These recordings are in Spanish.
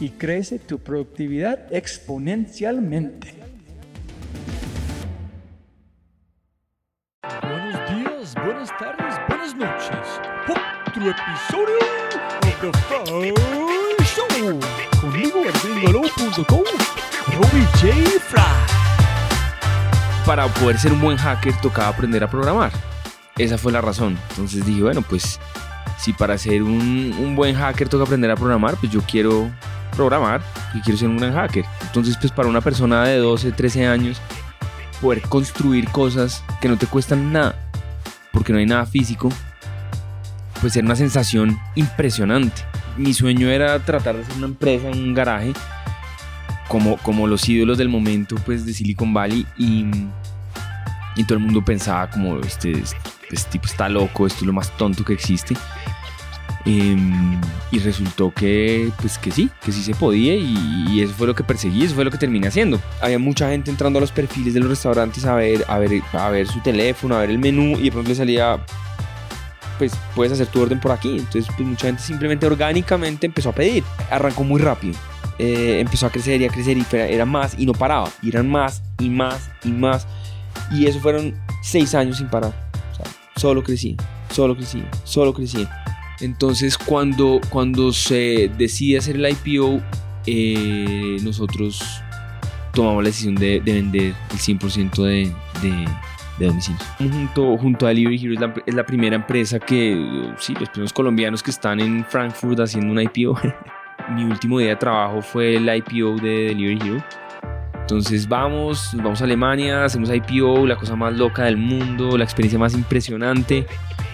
y crece tu productividad exponencialmente. Buenos días, buenas tardes, buenas noches. Otro episodio de The Fry Show. Conmigo, gringolo.com, Robbie J. Fry para poder ser un buen hacker tocaba aprender a programar. Esa fue la razón. Entonces dije, bueno, pues si para ser un, buen hacker toca aprender a programar, pues yo quiero programar y quiero ser un buen hacker. Entonces, pues para una persona de 12, 13 años, poder construir cosas que no te cuestan nada, porque no hay nada físico, pues era una sensación impresionante. Mi sueño era tratar de hacer una empresa en un garaje como, como los ídolos del momento pues de Silicon Valley y, y todo el mundo pensaba como este, este, tipo está loco, esto es lo más tonto que existe. Em, y resultó que, pues que sí, que sí se podía y, eso fue lo que perseguí, eso fue lo que terminé haciendo. Había mucha gente entrando a los perfiles de los restaurantes a ver, a ver, a ver su teléfono, a ver el menú y de pronto le salía, pues puedes hacer tu orden por aquí. Entonces, pues mucha gente simplemente orgánicamente empezó a pedir. Arrancó muy rápido. Eh, empezó a crecer y a crecer y era más y no paraba. Y eran más y más y más. Y eso fueron seis años sin parar. Solo crecía, solo crecía, solo crecía. Entonces cuando, cuando se decide hacer el IPO, eh, nosotros tomamos la decisión de, vender el 100% de, de, de. Junto, junto a Delivery Hero es la, es la, primera empresa que, sí, los primeros colombianos que están en Frankfurt haciendo un IPO. mi último día de trabajo fue el IPO de Delivery Hero. Entonces vamos, vamos a Alemania, hacemos IPO, la cosa más loca del mundo, la experiencia más impresionante.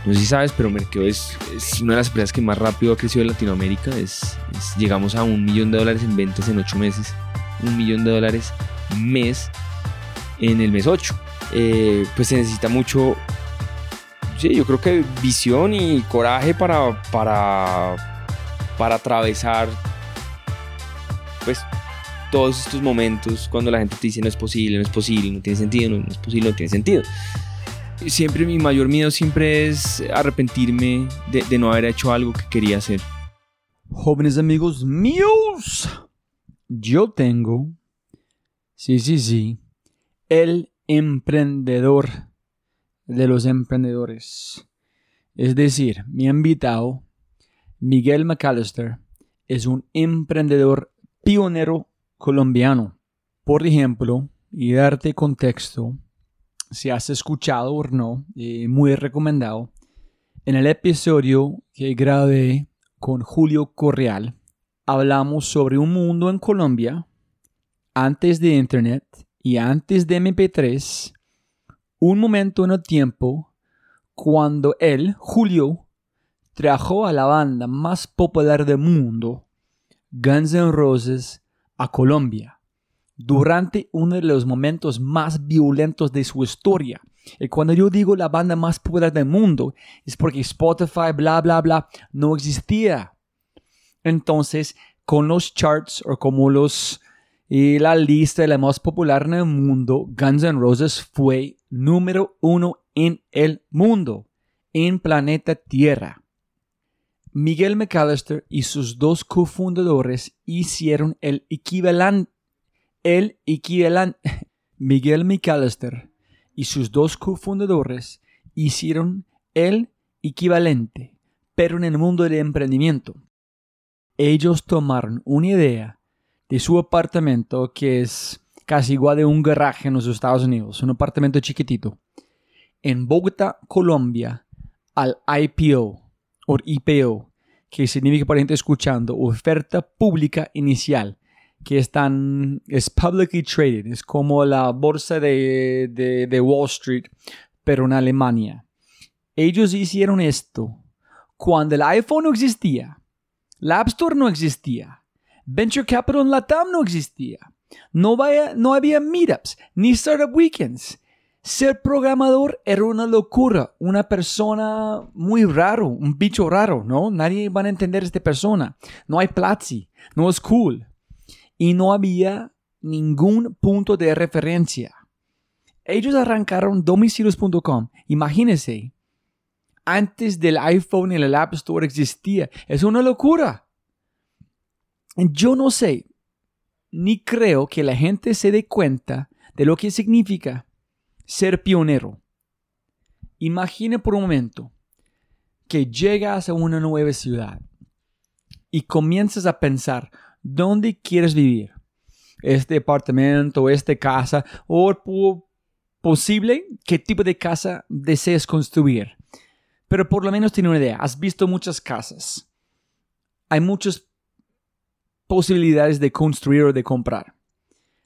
No sé si sabes, pero Merkeo es, una de las empresas que más rápido ha crecido en Latinoamérica. Es, llegamos a un millón de dólares en ventas en ocho meses. Un millón de dólares mes en el mes 8. Eh, pues se necesita mucho, sí, yo creo que visión y coraje para, para para atravesar pues todos estos momentos cuando la gente te dice no es posible, no es posible, no tiene sentido, no, es posible, no tiene sentido. Siempre mi mayor miedo siempre es arrepentirme de, de no haber hecho algo que quería hacer. Jóvenes amigos míos, yo tengo, sí, sí, sí, el emprendedor de los emprendedores. Es decir, mi invitado Miguel McAllister es un emprendedor pionero colombiano. Por ejemplo, y darte contexto, si has escuchado o no, eh, muy recomendado, en el episodio que grabé con Julio Correal, hablamos sobre un mundo en Colombia antes de Internet y antes de MP3, un momento en el tiempo cuando él, Julio, trajo a la banda más popular del mundo, Guns N' Roses, a Colombia durante uno de los momentos más violentos de su historia. Y cuando yo digo la banda más popular del mundo, es porque Spotify, bla, bla, bla, no existía. Entonces, con los charts o como los y la lista de la más popular en el mundo, Guns N' Roses fue número uno en el mundo, en planeta Tierra. Miguel McAllister y sus dos cofundadores hicieron el equivalente el equivalente Miguel McAllister y sus dos cofundadores hicieron el equivalente, pero en el mundo del emprendimiento. Ellos tomaron una idea de su apartamento que es casi igual de un garaje en los Estados Unidos, un apartamento chiquitito, en Bogotá, Colombia, al IPO o IPO, que significa para gente escuchando, oferta pública inicial que están, es publicly traded, es como la bolsa de, de, Wall Street, pero en Alemania. Ellos hicieron esto cuando el iPhone no existía, la App Store no existía, Venture Capital en Latam no existía, no, no había meetups ni startup weekends. Ser programador era una locura, una persona muy raro, un bicho raro, ¿no? Nadie va a entender a esta persona. No hay Platzi, no es cool y no había ningún punto de referencia. Ellos arrancaron domicilios.com. Imagínense, antes del iPhone y el App Store existía. Es una locura. Yo no sé, ni creo que la gente se dé cuenta de lo que significa ser pionero. Imagine por un momento que llegas a una nueva ciudad y comienzas a pensar, dónde quieres vivir. Este departamento, esta casa, o posible qué tipo de casa deseas construir. Pero por lo menos tiene una idea. Has visto muchas casas. Hay muchas posibilidades de construir o de comprar.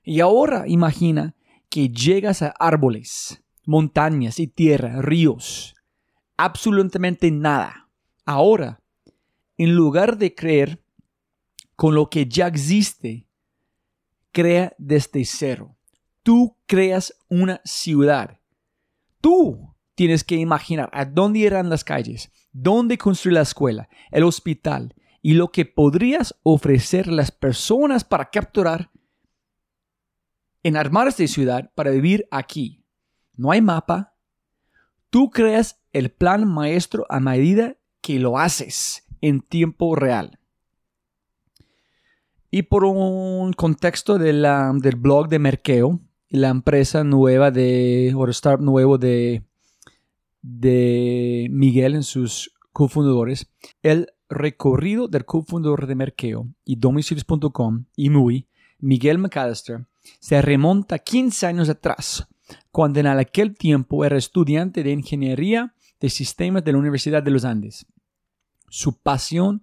Y ahora imagina que llegas a árboles, montañas y tierra, ríos. Absolutamente nada. Ahora, en lugar de creer con lo que ya existe, crea desde cero. Tú creas una ciudad. Tú tienes que imaginar a dónde irán las calles, dónde construir la escuela, el hospital y lo que podrías ofrecer a las personas para capturar en armar esta ciudad para vivir aquí. No hay mapa. Tú creas el plan maestro a medida que lo haces en tiempo real. Y por un contexto de del blog de Merkeo, la empresa nueva de, o startup nuevo de, de Miguel en sus cofundadores, el recorrido del cofundador de Merkeo y domicilios.com y MUI, Miguel McAllister, se remonta 15 años atrás, cuando en aquel tiempo era estudiante de ingeniería de sistemas de la Universidad de los Andes. Su pasión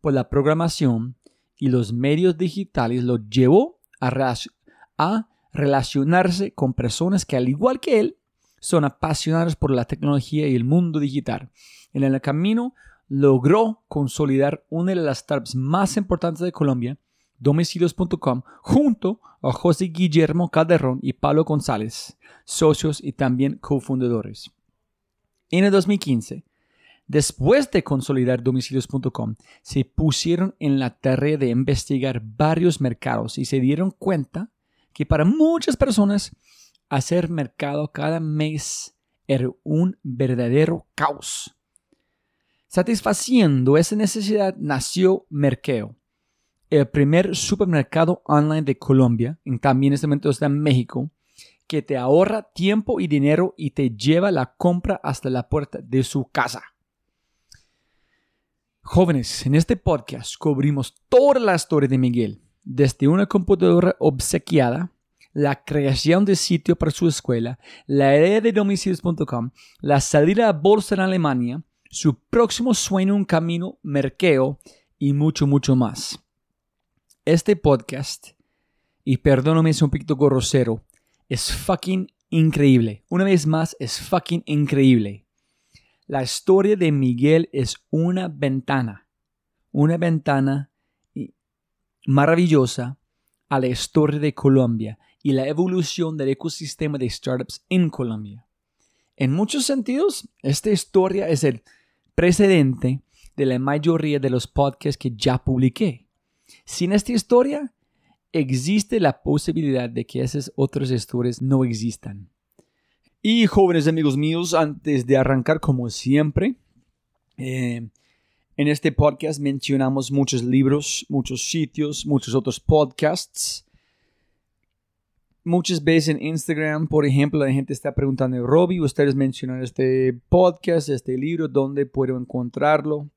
por la programación y los medios digitales lo llevó a, relacionarse con personas que al igual que él son apasionadas por la tecnología y el mundo digital. En el camino logró consolidar una de las startups más importantes de Colombia, domicilios.com, junto a José Guillermo Calderón y Pablo González, socios y también cofundadores. En el 2015, Después de consolidar domicilios.com, se pusieron en la tarea de investigar varios mercados y se dieron cuenta que para muchas personas hacer mercado cada mes era un verdadero caos. Satisfaciendo esa necesidad nació Merkeo, el primer supermercado online de Colombia, también en este momento está en México, que te ahorra tiempo y dinero y te lleva la compra hasta la puerta de su casa. Jóvenes, en este podcast cubrimos toda la historia de Miguel, desde una computadora obsequiada, la creación de sitio para su escuela, la idea de domicilios.com, la salida a bolsa en Alemania, su próximo sueño, un camino, merqueo y mucho, mucho más. Este podcast, y perdóname es un poquito grosero, es fucking increíble. Una vez más, es fucking increíble. La historia de Miguel es una ventana, una ventana maravillosa a la historia de Colombia y la evolución del ecosistema de startups en Colombia. En muchos sentidos, esta historia es el precedente de la mayoría de los podcasts que ya publiqué. Sin esta historia, existe la posibilidad de que esas otras historias no existan. Y jóvenes amigos míos, antes de arrancar como siempre, eh, en este podcast mencionamos muchos libros, muchos sitios, muchos otros podcasts. Muchas veces en Instagram, por ejemplo, la gente está preguntando, Robbie, ustedes mencionan este podcast, este libro, ¿dónde puedo encontrarlo?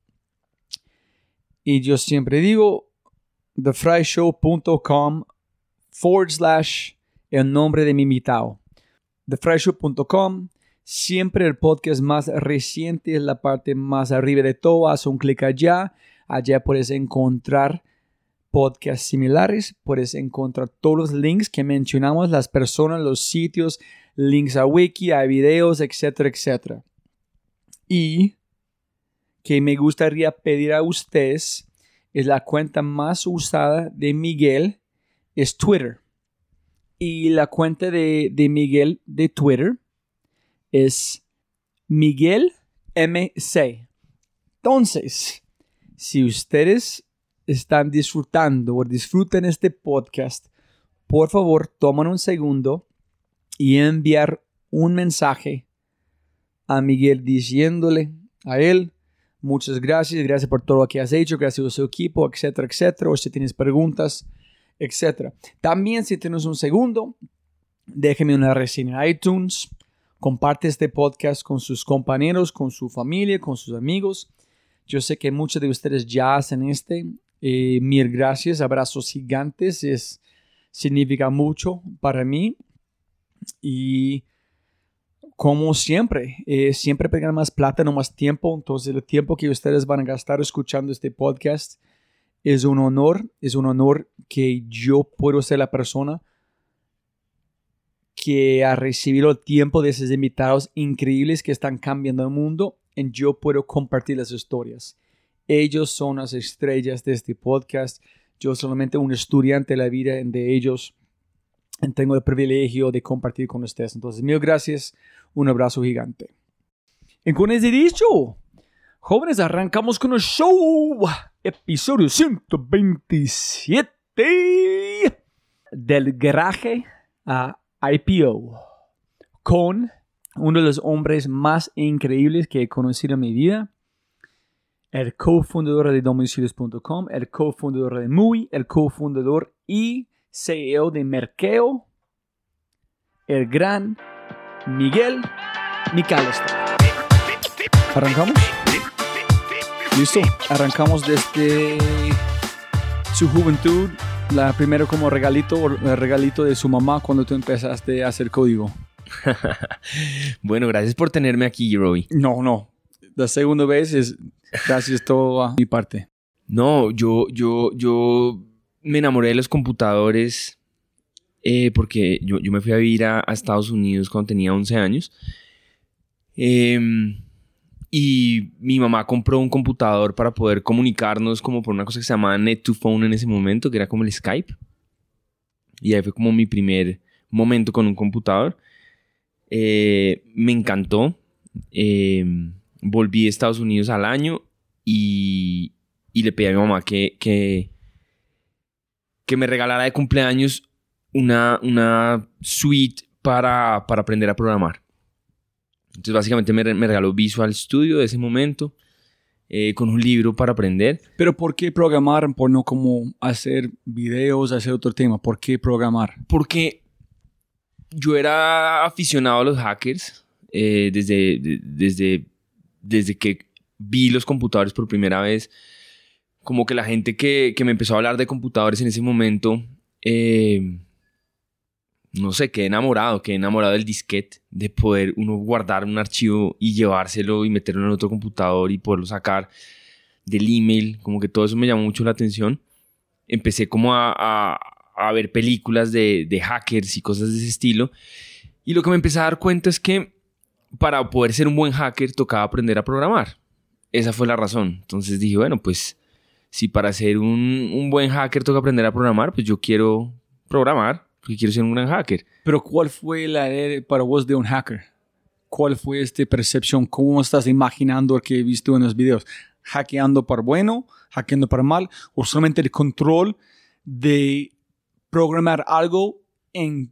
Y yo siempre digo, thefryshow.com forward slash el nombre de mi invitado thefreshshow.com. Siempre el podcast más reciente es la parte más arriba de todo. Haz un clic allá. Allá puedes encontrar podcasts similares. Puedes encontrar todos los links que mencionamos, las personas, los sitios, links a wiki, a videos, etcétera, etcétera. Y que me gustaría pedir a ustedes es la cuenta más usada de Miguel es Twitter. Y la cuenta de, Miguel de Twitter es Miguel MC. Entonces, si ustedes están disfrutando o disfrutan este podcast, por favor, tomen un segundo y enviar un mensaje a Miguel diciéndole a él, muchas gracias, gracias por todo lo que has hecho, gracias a su equipo, etcétera, etcétera. O si tienes preguntas, etc. También si tienes un segundo, déjeme una reseña en iTunes, comparte este podcast con sus compañeros, con su familia, con sus amigos. Yo sé que muchos de ustedes ya hacen este. Eh, mil gracias, abrazos gigantes, es, significa mucho para mí. Y como siempre, eh, siempre pegan más plata, no más tiempo. Entonces, el tiempo que ustedes van a gastar escuchando este podcast es un honor, es un honor que yo puedo ser la persona que ha recibido el tiempo de esos invitados increíbles que están cambiando el mundo y yo puedo compartir las historias. Ellos son las estrellas de este podcast. Yo solamente un estudiante de la vida de ellos. Tengo el privilegio de compartir con ustedes. Entonces, mil gracias. Un abrazo gigante. Y con ese dicho, jóvenes, arrancamos con el show episodio 127 del garaje a IPO con uno de los hombres más increíbles que he conocido en mi vida, el cofundador de domicilios.com, el cofundador de MUI, el cofundador y CEO de Merkeo, el gran Miguel Micalester. ¿Arrancamos? Listo, arrancamos desde su juventud, la primero como regalito, regalito de su mamá cuando tú empezaste a hacer código. bueno, gracias por tenerme aquí, Robbie. No, no. La segunda vez es gracias todo a mi parte. No, yo, yo, yo me enamoré de los computadores eh, porque yo, me fui a vivir a, Estados Unidos cuando tenía 11 años. Eh, y mi mamá compró un computador para poder comunicarnos como por una cosa que se llamaba Net to Phone en ese momento, que era como el Skype. Y ahí fue como mi primer momento con un computador. Eh, me encantó. Em, volví a Estados Unidos al año y, le pedí a mi mamá que, que me regalara de cumpleaños una, una suite para, para aprender a programar. Entonces básicamente me, regaló Visual Studio de ese momento. Eh, con un libro para aprender. Pero ¿por qué programar? Por no como hacer videos, hacer otro tema. ¿Por qué programar? Porque yo era aficionado a los hackers eh, desde, desde, desde que vi los computadores por primera vez. Como que la gente que, que me empezó a hablar de computadores en ese momento eh, no sé, quedé enamorado, quedé enamorado del disquete, de poder uno guardar un archivo y llevárselo y meterlo en otro computador y poderlo sacar del email, como que todo eso me llamó mucho la atención. Empecé como a, ver películas de, de, hackers y cosas de ese estilo. Y lo que me empecé a dar cuenta es que para poder ser un buen hacker tocaba aprender a programar. Esa fue la razón. Entonces dije, bueno, pues si para ser un, un buen hacker toca aprender a programar, pues yo quiero programar, porque quiero ser un gran hacker. Pero ¿cuál fue la idea para vos de un hacker? ¿Cuál fue esta percepción? ¿Cómo estás imaginando lo que he visto en los videos? ¿Hackeando para bueno? ¿Hackeando para mal? ¿O solamente el control de programar algo en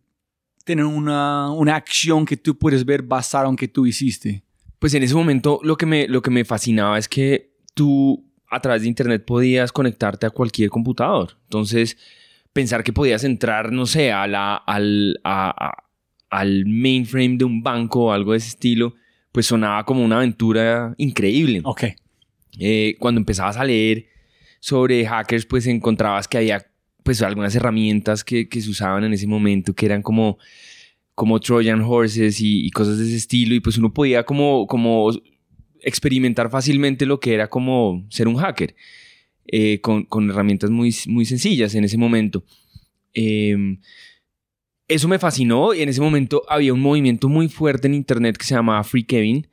tener una, una acción que tú puedes ver basada en que tú hiciste? Pues en ese momento lo que me, lo que me fascinaba es que tú a través de internet podías conectarte a cualquier computador. Entonces, pensar que podías entrar, no sé, a la, al, al mainframe de un banco o algo de ese estilo, pues sonaba como una aventura increíble. Ok. Eh, cuando empezabas a leer sobre hackers, pues encontrabas que había pues algunas herramientas que, que se usaban en ese momento que eran como, como Trojan Horses y, cosas de ese estilo y pues uno podía como, como experimentar fácilmente lo que era como ser un hacker eh, con, con, herramientas muy, muy sencillas en ese momento. Em, eso me fascinó y en ese momento había un movimiento muy fuerte en internet que se llamaba Free Kevin.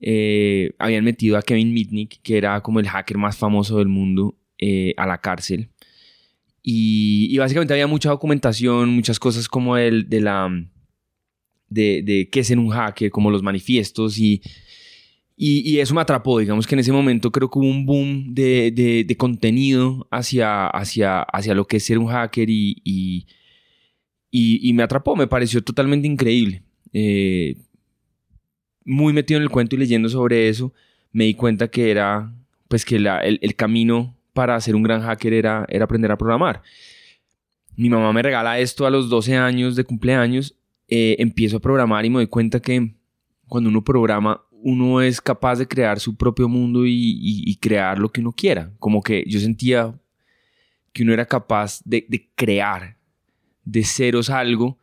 Eh, habían metido a Kevin Mitnick, que era como el hacker más famoso del mundo, eh, a la cárcel. Y, básicamente había mucha documentación, muchas cosas como el de la de, de qué es ser un hacker, como los manifiestos y, y, eso me atrapó, digamos que en ese momento creo que hubo un boom de, de, contenido hacia, hacia, hacia lo que es ser un hacker y, y, me atrapó, me pareció totalmente increíble. Eh, muy metido en el cuento y leyendo sobre eso, me di cuenta que era, pues que la, el, el, camino para ser un gran hacker era, era aprender a programar. Mi mamá me regala esto a los 12 años de cumpleaños, eh, empiezo a programar y me doy cuenta que cuando uno programa, uno es capaz de crear su propio mundo y, crear lo que uno quiera. Como que yo sentía que uno era capaz de, crear de ceros algo,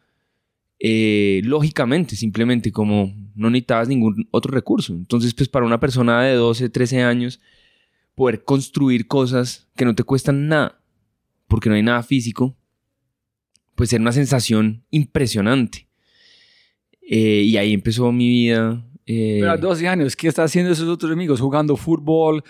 eh, lógicamente, simplemente como no necesitabas ningún otro recurso. Entonces, pues para una persona de 12, 13 años, poder construir cosas que no te cuestan nada, porque no hay nada físico, pues era una sensación impresionante. Eh, y ahí empezó mi vida. Eh, Pero a 12 años, ¿qué están haciendo esos otros amigos? ¿Jugando fútbol?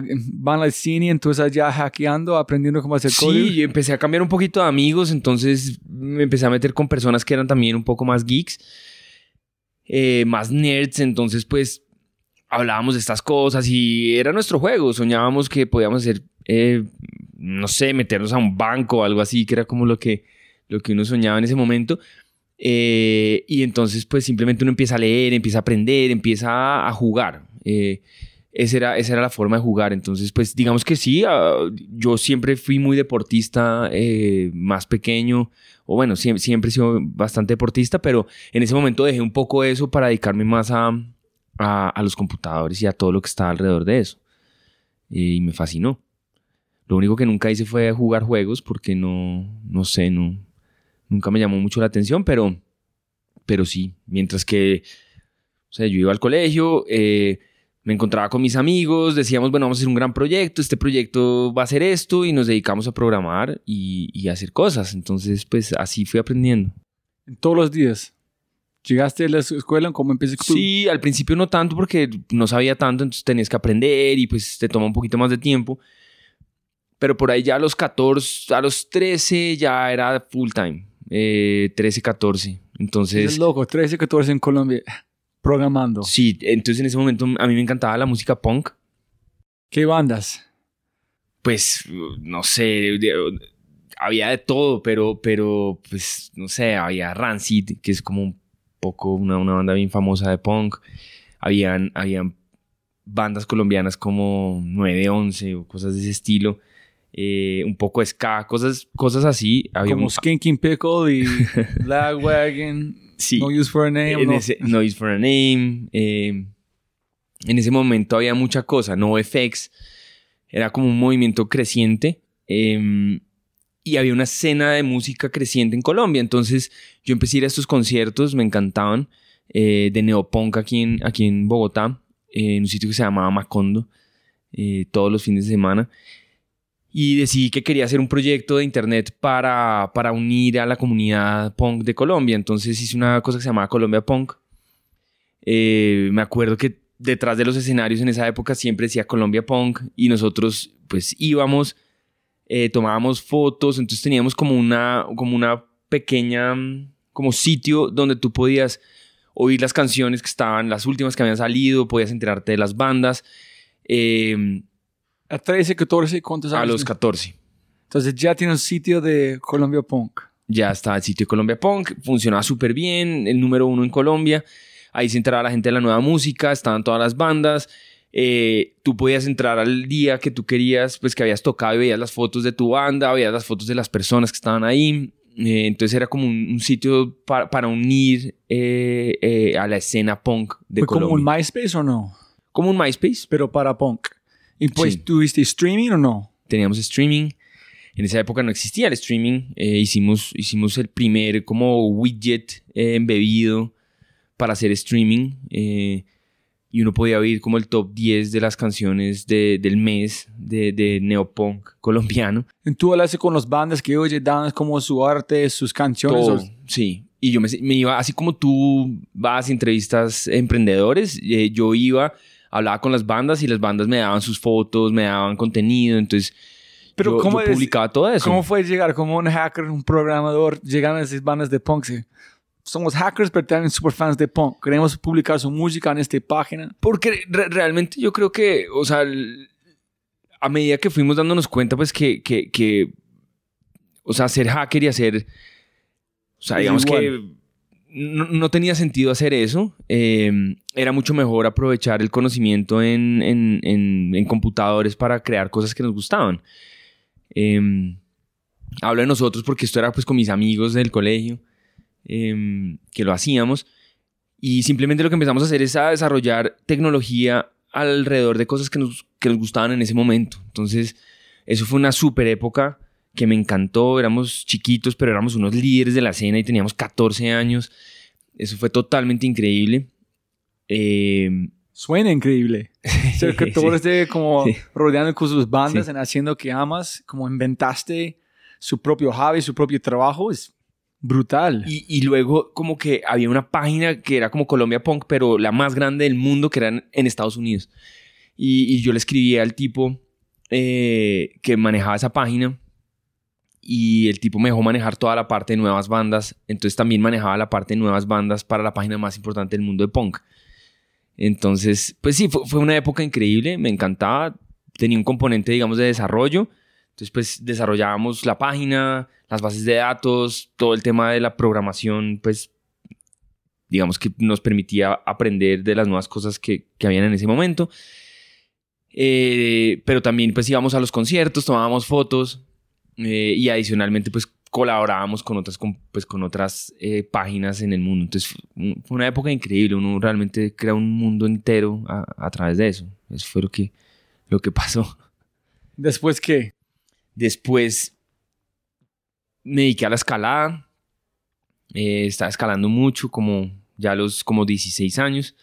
van al cine, entonces allá hackeando, aprendiendo cómo hacer código. Sí, empecé a cambiar un poquito de amigos, entonces me empecé a meter con personas que eran también un poco más geeks, eh, más nerds, entonces pues hablábamos de estas cosas y era nuestro juego, soñábamos que podíamos hacer, eh, no sé, meternos a un banco o algo así, que era como lo que, lo que uno soñaba en ese momento. Eh, y entonces pues simplemente uno empieza a leer, empieza a aprender, empieza a, jugar. Esa era, esa era la forma de jugar. Entonces, pues digamos que sí, ah, yo siempre fui muy deportista, eh, más pequeño, o bueno, siempre, siempre he sido bastante deportista, pero en ese momento dejé un poco eso para dedicarme más a, a, los computadores y a todo lo que estaba alrededor de eso. Y me fascinó. Lo único que nunca hice fue jugar juegos porque no, no sé, no, nunca me llamó mucho la atención, pero, pero sí, mientras que, o sea, yo iba al colegio, eh, me encontraba con mis amigos, decíamos, bueno, vamos a hacer un gran proyecto, este proyecto va a ser esto y nos dedicamos a programar y, y hacer cosas. Entonces, pues así fui aprendiendo. Todos los días. ¿Llegaste a la escuela? ¿Cómo empezaste? Sí, al principio no tanto porque no sabía tanto, entonces tenías que aprender y pues te toma un poquito más de tiempo. Pero por ahí ya a los 14, a los 13 ya era full time. Eh, 13, 14. Entonces... Es loco, 13, 14 en Colombia programando. Sí, entonces en ese momento a mí me encantaba la música punk. ¿Qué bandas? Pues, no sé, había de todo, pero, pero, pues, no sé, había Rancid, que es como un poco una, una banda bien famosa de punk. Habían, habían bandas colombianas como 911 o cosas de ese estilo. Eh, un poco de ska, cosas, cosas así. Había como Skinking Pickle y Lagwagon. No Use for a Name. no. Use for a Name. Eh, en ese momento había mucha cosa. No FX. Era como un movimiento creciente. Em, y había una escena de música creciente en Colombia. Entonces yo empecé a ir a estos conciertos, me encantaban, eh, de neopunk aquí en, aquí en Bogotá, en un sitio que se llamaba Macondo, todos los fines de semana y decidí que quería hacer un proyecto de internet para, para unir a la comunidad punk de Colombia. Entonces hice una cosa que se llamaba Colombia Punk. Eh, me acuerdo que detrás de los escenarios en esa época siempre decía Colombia Punk y nosotros pues íbamos, eh, tomábamos fotos, entonces teníamos como una, como una pequeña como sitio donde tú podías oír las canciones que estaban, las últimas que habían salido, podías enterarte de las bandas. Eh, A 13, 14, ¿cuántos años? a los 14. Entonces ya tiene un sitio de Colombia Punk. Ya está el sitio de Colombia Punk, funcionaba súper bien, el número uno en Colombia. Ahí se entraba la gente de la nueva música, estaban todas las bandas. Eh, tú podías entrar al día que tú querías, pues que habías tocado y veías las fotos de tu banda, veías las fotos de las personas que estaban ahí. Eh, entonces era como un, un sitio pa- para unir eh, eh, a la escena punk de ¿Fue Colombia. como un MySpace o no? como un MySpace. Pero para punk. ¿Y pues Sí. tuviste streaming o no? teníamos streaming. En esa época no existía el streaming. Eh, hicimos, hicimos el primer como widget eh, embebido para hacer streaming. eh, y uno podía oír como el top 10 de las canciones de- del mes de, de neopunk colombiano. Tú hablaste con los bandas que oye, dan como su arte, sus canciones. Todo, sí. Y yo me, me iba, así como tú vas a entrevistas emprendedores, eh, yo iba, hablaba con las bandas y las bandas me daban sus fotos, me daban contenido. Entonces, Pero yo, ¿cómo yo es- publicaba todo eso. ¿Cómo fue llegar como un hacker, un programador, llegaron a esas bandas de punk? Sí. Somos hackers, pero también super fans de punk. Queremos publicar su música en esta página. Porque re- realmente yo creo que, o sea, el- a medida que fuimos dándonos cuenta, pues que, que, que, o sea, ser hacker y hacer, o sea, Es digamos igual. que no, tenía sentido hacer eso. Eh, era mucho mejor aprovechar el conocimiento en, en, en, computadores para crear cosas que nos gustaban. Eh, hablo de nosotros porque esto era pues con mis amigos del colegio eh, que lo hacíamos. Y simplemente lo que empezamos a hacer es a desarrollar tecnología alrededor de cosas que nos, que nos gustaban en ese momento. Entonces, eso fue una super época que me encantó. Éramos chiquitos, pero éramos unos líderes de la escena y teníamos 14 años. Eso fue totalmente increíble. Eh, Suena increíble. Ser que todo Sí. esté como Sí. rodeando con sus bandas Sí. en haciendo que amas, como inventaste su propio hobby, su propio trabajo, es brutal. Y, y luego como que había una página que era como Colombia Punk, pero la más grande del mundo, que era en, en Estados Unidos. Y, y yo le escribí al tipo eh, que manejaba esa página y el tipo me dejó manejar toda la parte de nuevas bandas. Entonces también manejaba la parte de nuevas bandas para la página más importante del mundo de punk. Entonces, pues sí, fue, una época increíble, me encantaba. Tenía un componente, digamos, de desarrollo. Entonces, pues desarrollábamos la página, las bases de datos, todo el tema de la programación, pues digamos que nos permitía aprender de las nuevas cosas que, que habían en ese momento. Eh, pero también pues íbamos a los conciertos, tomábamos fotos eh, y adicionalmente pues colaborábamos con otras, con, pues, con otras eh, páginas en el mundo. Entonces fue una época increíble, uno realmente crea un mundo entero a, a través de eso. Eso fue lo que, lo que pasó. Después que Después me dediqué a la escalada. Eh, estaba escalando mucho, como ya a los como 16 años.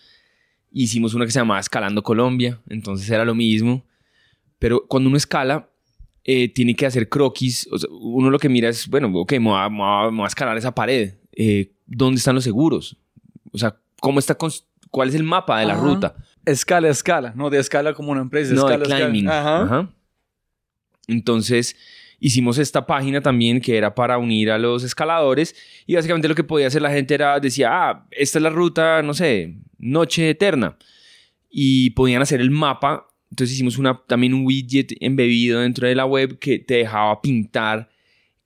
Hicimos una que se llamaba Escalando Colombia, entonces era lo mismo. Pero cuando uno escala, eh, tiene que hacer croquis. O sea, uno lo que mira es, bueno, ok, me voy a, me voy a- escalar esa pared. Eh, ¿Dónde están los seguros? O sea, ¿cómo está ¿cuál es el mapa de la Ajá. ruta? escala, escala, no de escala como una empresa, No, de escala, escala. climbing. Ajá. Ajá. Entonces hicimos esta página también que era para unir a los escaladores y básicamente lo que podía hacer la gente era, decía, ah, esta es la ruta, no sé, noche eterna. Y podían hacer el mapa. Entonces hicimos una, también un widget embebido dentro de la web que te dejaba pintar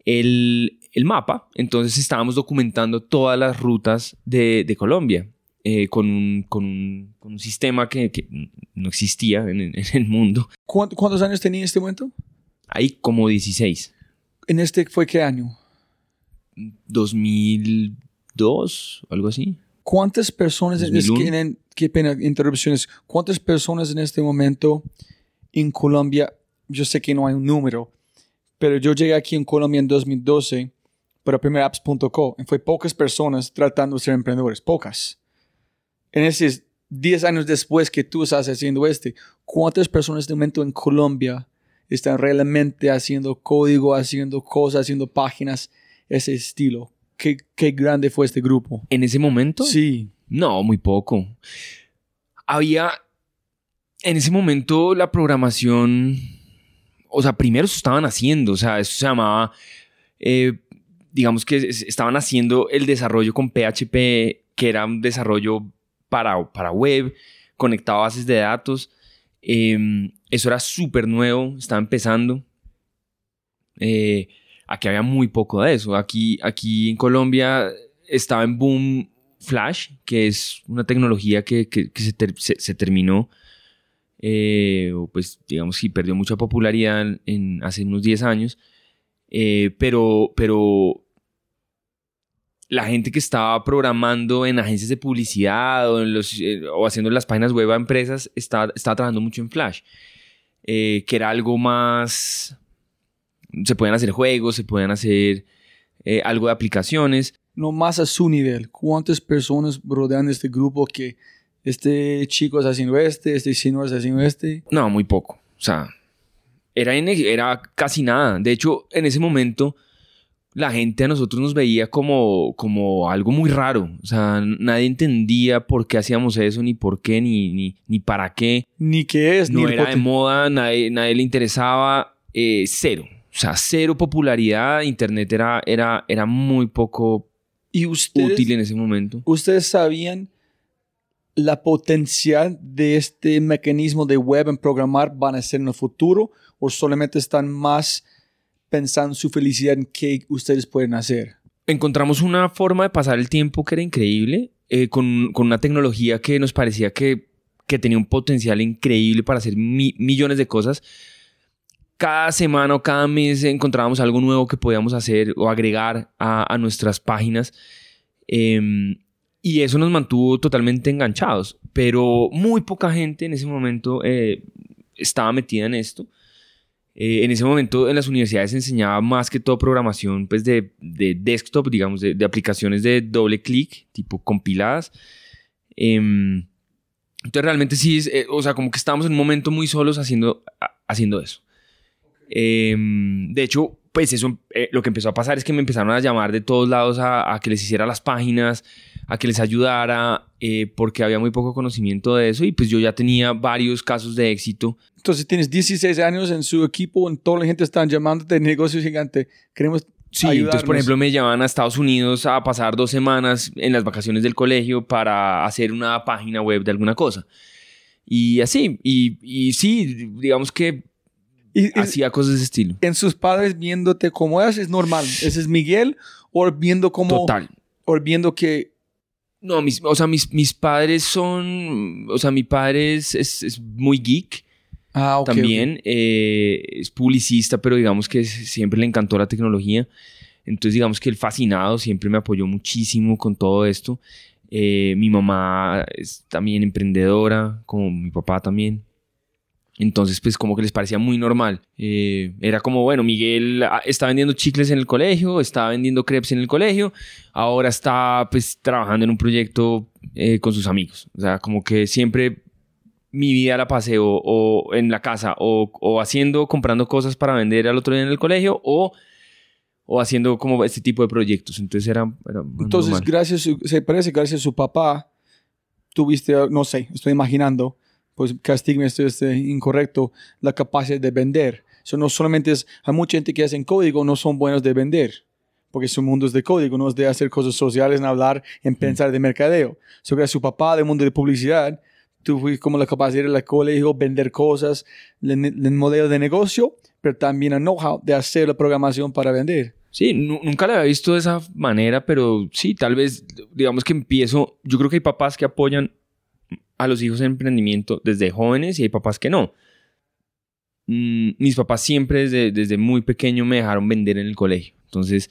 el, el mapa. Entonces estábamos documentando todas las rutas de, de Colombia eh, con, un, con, un, con un sistema que, que no existía en, el- en el mundo. ¿Cuánto- ¿Cuántos años tenía en este momento? Hay como 16. ¿En este fue qué año? 2002, algo así. ¿Cuántas personas, es 2001? que, en- qué pena, interrupciones, cuántas personas en este momento en Colombia, yo sé que no hay un número, pero yo llegué aquí en Colombia en 2012 para primerapps.co y fue pocas personas tratando de ser emprendedores, pocas. En esos 10 años después que tú estás haciendo este, ¿cuántas personas de momento en Colombia están realmente haciendo código, haciendo cosas, haciendo páginas, ese estilo? ¿Qué, qué grande fue este grupo? En ese momento, Sí. No, muy poco. Había, en ese momento la programación, o sea, primero se estaban haciendo, o sea, eso se llamaba, eh, digamos que estaban haciendo el desarrollo con PHP, que era un desarrollo para, para web, conectado a bases de datos. Em, eso era súper nuevo, estaba empezando. Eh, aquí había muy poco de eso. Aquí, aquí en Colombia estaba en boom Flash, que es una tecnología que, se, terminó, eh, o pues digamos que perdió mucha popularidad en, hace unos 10 años, eh, pero, pero la gente que estaba programando en agencias de publicidad o, eh, haciendo las páginas web a empresas estaba, estaba trabajando mucho en Flash, que era algo más... Se pueden hacer juegos, se pueden hacer algo de aplicaciones no más a su nivel. ¿Cuántas personas rodean este grupo que este chico está haciendo este, este señor está haciendo este? No, muy poco. O sea, era, era casi nada. De hecho, en ese momento la gente a nosotros nos veía como, como algo muy raro. O sea, nadie entendía por qué hacíamos eso, ni por qué, ni, ni, ni para qué. Ni qué es, no ni era de moda, nadie, nadie le interesaba. Eh, cero. O sea, cero popularidad. Internet era, era, era muy poco ¿Y ustedes, útil en ese momento. ¿Ustedes sabían la potencial de este mecanismo de web en programar van a ser en el futuro o solamente están más pensando su felicidad en qué ustedes pueden hacer? Encontramos una forma de pasar el tiempo que era increíble, eh, con, con, una tecnología que nos parecía que, que tenía un potencial increíble para hacer millones de cosas. Cada semana o cada mes encontrábamos algo nuevo que podíamos hacer o agregar a, a nuestras páginas. Eh, y eso nos mantuvo totalmente enganchados. Pero muy poca gente en ese momento eh, estaba metida en esto. Eh, en ese momento en las universidades se enseñaba más que todo programación pues de, de desktop, digamos, de, de, aplicaciones de doble clic, tipo compiladas. Em, entonces realmente sí, es, eh, o sea, como que estábamos en un momento muy solos haciendo, haciendo eso. Em, de hecho, pues eso, lo que empezó a pasar es que me empezaron a llamar de todos lados a, a que les hiciera las páginas, a que les ayudara, eh, porque había muy poco conocimiento de eso y pues yo ya tenía varios casos de éxito. Entonces tienes 16 años en su equipo, en toda la gente están llamándote de negocio gigante. Queremos Sí, entonces por ejemplo me llamaban a Estados Unidos a pasar dos semanas en las vacaciones del colegio para hacer una página web de alguna cosa. Y así, y, y sí, digamos que y, hacía cosas de ese estilo. En sus padres viéndote como es, es normal. Ese es Miguel, o viendo como... Total. O viendo que no, mis, o sea, mis, mis padres son, o sea, mi padre es, es, muy geek. Ah, También eh, es publicista, pero digamos que siempre le encantó la tecnología. Entonces, digamos que el fascinado siempre me apoyó muchísimo con todo esto. Eh, mi mamá es también emprendedora, como mi papá también. Entonces, pues como que les parecía muy normal. Eh, era como, bueno, Miguel ah, está vendiendo chicles en el colegio, está vendiendo crepes en el colegio, ahora está pues trabajando en un proyecto eh, con sus amigos. O sea, como que siempre mi vida la pasé o, en la casa o, haciendo, comprando cosas para vender al otro día en el colegio o, o haciendo como este tipo de proyectos. Entonces era... Entonces, gracias, se parece, gracias a su papá, tuviste, no sé, estoy imaginando pues castigme esto es incorrecto, la capacidad de vender. Eso no solamente es, hay mucha gente que hace código, no son buenos de vender, porque su mundo es de código, no es de hacer cosas sociales, en hablar, en pensar de mercadeo. Sobre su papá del mundo de publicidad, tú fuiste como la capacidad de la colegio, vender cosas, el, modelo de negocio, pero también el know-how de hacer la programación para vender. Sí, nunca la había visto de esa manera, pero sí, tal vez, digamos que empiezo, yo creo que hay papás que apoyan a los hijos en emprendimiento desde jóvenes y hay papás que no. Mm, mis papás siempre desde, desde, muy pequeño me dejaron vender en el colegio. Entonces,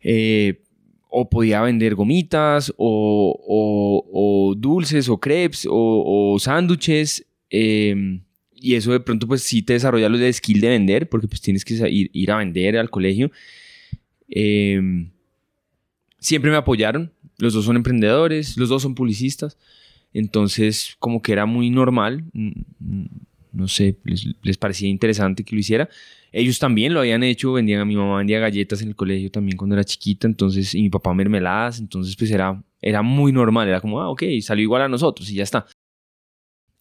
eh, o podía vender gomitas, o, dulces, o crepes, o, sándwiches. Em, y eso de pronto pues sí te desarrolla lo de skill de vender, porque pues tienes que ir, ir a vender al colegio. Em, siempre me apoyaron. Los dos son emprendedores, los dos son publicistas. Entonces, como que era muy normal, no sé, les, parecía interesante que lo hiciera. Ellos también lo habían hecho, vendían a mi mamá vendía galletas en el colegio también cuando era chiquita, entonces, y mi papá mermeladas, entonces pues era, Era muy normal, era como, ah, ok, salió igual a nosotros y ya está.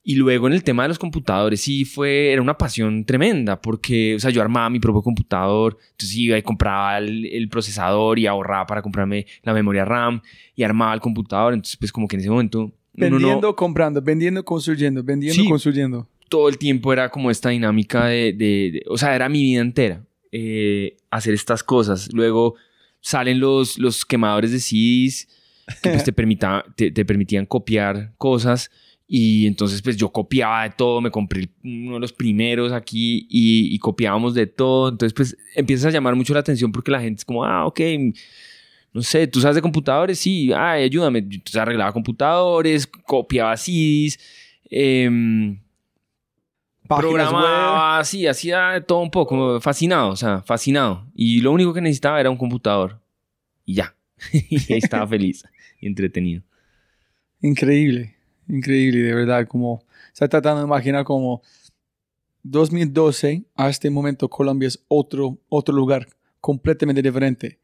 Y luego en el tema de los computadores sí fue, era una pasión tremenda porque, o sea, yo armaba mi propio computador, entonces iba y compraba el, procesador y ahorraba para comprarme la memoria RAM y armaba el computador, entonces pues como que en ese momento... Vendiendo, comprando, vendiendo, construyendo, vendiendo, construyendo. Todo el tiempo era como esta dinámica de, de, o sea, era mi vida entera eh, hacer estas cosas. Luego salen los, los quemadores de CDs que pues, te, te, te permitían copiar cosas y entonces pues yo copiaba de todo, me compré uno de los primeros aquí y, copiábamos de todo. Entonces pues empiezas a llamar mucho la atención porque la gente es como, ah, ok, no sé, ¿tú sabes de computadores? Sí, ay, ayúdame. Entonces arreglaba computadores, copiaba CDs, eh, programaba, sí, hacía todo un poco, fascinado, o sea, fascinado. Y lo único que necesitaba era un computador. Y ya. y ahí estaba feliz y entretenido. Increíble increíble, de verdad, como está tratando de imaginar como 2012 a este momento Colombia es otro, otro lugar completamente diferente.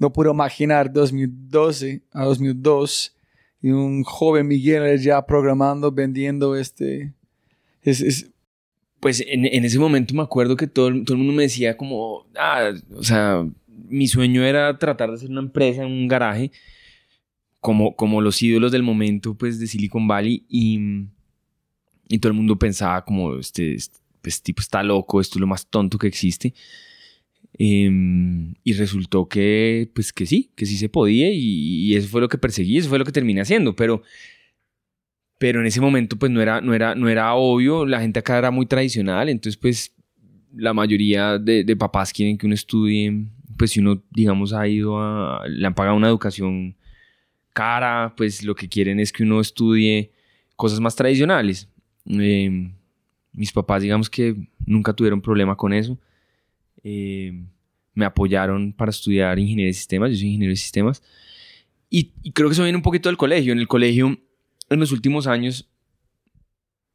No puedo imaginar 2012 a 2002 y un joven Miguel ya programando, vendiendo este... Es, Pues en, en, ese momento me acuerdo que todo, todo el mundo me decía como, ah, o sea, mi sueño era tratar de hacer una empresa en un garaje como, como los ídolos del momento pues de Silicon Valley y, y todo el mundo pensaba como este, este, este, tipo está loco, esto es lo más tonto que existe. Em, y resultó que, pues que sí, que sí se podía y, eso fue lo que perseguí, eso fue lo que terminé haciendo, pero, pero en ese momento pues no era, no, era, no era obvio, la gente acá era muy tradicional, entonces pues la mayoría de, de papás quieren que uno estudie, pues si uno digamos ha ido a, le han pagado una educación cara, pues lo que quieren es que uno estudie cosas más tradicionales. Em, mis papás, digamos que nunca tuvieron problema con eso. Em, me apoyaron para estudiar ingeniería de sistemas, yo soy ingeniero de sistemas. Y, creo que eso viene un poquito del colegio. En el colegio, en los últimos años,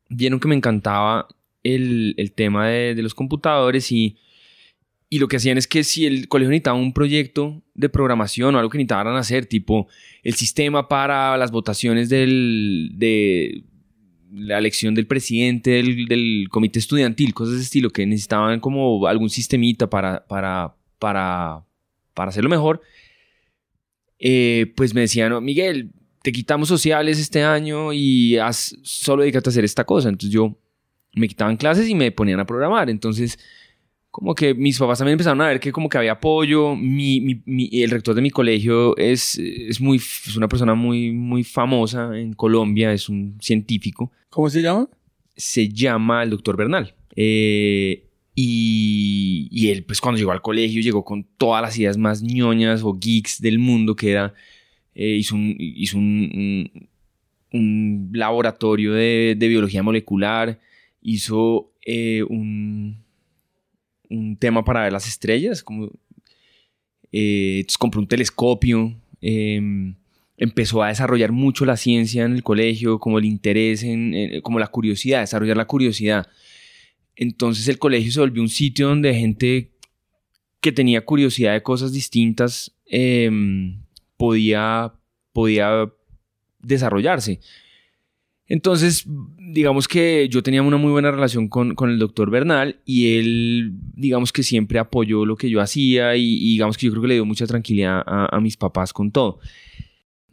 vieron que me encantaba el, el tema de, los computadores y y lo que hacían es que si el colegio necesitaba un proyecto de programación o algo que necesitaban hacer, tipo el sistema para las votaciones del, de la elección del presidente del, comité estudiantil, cosas de estilo, que necesitaban como algún sistemita para, para, para, para hacerlo mejor, eh, pues me decían, Miguel, te quitamos sociales este año y haz, solo dedícate a hacer esta cosa. Entonces yo me quitaban clases y me ponían a programar. Entonces como que mis papás también empezaron a ver que como que había apoyo. Mi, mi, el rector de mi colegio es, es, muy, es una persona muy, muy famosa en Colombia, es un científico. ¿Cómo se llama? Se llama el doctor Bernal. Eh, y, y, él, pues cuando llegó al colegio, llegó con todas las ideas más ñoñas o geeks del mundo, que era, eh, hizo, un, hizo un, un, laboratorio de, de, biología molecular, hizo eh, un un tema para ver las estrellas, como, eh, compró un telescopio, em, empezó a desarrollar mucho la ciencia en el colegio, como el interés, en, como la curiosidad, desarrollar la curiosidad. Entonces el colegio se volvió un sitio donde gente que tenía curiosidad de cosas distintas em, podía, podía desarrollarse. Entonces, digamos que yo tenía una muy buena relación con, el doctor Bernal y él, digamos que siempre apoyó lo que yo hacía y, digamos que yo creo que le dio mucha tranquilidad a, mis papás con todo.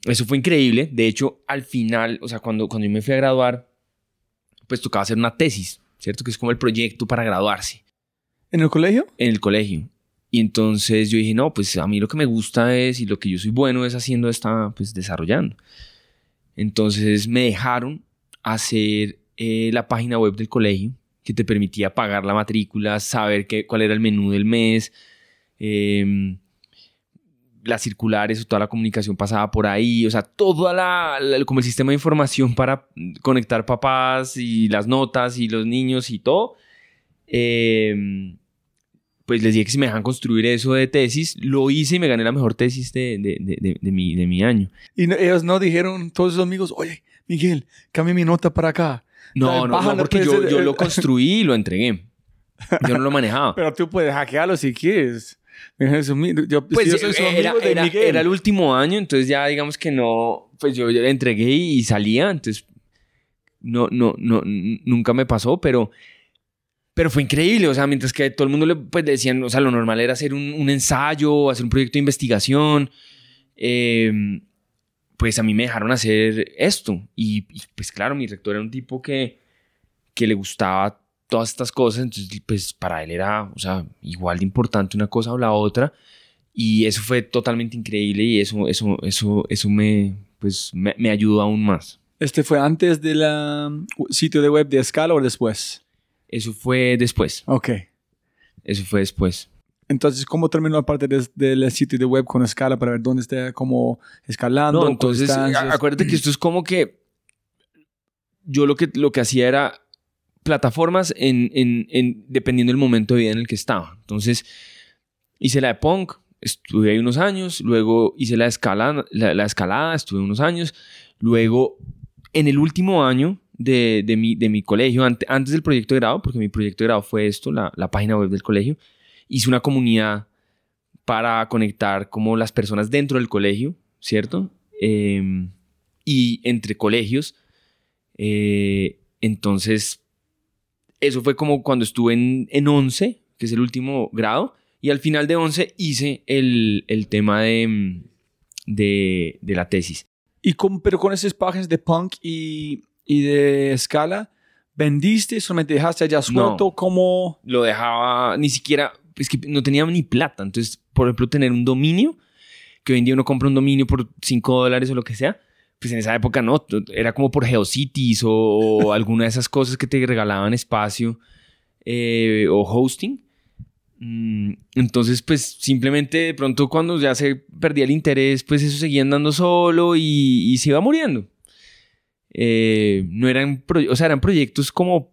Eso fue increíble. De hecho, al final, o sea, cuando, cuando yo me fui a graduar, pues tocaba hacer una tesis, ¿cierto? Que es como el proyecto para graduarse. ¿En el colegio? En el colegio. Y entonces yo dije, no, pues a mí lo que me gusta es y lo que yo soy bueno es haciendo, está pues desarrollando. Entonces me dejaron hacer eh, la página web del colegio que te permitía pagar la matrícula, saber qué, cuál era el menú del mes, eh, las circulares o toda la comunicación pasaba por ahí, o sea, todo la, como el sistema de información para conectar papás y las notas y los niños y todo. Eh, pues les dije que si me dejan construir eso de tesis, lo hice y me gané la mejor tesis de, de, de, mi, de mi año. Y ellos no dijeron, todos sus amigos, oye, Miguel, cambie mi nota para acá. No, no, no, porque yo, yo lo construí y lo entregué. Yo no lo manejaba. Pero tú puedes hackearlo si quieres. Yo, pues era, era, era, el último año, entonces ya digamos que no, pues yo, yo le entregué y salía, entonces no, no, no, nunca me pasó, pero, pero fue increíble, o sea, mientras que todo el mundo le pues, decían, o sea, lo normal era hacer un, un ensayo, hacer un proyecto de investigación, eh, pues a mí me dejaron hacer esto. Y, y, pues claro, mi rector era un tipo que, que le gustaba todas estas cosas, entonces pues para él era, o sea, igual de importante una cosa o la otra. Y eso fue totalmente increíble y eso, eso, eso, eso me, pues, me, me ayudó aún más. ¿Este fue antes del sitio de web de Scala o después? Eso fue después. Ok. Eso fue después. Entonces, ¿cómo terminó la parte de- del sitio de web con Scala para ver dónde está como escalando? No, entonces, acuérdate que esto es como que yo lo que, lo que hacía era plataformas en, en, en- dependiendo del momento de vida en el que estaba. Entonces, hice la de punk, estuve ahí unos años, luego hice la, de escala, la, la escalada, estuve unos años, luego en el último año de, de mi, de mi colegio, ante- antes del proyecto de grado, porque mi proyecto de grado fue esto, la, la página web del colegio, hice una comunidad para conectar como las personas dentro del colegio, ¿cierto? Eh, y entre colegios. Eh, entonces, eso fue como cuando estuve en, en 11, que es el último grado, y al final de 11 hice el, el tema de, de, de la tesis. Y con, pero con esas páginas de punk y, y de Scala, ¿vendiste? ¿Solamente dejaste allá suelto? como Lo dejaba, ni siquiera, es que no tenía ni plata. Entonces, por ejemplo, tener un dominio, que hoy en día uno compra un dominio por 5 dólares o lo que sea, pues en esa época no, era como por Geocities o, o alguna de esas cosas que te regalaban espacio eh, o hosting. Mm, Entonces, pues simplemente de pronto cuando ya se perdía el interés, pues eso seguía andando solo y, y se iba muriendo. Eh, no eran, o sea, eran proyectos como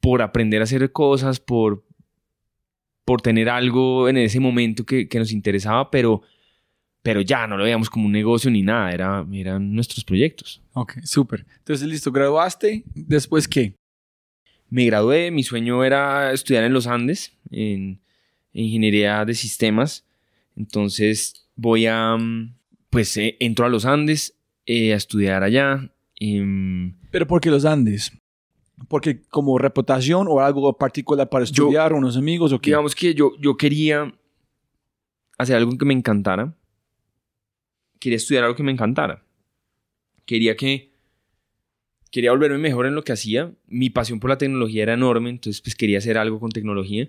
por aprender a hacer cosas, por, por tener algo en ese momento que, que nos interesaba, pero, pero ya no lo veíamos como un negocio ni nada, era, eran nuestros proyectos. Ok, súper. Entonces, listo, graduaste. ¿Después qué? Me gradué, mi sueño era estudiar en los Andes, en ingeniería de sistemas. Entonces voy a, mm, pues eh, entro a los Andes eh, a estudiar allá. Em, ¿Pero por qué los Andes? ¿Porque como reputación o algo particular para Yo- estudiar, unos amigos o qué? digamos que yo, yo quería hacer algo que me encantara. Quería estudiar algo que me encantara. Quería que... Quería volverme mejor en lo que hacía. Mi pasión por la tecnología era enorme, entonces pues quería hacer algo con tecnología.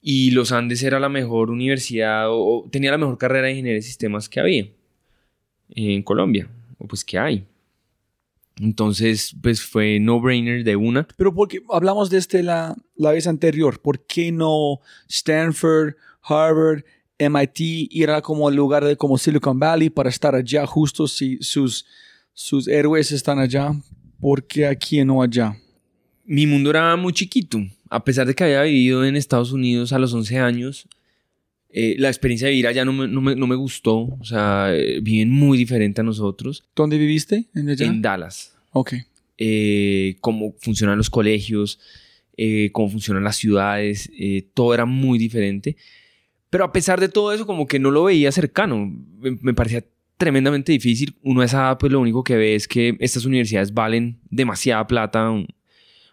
Y Los Andes era la mejor universidad o, o tenía la mejor carrera de ingeniería de sistemas que había en Colombia, o pues que hay. Entonces pues fue no-brainer de una. Pero porque hablamos de este la, la vez anterior, ¿por qué no Stanford, Harvard, MIT era como el lugar de como Silicon Valley para estar allá justo si sus, sus héroes están allá? ¿Por qué aquí y no allá? mi mundo era muy chiquito. A pesar de que había vivido en Estados Unidos a los 11 años, eh, la experiencia de vivir allá no me, no me- no me gustó. O sea, eh, viven muy diferente a nosotros. ¿Dónde viviste? ¿En allá? En Dallas. Ok. Eh, cómo funcionan los colegios, eh, cómo funcionan las ciudades, eh, todo era muy diferente. Pero a pesar de todo eso, como que no lo veía cercano. Me, me parecía tremendamente difícil. Uno a esa edad, pues lo único que ve es que estas universidades valen demasiada plata, un-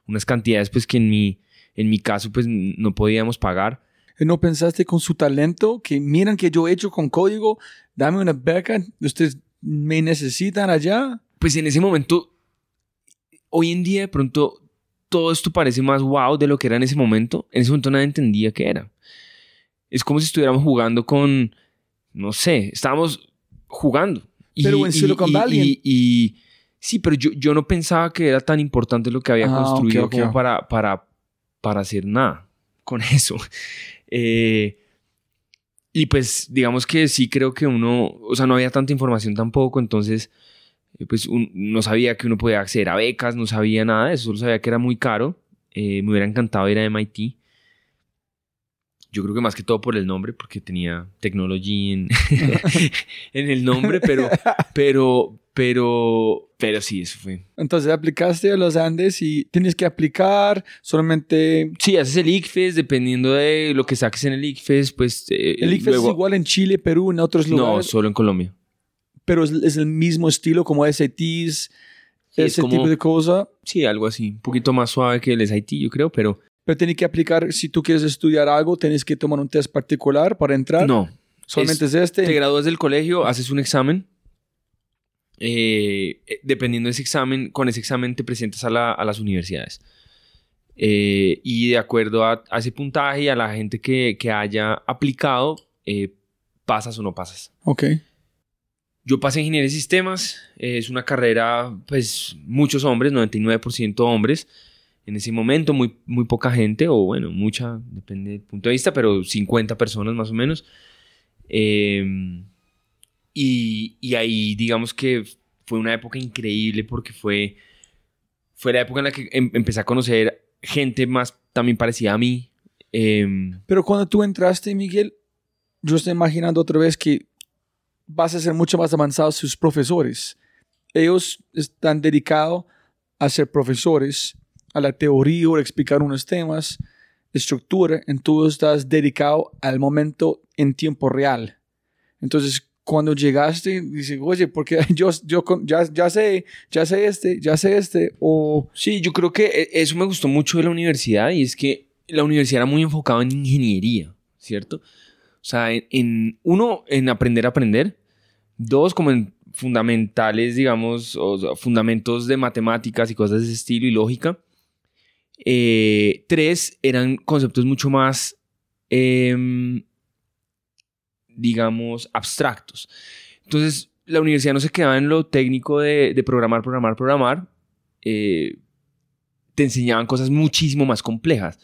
unas cantidades pues que en mi, en mi caso pues no podíamos pagar. ¿Y ¿No pensaste con su talento que miran que yo he hecho con código? Dame una beca, ustedes me necesitan allá. Pues en ese momento, hoy en día de pronto todo esto parece más wow de lo que era en ese momento. En ese momento nadie entendía qué era. Es como si estuviéramos jugando con, no sé, estábamos jugando. Y- Pero en Silicon y- Valley, Y, sí, pero yo, yo no pensaba que era tan importante lo que había Ah, construido como para, para, para hacer nada con eso. Eh, y pues digamos que sí creo que uno, o sea, no había tanta información tampoco, entonces eh, pues no sabía que uno podía acceder a becas, no sabía nada de eso, solo sabía que era muy caro. Eh, me hubiera encantado ir a MIT. Yo creo que más que todo por el nombre, porque tenía technology en, en el nombre, pero, pero, pero, pero sí, eso fue. Entonces aplicaste a los Andes y tienes que aplicar solamente... Sí, haces el ICFES, dependiendo de lo que saques en el ICFES, pues... eh, El ICFES luego- es igual en Chile, Perú, en otros No, lugares. solo en Colombia. pero es, es el mismo estilo como SATs, es ese como- tipo de cosa. Sí, algo así. Un poquito más suave que el SIT, yo creo, pero Pero tienes que aplicar, si tú quieres estudiar algo, tienes que tomar un test particular para entrar. no. Solamente es, este. Te gradúas del colegio, haces un examen. eh, eh, dependiendo de ese examen, con ese examen te presentas a, la- a las universidades. Eh, y de acuerdo a, a ese puntaje y a la gente que, que haya aplicado, eh, pasas o no pasas. Ok. Yo pasé ingeniería de sistemas, eh, es una carrera, pues muchos hombres, 99% hombres. En ese momento muy, muy poca gente, o bueno, mucha, depende del punto de vista, pero 50 personas más o menos. Eh, y, y ahí digamos que fue una época increíble porque fue, fue la época en la que em- empecé a conocer gente más también parecida a mí. Em, Pero cuando tú entraste, Miguel, yo estoy imaginando otra vez que vas a ser mucho más avanzados sus profesores. Ellos están dedicados a ser profesores, a la teoría o explicar unos temas, estructura, entonces estás dedicado al momento en tiempo real. Entonces, cuando llegaste, dices, oye, porque yo, yo ya, ya sé, ya sé este, ya sé este, o... Sí, yo creo que e- eso me gustó mucho de la universidad y es que la universidad era muy enfocada en ingeniería, ¿cierto? O sea, en, uno, en aprender a aprender, dos, como en fundamentales, digamos, fundamentos de matemáticas y cosas de ese estilo y lógica. Eh, tres, eran conceptos mucho más, em, digamos, abstractos. Entonces, la universidad no se quedaba en lo técnico de, programar, programar, programar, eh, te enseñaban cosas muchísimo más complejas.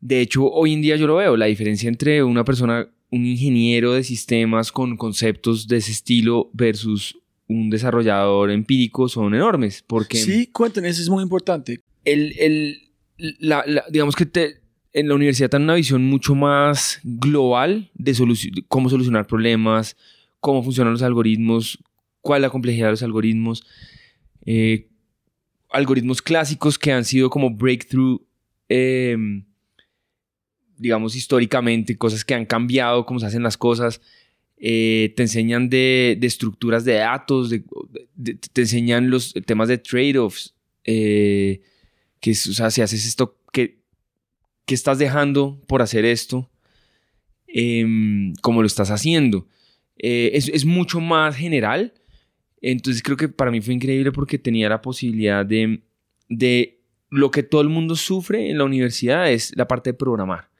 De hecho, hoy en día yo lo veo, la diferencia entre una persona, un ingeniero de sistemas con conceptos de ese estilo versus un desarrollador empírico son enormes, porque Sí, cuéntenme, eso es muy importante. El, el- la- digamos que te- en la universidad te dan una visión mucho más global de de cómo solucionar problemas, cómo funcionan los algoritmos, cuál es la complejidad de los algoritmos, eh, algoritmos clásicos que han sido como breakthrough, eh, digamos históricamente, cosas que han cambiado cómo se hacen las cosas. eh, te enseñan de, de estructuras de datos, te enseñan los temas de trade-offs, eh, que o sea, si haces esto, ¿qué, qué estás dejando por hacer esto? Em, como lo estás haciendo. Eh, es, es mucho más general. Entonces creo que para mí fue increíble porque tenía la posibilidad de, de lo que todo el mundo sufre en la universidad es la parte de programar,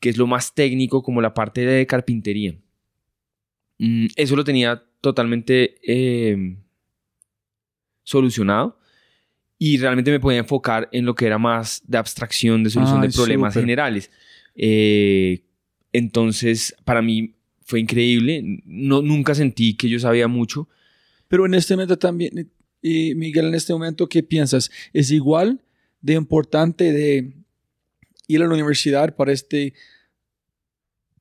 que es lo más técnico como la parte de carpintería. Mm, eso lo tenía totalmente em, solucionado y realmente me podía enfocar en lo que era más de abstracción, de solución de problemas generales. Eh, entonces, para mí fue increíble. No, nunca sentí que yo sabía mucho. Pero en este momento también, y Miguel, en este momento, ¿qué piensas? ¿Es igual de importante de ir a la universidad para este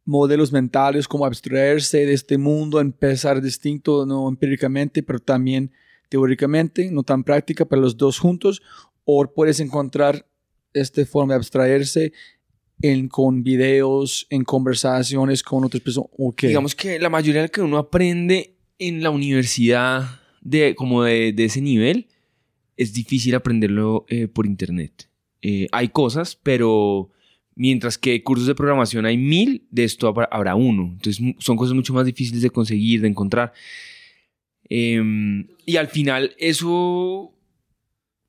modelos mentales, como abstraerse de este mundo, empezar distinto, no empíricamente, pero también teóricamente, no tan práctica, pero los dos juntos? ¿O puedes encontrar esta forma de abstraerse en, con videos, en conversaciones con otras personas? ¿O qué? Digamos que la mayoría de lo que uno aprende en la universidad de, como de, de ese nivel es difícil aprenderlo eh, por internet. Eh, hay cosas, pero mientras que cursos de programación hay mil, de esto habrá, uno. Entonces son cosas mucho más difíciles de conseguir, de encontrar. Em, y al final eso,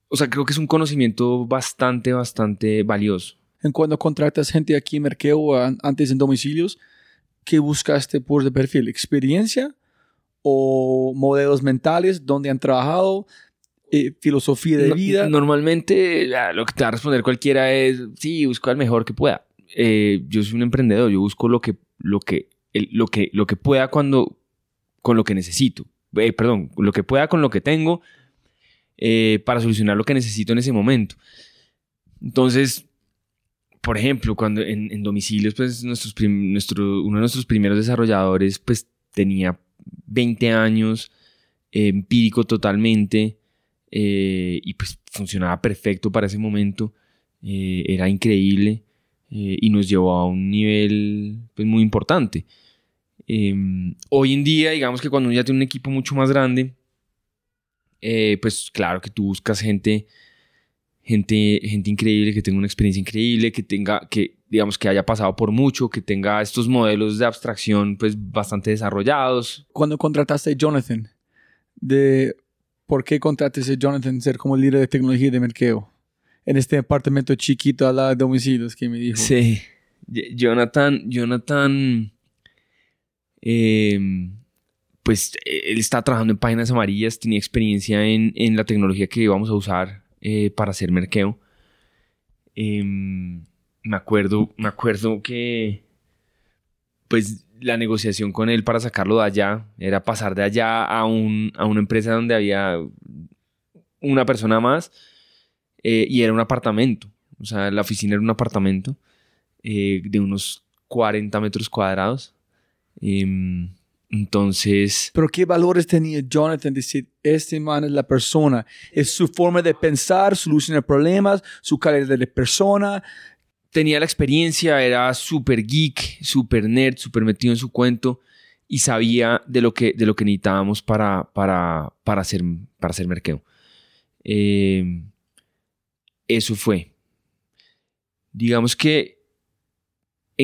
o sea, creo que es un conocimiento bastante, bastante valioso. en cuando contratas gente aquí en Merkeo an- antes en domicilios, ¿qué buscaste por de perfil? ¿Experiencia o modelos mentales donde han trabajado? Eh, ¿Filosofía de No- vida? Normalmente ah, lo que te va a responder cualquiera es, sí, busco al mejor que pueda. Eh, yo soy un emprendedor, yo busco lo que, lo que, el- lo que, lo que pueda cuando, con lo que necesito. Eh, perdón, lo que pueda con lo que tengo eh, para solucionar lo que necesito en ese momento. Entonces, por ejemplo, cuando en, domicilios, pues nuestros uno de nuestros primeros desarrolladores, pues tenía 20 años, eh, empírico totalmente, y pues funcionaba perfecto para ese momento, era increíble y nos llevó a un nivel pues, muy importante. Em, hoy en día, digamos que cuando uno ya tiene un equipo mucho más grande, eh, pues claro que tú buscas gente, gente, gente increíble, que tenga una experiencia increíble, que tenga, que digamos que haya pasado por mucho, que tenga estos modelos de abstracción pues bastante desarrollados. Cuando contrataste a Jonathan, de por qué contrataste a Jonathan ser como líder de tecnología de mercado en este apartamento chiquito a la de domicilios que me dijo. Sí, Jonathan, Jonathan, em, pues él está trabajando en páginas amarillas, tenía experiencia en, en la tecnología que íbamos a usar eh, para hacer mercado. Em, me acuerdo, me acuerdo que pues la negociación con él para sacarlo de allá era pasar de allá a, un, a una empresa donde había una persona más eh, y era un apartamento. O sea, la oficina era un apartamento eh, de unos 40 metros cuadrados. Em, entonces... Pero ¿qué valores tenía Jonathan? Decir, este man es la persona. Es su forma de pensar, solucionar problemas, su calidad de persona, tenía la experiencia, era súper geek, súper nerd, súper metido en su cuento y sabía de lo que, de lo que necesitábamos para, para, para, hacer, para hacer mercado. Eh, eso fue. Digamos que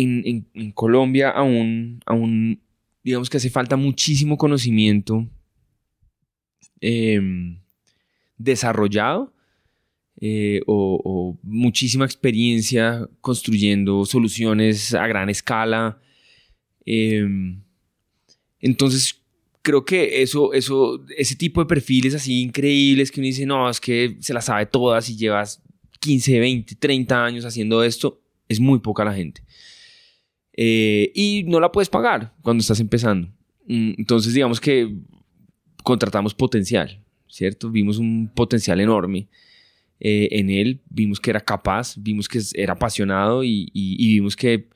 en, Colombia aún, aún, digamos que hace falta muchísimo conocimiento eh, desarrollado eh, o, muchísima experiencia construyendo soluciones a gran escala. Em, entonces, creo que eso, eso, ese tipo de perfiles así increíbles que uno dice, no, es que se las sabe todas y llevas 15, 20, 30 años haciendo esto, es muy poca la gente. Eh, y no la puedes pagar cuando estás empezando. Mm, entonces, digamos que contratamos potencial, ¿cierto? Vimos un potencial enorme. Eh, en él, vimos que era capaz, vimos que era apasionado y, vimos que,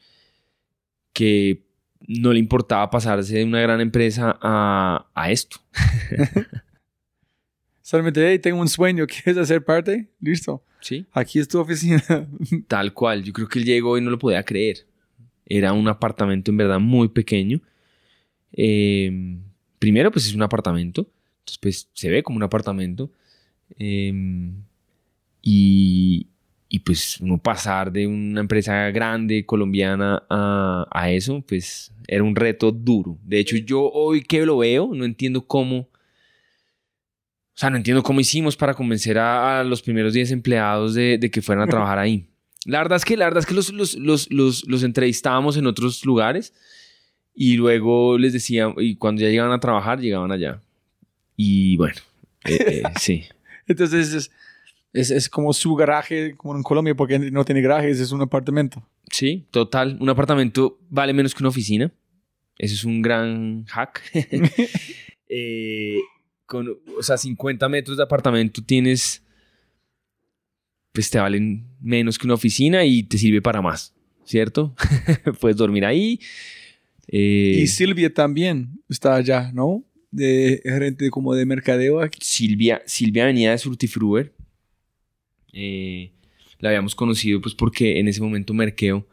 que no le importaba pasarse de una gran empresa a, a esto. Solamente, tengo un sueño, ¿quieres hacer parte? Listo. Sí. Aquí es tu oficina. Tal cual, yo creo que él llegó y no lo podía creer. Era un apartamento en verdad muy pequeño. Eh, primero, pues es un apartamento. Entonces, pues se ve como un apartamento. Eh, y, y pues uno pasar de una empresa grande colombiana a, a, eso, pues era un reto duro. De hecho, yo hoy que lo veo, no entiendo cómo, o sea, no entiendo cómo hicimos para convencer a, los primeros 10 empleados de, de, que fueran a trabajar ahí. La verdad es que, la verdad es que los, los, los, los, los entrevistábamos en otros lugares y luego les decía, y cuando ya llegaban a trabajar, llegaban allá. Y bueno, eh, eh, sí. Entonces, es, es, como su garaje, como en Colombia, porque no tiene garajes, es un apartamento. Sí, total. Un apartamento vale menos que una oficina. Eso es un gran hack. eh, con, o sea, 50 metros de apartamento tienes, pues te valen menos que una oficina y te sirve para más, ¿cierto? Puedes dormir ahí. Eh, y Silvia también está allá, ¿no? De gerente como de mercadeo aquí. Silvia, Silvia venía de Surtifruber eh, la habíamos conocido pues porque en ese momento Merkeo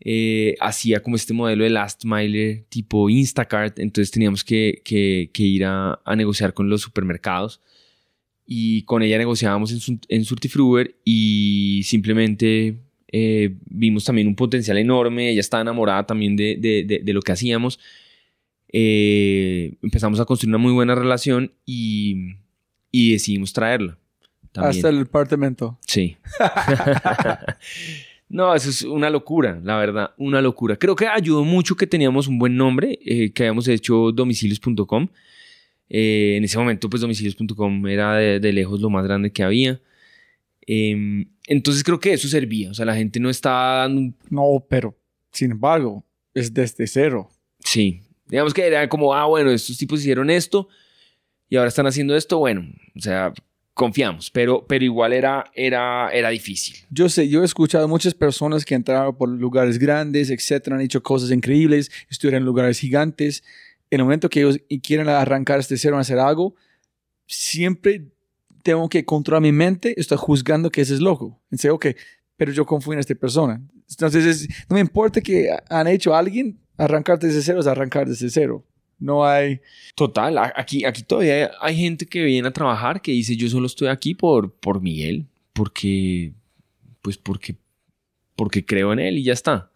eh, hacía como este modelo de last mile tipo Instacart, entonces teníamos que, que, ir a, a, negociar con los supermercados y con ella negociábamos en, en Surtifruber y simplemente eh, vimos también un potencial enorme, ella estaba enamorada también de, de, de, lo que hacíamos, empezamos a construir una muy buena relación y, y decidimos traerla. Hasta el apartamento. Sí. no, eso es una locura, la verdad, una locura. Creo que ayudó mucho que teníamos un buen nombre, eh, que habíamos hecho domicilios.com. Eh, en ese momento, pues domicilios.com era de, lejos lo más grande que había. Em, entonces creo que eso servía. O sea, la gente no estaba dando... No, pero sin embargo, es desde cero. Sí. Digamos que era como, ah, bueno, estos tipos hicieron esto y ahora están haciendo esto. Bueno, o sea, confiamos, pero, pero igual era, era, era difícil. Yo sé, yo he escuchado muchas personas que entraron por lugares grandes, etcétera, han hecho cosas increíbles, estuvieron en lugares gigantes. En el momento que ellos quieren arrancar este cero, hacer algo, siempre tengo que controlar mi mente, estoy juzgando que ese es loco. Dice, ok, pero yo confío en esta persona. Entonces, no me importa que han hecho a alguien, arrancar desde cero es arrancar desde cero. No hay... Total, aquí, aquí todavía hay gente que viene a trabajar que dice yo solo estoy aquí por, por Miguel, porque, pues porque, porque creo en él y ya está.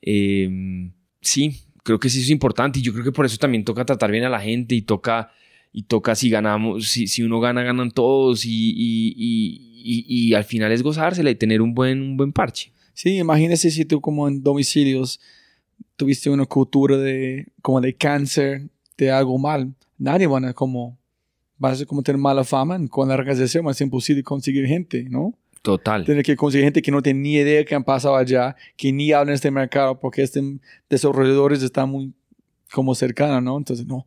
Eh, sí, creo que sí es importante y yo creo que por eso también toca tratar bien a la gente y toca, y toca si ganamos, si, si uno gana, ganan todos y, y, y, al final es gozársela y tener un buen, un buen parche. Sí, imagínese si tú como en domicilios tuviste una cultura de como de cáncer, de algo mal. Nadie van a como... Vas a como tener mala fama con la organización, es imposible conseguir gente, ¿no? Total. Tener que conseguir gente que no tiene ni idea que han pasado allá, que ni hablan este mercado porque este desarrolladores están muy como cercanos, ¿no? Entonces, no,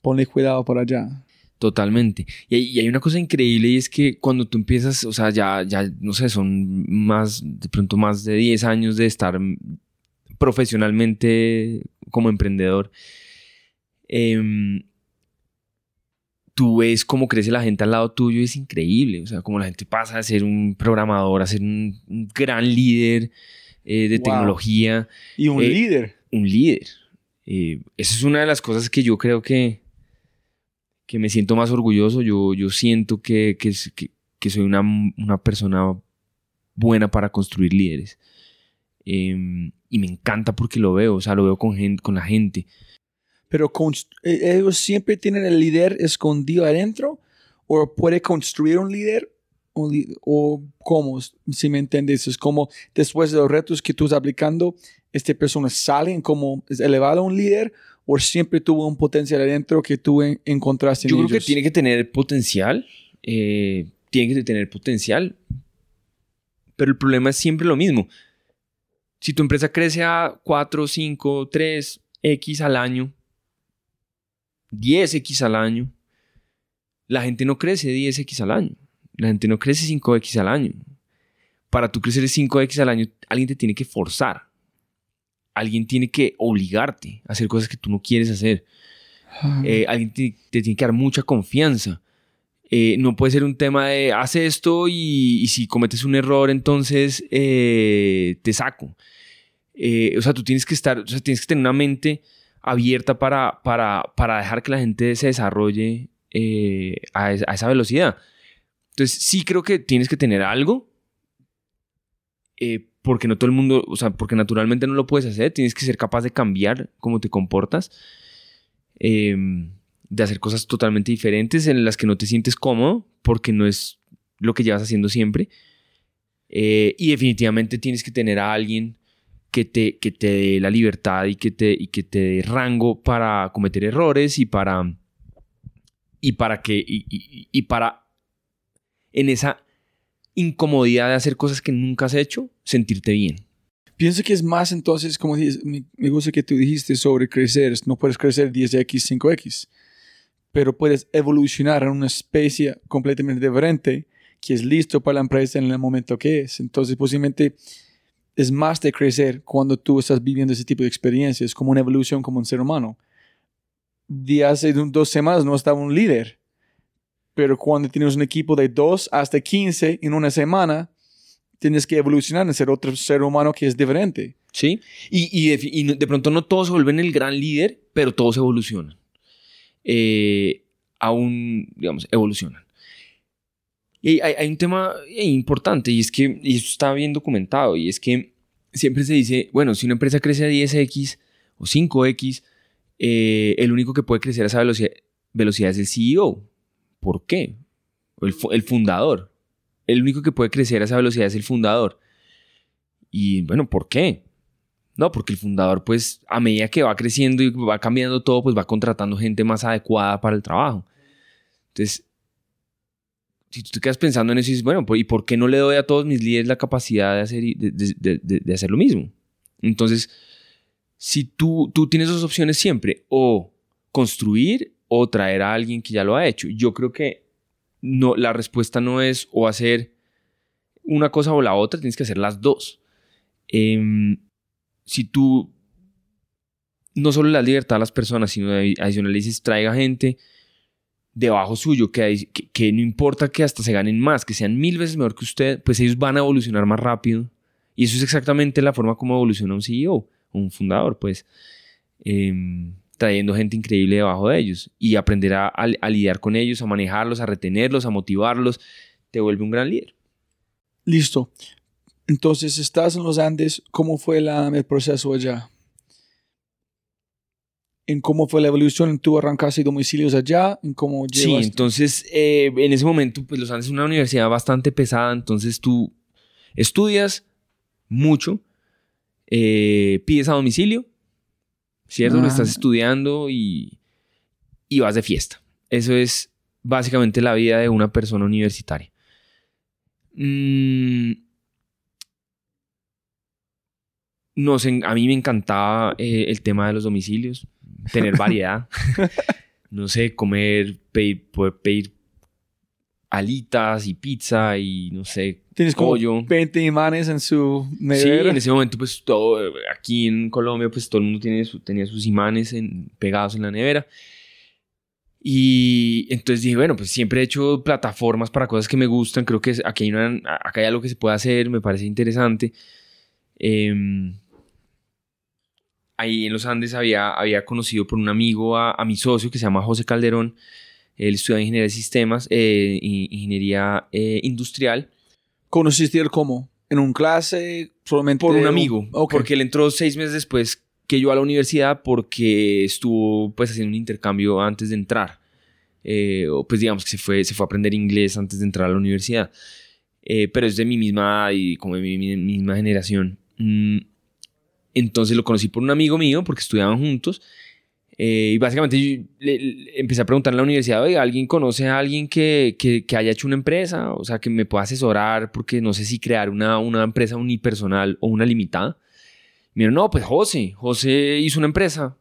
ponle cuidado por allá. Totalmente. Y hay, y hay una cosa increíble y es que cuando tú empiezas, o sea, ya, ya, no sé, son más, de pronto más de 10 años de estar profesionalmente como emprendedor, em, tú ves cómo crece la gente al lado tuyo es increíble. O sea, como la gente pasa a ser un programador, a ser un, un gran líder eh, de Wow. tecnología Y un Eh, líder. un líder. Eh, esa es una de las cosas que yo creo que, que me siento más orgulloso. Yo, yo siento que, que, que- soy una, una persona buena para construir líderes. Eh, y me encanta porque lo veo, o sea, lo veo con, gen- con la gente. Pero eh, ellos siempre tienen el líder escondido adentro o puede construir un líder o, o cómo, si me entiendes, es como después de los retos que tú estás aplicando, esta persona sale como es elevado a un líder o siempre tuvo un potencial adentro que tú en- encontraste en Yo creo que ellos? tiene que tener potencial, eh, tiene que tener potencial, pero el problema es siempre lo mismo. Si tu empresa crece a 4, 5, 3, X al año, 10X al año, la gente no crece 10X al año, la gente no crece 5X al año. Para tú crecer 5X al año, alguien te tiene que forzar, alguien tiene que obligarte a hacer cosas que tú no quieres hacer. Ah, Eh, alguien te, te tiene que dar mucha confianza. Eh, no puede ser un tema de haz esto y, y si cometes un error, entonces eh, te saco. Eh, o sea, tú tienes que estar, o sea, tienes que tener una mente abierta para, para, para dejar que la gente se desarrolle eh, a, es- a esa velocidad. Entonces, sí creo que tienes que tener algo, eh, porque no todo el mundo, o sea, porque naturalmente no lo puedes hacer, tienes que ser capaz de cambiar cómo te comportas eh, de hacer cosas totalmente diferentes en las que no te sientes cómodo porque no es lo que llevas haciendo siempre. Eh, y definitivamente tienes que tener a alguien que te, que te dé la libertad y que te, y que te dé rango para cometer errores y para, y para que, y, y- y para en esa incomodidad de hacer cosas que nunca has hecho, sentirte bien. Pienso que es más entonces, como dices, me, gusta que tú dijiste sobre crecer, no puedes crecer 10x, 5x, pero puedes evolucionar en una especie completamente diferente que es listo para la empresa en el momento que es. Entonces, posiblemente es más de crecer cuando tú estás viviendo ese tipo de experiencias, como una evolución como un ser humano. De hace dos semanas no estaba un líder, pero cuando tienes un equipo de 2 hasta 15 en una semana, tienes que evolucionar en ser otro ser humano que es diferente. ¿Sí? Y, y de pronto no todos se vuelven el gran líder, pero todos evolucionan. Eh, aún, digamos, evolucionan. Hay, un tema importante y es que, y esto está bien documentado, y es que siempre se dice, bueno, si una empresa crece a 10x o 5x, eh, el único que puede crecer a esa velocidad, velocidad es el CEO. ¿Por qué? El, el fundador. El único que puede crecer a esa velocidad es el fundador. Y bueno, ¿por qué? No, porque el fundador, pues, a medida que va creciendo y va cambiando todo, pues va contratando gente más adecuada para el trabajo. Entonces, si tú te quedas pensando en eso y dices, bueno, ¿y por qué no le doy a todos mis líderes la capacidad de hacer, de, de- de- hacer lo mismo? Entonces, si tú, tú tienes dos opciones siempre, o construir o traer a alguien que ya lo ha hecho. Yo creo que no, la respuesta no es o hacer una cosa o la otra, tienes que hacer las dos. Em, si tú no solo le libertad a las personas, sino adi- adicional le dices traiga gente debajo suyo, que, que, no importa que hasta se ganen más, que sean mil veces mejor que usted, pues ellos van a evolucionar más rápido. Y eso es exactamente la forma como evoluciona un CEO. un fundador, pues, em, trayendo gente increíble debajo de ellos y aprender a, a lidiar con ellos, a manejarlos, a retenerlos, a motivarlos, te vuelve un gran líder. Listo. Entonces, estás en los Andes, ¿cómo fue el proceso allá? En cómo fue la evolución, tú arrancaste domicilios allá, en cómo Sí, entonces eh, en ese momento, pues Los Andes es una universidad bastante pesada, entonces tú estudias mucho, eh, pides a domicilio, ¿cierto? Ah. Estás estudiando y, y vas de fiesta. Eso es básicamente la vida de una persona universitaria. Mm, no sé, a mí me encantaba eh, el tema de los domicilios tener variedad. no sé, comer, pedir, poder pedir alitas y pizza y no sé, Tienes pollo. como 20 imanes en su nevera. Sí, en ese momento pues todo, aquí en Colombia pues todo el mundo tiene tenía sus imanes pegados en la nevera. Y entonces dije, bueno, pues siempre he hecho plataformas para cosas que me gustan. Creo que aquí hay, una, acá hay algo que se puede hacer, me parece interesante. Eh, ahí en los Andes había, había conocido por un amigo a, mi socio que se llama José Calderón. Él estudia ingeniería de sistemas, eh, ingeniería eh, industrial. ¿Conociste él cómo? ¿En un clase? Solamente por un amigo. Porque él entró seis meses después que yo a la universidad porque estuvo pues haciendo un intercambio antes de entrar. Eh, o pues digamos que se fue, se fue a aprender inglés antes de entrar a la universidad. pero es de mi misma y como de mi, misma generación. Mm, entonces lo conocí por un amigo mío porque estudiaban juntos. Eh, y básicamente yo empecé a preguntar en la universidad, oye, ¿alguien conoce a alguien que, que, haya hecho una empresa? O sea, que me pueda asesorar porque no sé si crear una, una empresa unipersonal o una limitada. Y me no, pues José, José hizo una empresa.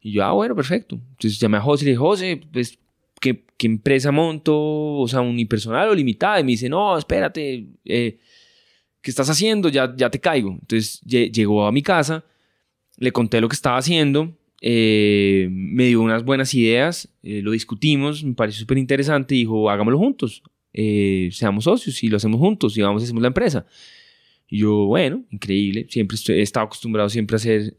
Y yo, ah, bueno, perfecto. Entonces llamé a José y le dije, José, pues, ¿qué, qué empresa monto? O sea, unipersonal o limitada. Y me dice, no, espérate, eh, ¿qué estás haciendo? Ya, ya te caigo. Entonces llegó a mi casa, le conté lo que estaba haciendo, eh, me dio unas buenas ideas, eh, lo discutimos, me pareció súper interesante y dijo, hagámoslo juntos, eh, seamos socios y lo hacemos juntos y vamos a hacer la empresa. Y yo, bueno, increíble, siempre he estado acostumbrado siempre a hacer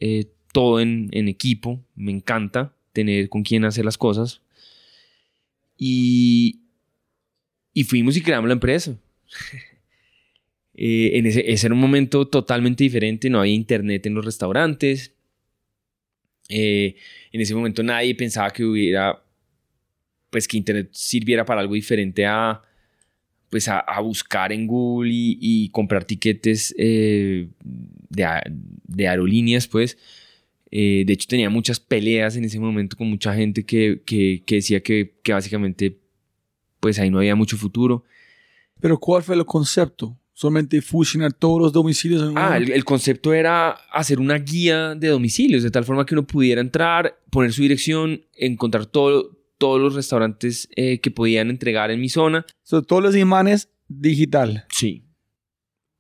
todo en, en, equipo, me encanta tener con quién hacer las cosas. Y, y fuimos y creamos la empresa. Eh, en ese, ese, era un momento totalmente diferente, no había internet en los restaurantes. Eh, en ese momento nadie pensaba que hubiera, pues que internet sirviera para algo diferente a, pues a, buscar en Google y, comprar tiquetes eh, de, de, aerolíneas, pues. de hecho, tenía muchas peleas en ese momento con mucha gente que, que, que decía que, que básicamente, pues ahí no había mucho futuro. Pero ¿cuál fue el concepto? Solamente fusionar todos los domicilios en Ah, el, concepto era hacer una guía de domicilios, de tal forma que uno pudiera entrar, poner su dirección, encontrar todo, todos los restaurantes eh, que podían entregar en mi zona. So, todos los imanes digital. Sí.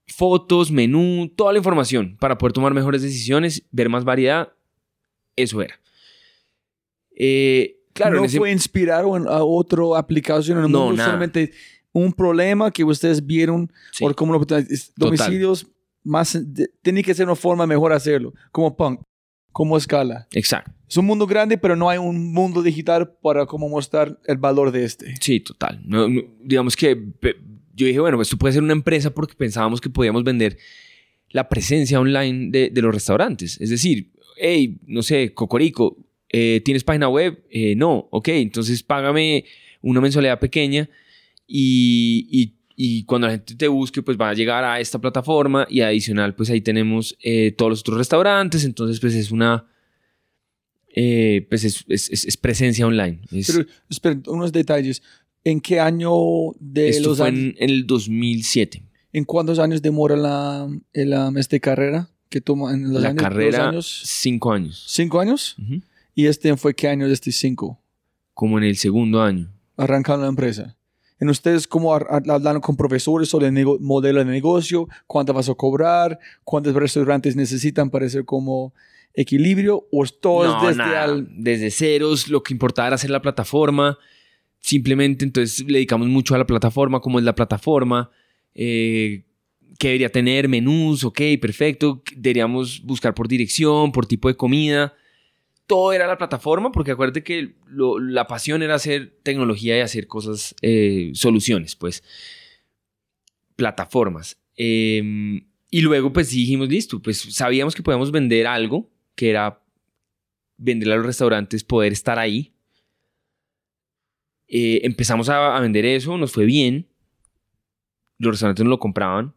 Fotos, menú, toda la información para poder tomar mejores decisiones, ver más variedad. Eso era. Eh, claro, no fue inspirar a otra aplicación en el no, mundo, solamente un problema que ustedes vieron por cómo los domicilios más tiene que ser una forma mejor hacerlo, como punk, como escala. Exacto. Es un mundo grande, pero no hay un mundo digital para cómo mostrar el valor de este. Sí, total. digamos que yo dije, bueno, esto puede ser una empresa porque pensábamos que podíamos vender la presencia online de, los restaurantes. Es decir, hey, no sé, Cocorico, eh, ¿tienes página web? Eh, no, ok, entonces págame una mensualidad pequeña y, cuando la gente te busque, pues va a llegar a esta plataforma y adicional, pues ahí tenemos eh, todos los otros restaurantes, entonces pues es una... Eh, pues es, presencia online. Pero, espera, unos detalles. ¿En qué año de Esto los fue En, el 2007. ¿En cuántos años demora la, la este carrera? que toma en los la carrera, años? cinco años. ¿Cinco años? ¿Y este fue qué año de este cinco? Como en el segundo año. Arrancando la empresa en ustedes cómo hablan con profesores sobre el modelo de negocio, cuánto vas a cobrar, cuántos restaurantes necesitan para ser como equilibrio o todo desde desde ceros, lo que importaba era hacer la plataforma. Simplemente entonces le dedicamos mucho a la plataforma, cómo es la plataforma, eh, qué debería tener, menús, ok, perfecto, deberíamos buscar por dirección, por tipo de comida. Todo era la plataforma, porque acuérdate que la pasión era hacer tecnología y hacer cosas, eh, soluciones, pues, plataformas. Eh, y luego, pues dijimos, listo, pues sabíamos que podíamos vender algo, que era venderle a los restaurantes, poder estar ahí. Eh, empezamos a, vender eso, nos fue bien. Los restaurantes nos lo compraban.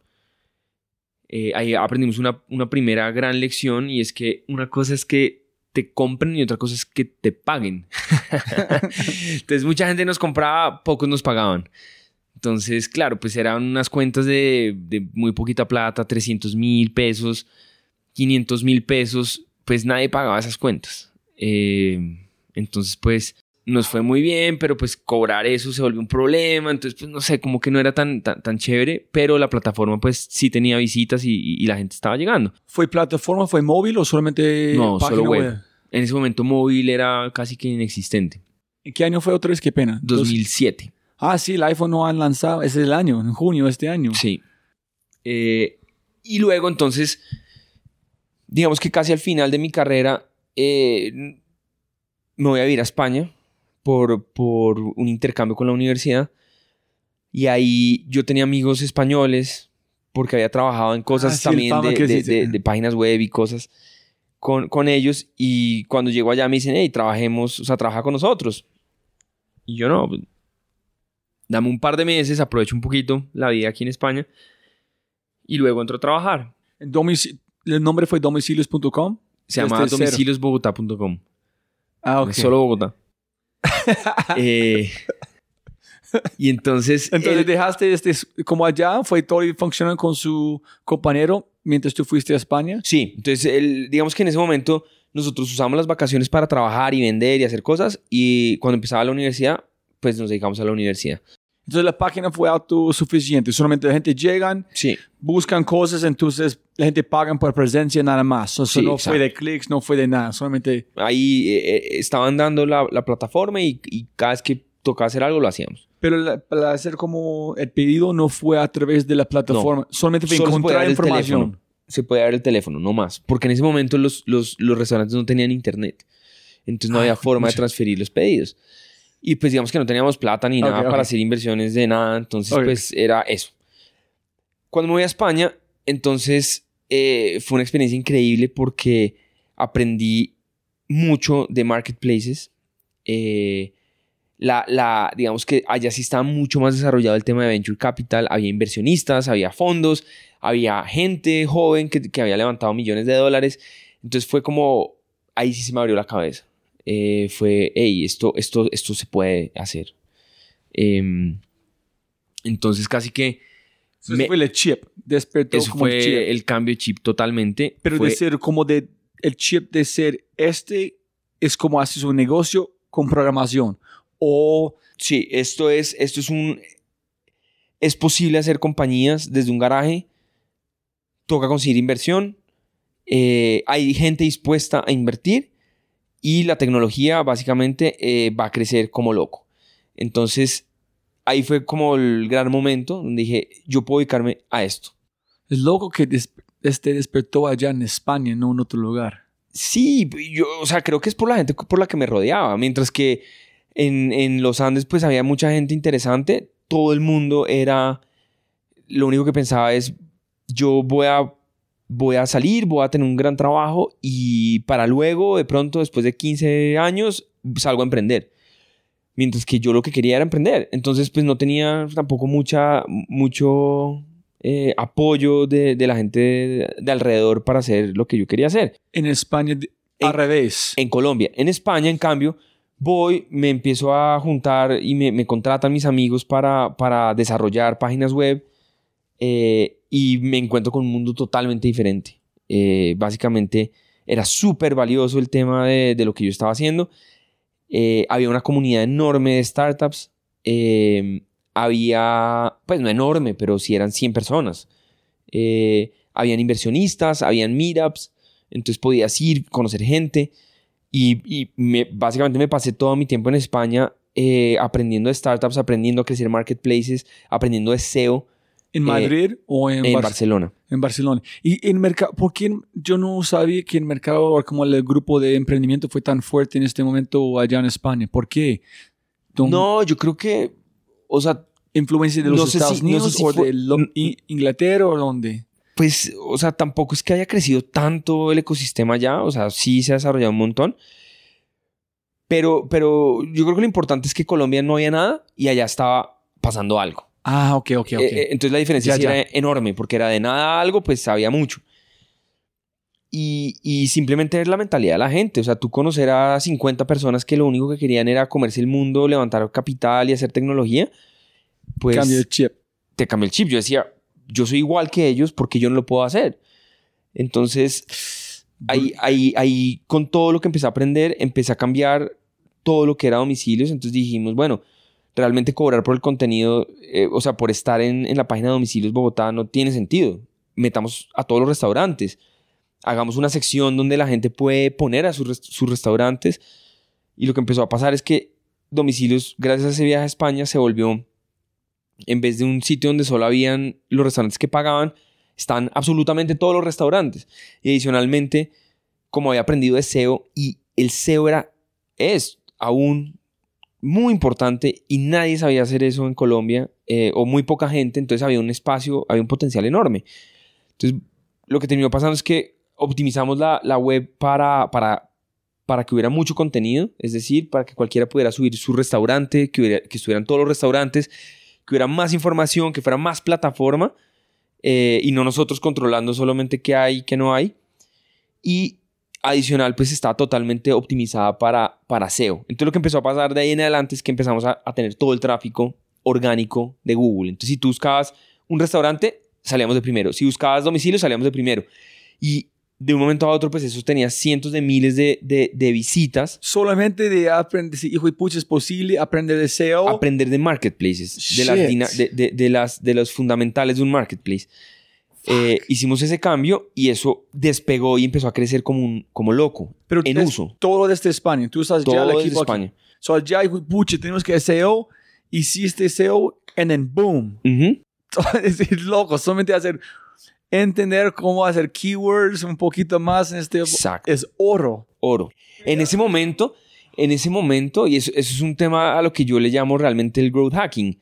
Eh, ahí aprendimos una, una primera gran lección y es que una cosa es que te compren y otra cosa es que te paguen. Entonces mucha gente nos compraba, pocos nos pagaban. Entonces, claro, pues eran unas cuentas de, de muy poquita plata, 300 mil pesos, 500 mil pesos, pues nadie pagaba esas cuentas. Eh, entonces, pues nos fue muy bien, pero pues cobrar eso se volvió un problema, entonces pues no sé, como que no era tan, tan, tan chévere, pero la plataforma pues sí tenía visitas y, y- y la gente estaba llegando. ¿Fue plataforma, fue móvil o solamente No, página solo web. En ese momento móvil era casi que inexistente. ¿En qué año fue otra vez? Qué pena. Dos- 2007. Ah, sí, el iPhone no han lanzado, ese es el año, en junio de este año. Sí. Eh, y luego entonces, digamos que casi al final de mi carrera, eh, me voy a vivir a España por, por un intercambio con la universidad. Y ahí yo tenía amigos españoles porque había trabajado en cosas Ah, sí, también de, de- de- de páginas web y cosas con, con ellos. Y cuando llego allá me dicen, hey, trabajemos, o sea, trabaja con nosotros. Y yo no, pues, dame un par de meses, aprovecho un poquito la vida aquí en España y luego entro a trabajar. El nombre fue domicilios.com. Se Desde llama cero. domiciliosbogotá.com. Ah, ok. Solo Bogotá. Eh, y entonces, Entonces él- dejaste este, como allá, fue todo y funcionó con su compañero mientras tú fuiste a España. sí, entonces él- digamos que en ese momento nosotros usamos las vacaciones para trabajar y vender y hacer cosas y cuando empezaba la universidad, pues nos dedicamos a la universidad. Entonces la página fue autosuficiente. Solamente la gente llegan, Sí, buscan cosas, entonces la gente pagan por presencia nada más. Eso Sí, no exacto. fue de clics, no fue de nada. Solamente ahí eh, eh, estaban dando la, la plataforma y, y cada vez que tocaba hacer algo lo hacíamos. Pero la- para hacer como el pedido no fue a través de la plataforma, solamente fue Solo encontrar información. teléfono. Se podía ver el teléfono, no más. Porque en ese momento los, los, los restaurantes no tenían internet. Entonces no Ah, había forma de pucha. transferir los pedidos. Y pues digamos que no teníamos plata ni nada para hacer inversiones de nada. Entonces pues era eso. Cuando me voy a España, entonces eh, fue una experiencia increíble porque aprendí mucho de marketplaces. Eh, la, la, digamos que allá sí estaba mucho más desarrollado el tema de venture capital. Había inversionistas, había fondos, había gente joven que, que había levantado millones de dólares. Entonces fue como, ahí sí se me abrió la cabeza. Eh, fue, hey, esto, esto, esto se puede hacer. Em, entonces casi que Eso Me- fue el chip, despertó eso como fue el chip. el cambio de chip totalmente. Pero Fue- de ser como de el chip de ser este es como haces un negocio con programación o Sí, esto es, esto es un... Es posible hacer compañías desde un garaje. Toca conseguir inversión. eh, hay gente dispuesta a invertir. Y la tecnología básicamente eh, va a crecer como loco. Entonces, ahí fue como el gran momento donde dije, yo puedo dedicarme a esto. es loco que des- este despertó allá en España, no en otro lugar. Sí, yo, o sea, creo que es por la gente por la que me rodeaba. Mientras que en, en los Andes, pues había mucha gente interesante. Todo el mundo era. Lo único que pensaba es: yo voy a, voy a salir, voy a tener un gran trabajo y para luego, de pronto, después de 15 años, salgo a emprender. Mientras que yo lo que quería era emprender. Entonces, pues no tenía tampoco mucha, mucho eh, apoyo de, de la gente de, de alrededor para hacer lo que yo quería hacer En España, de- En- al revés. en Colombia. En España, en cambio, voy, me empiezo a juntar y me, me contratan mis amigos para, para desarrollar páginas web eh, y me encuentro con un mundo totalmente diferente. Eh, básicamente era súper valioso el tema de, de lo que yo estaba haciendo. Eh, había una comunidad enorme de startups. Eh, había, pues no enorme, pero sí eran 100 personas. Eh, habían inversionistas, habían meetups, entonces podías ir, conocer gente. Y, y me- básicamente me pasé todo mi tiempo en España eh, aprendiendo de startups, aprendiendo a crecer marketplaces, aprendiendo de SEO. ¿En Madrid o en, en Bar- Barcelona. En Barcelona. Y en mercado, ¿por qué yo no sabía que el mercado, como el grupo de emprendimiento fue tan fuerte en este momento allá en España? ¿Por qué? Don- No, yo creo que, o sea, ¿Influencia de los no Estados si- no sé Unidos si o fue- de lo- Inglaterra o dónde? pues, o sea, tampoco es que haya crecido tanto el ecosistema allá, o sea, sí se ha desarrollado un montón. Pero, pero yo creo que lo importante es que Colombia no había nada y allá estaba pasando algo. Ah, ok, ok, ok. Eh, eh, entonces la diferencia Ya, sí ya. era enorme, porque era de nada algo, pues había mucho. Y, y simplemente ver la mentalidad de la gente. O sea, tú conocer a 50 personas que lo único que querían era comerse el mundo, levantar capital y hacer tecnología, pues Cambio de chip. te cambió el chip. Yo decía, yo soy igual que ellos, porque yo no lo puedo hacer? Entonces, ahí, ahí, ahí con todo lo que empecé a aprender, empecé a cambiar todo lo que era domicilios. Entonces dijimos, bueno, realmente cobrar por el contenido, eh, o sea, por estar en, en la página de domicilios Bogotá no tiene sentido. Metamos a todos los restaurantes. Hagamos una sección donde la gente puede poner a sus, sus restaurantes. Y lo que empezó a pasar es que domicilios, gracias a ese viaje a España, se volvió, en vez de un sitio donde solo habían los restaurantes que pagaban, están absolutamente todos los restaurantes. Y adicionalmente, como había aprendido de SEO, y el SEO era, es aún muy importante y nadie sabía hacer eso en Colombia, eh, o muy poca gente, entonces había un espacio, había un potencial enorme. Entonces, lo que terminó pasando es que optimizamos la, la web para, para, para que hubiera mucho contenido, es decir, para que cualquiera pudiera subir su restaurante, que, hubiera- que estuvieran todos los restaurantes, que hubiera más información, que fuera más plataforma, eh, y no nosotros controlando solamente qué hay y qué no hay. Y adicional, pues está totalmente optimizada para, para SEO. Entonces lo que empezó a pasar de ahí en adelante es que empezamos a, a tener todo el tráfico orgánico de Google. Entonces si tú buscabas un restaurante, salíamos de primero. Si buscabas domicilio, salíamos de primero. Y de un momento a otro, pues eso tenía cientos de miles de, de- de visitas. Solamente de aprender, si hijo y pucha es posible, aprender de SEO. Aprender de marketplaces, de las, de las, de los fundamentales de un marketplace. Eh, hicimos ese cambio y eso despegó y empezó a crecer como, un, como loco, pero en es uso. Todo desde España. Tú estás ya Todo el desde equipo aquí. España. So, ya, pucha, tenemos que SEO. Hiciste SEO, and then boom. Ujú. es decir, loco, solamente hacer entender cómo hacer keywords un poquito más en este Exacto. es oro. oro. En ese momento, en ese momento, y eso, eso es un tema a lo que yo le llamo realmente el growth hacking.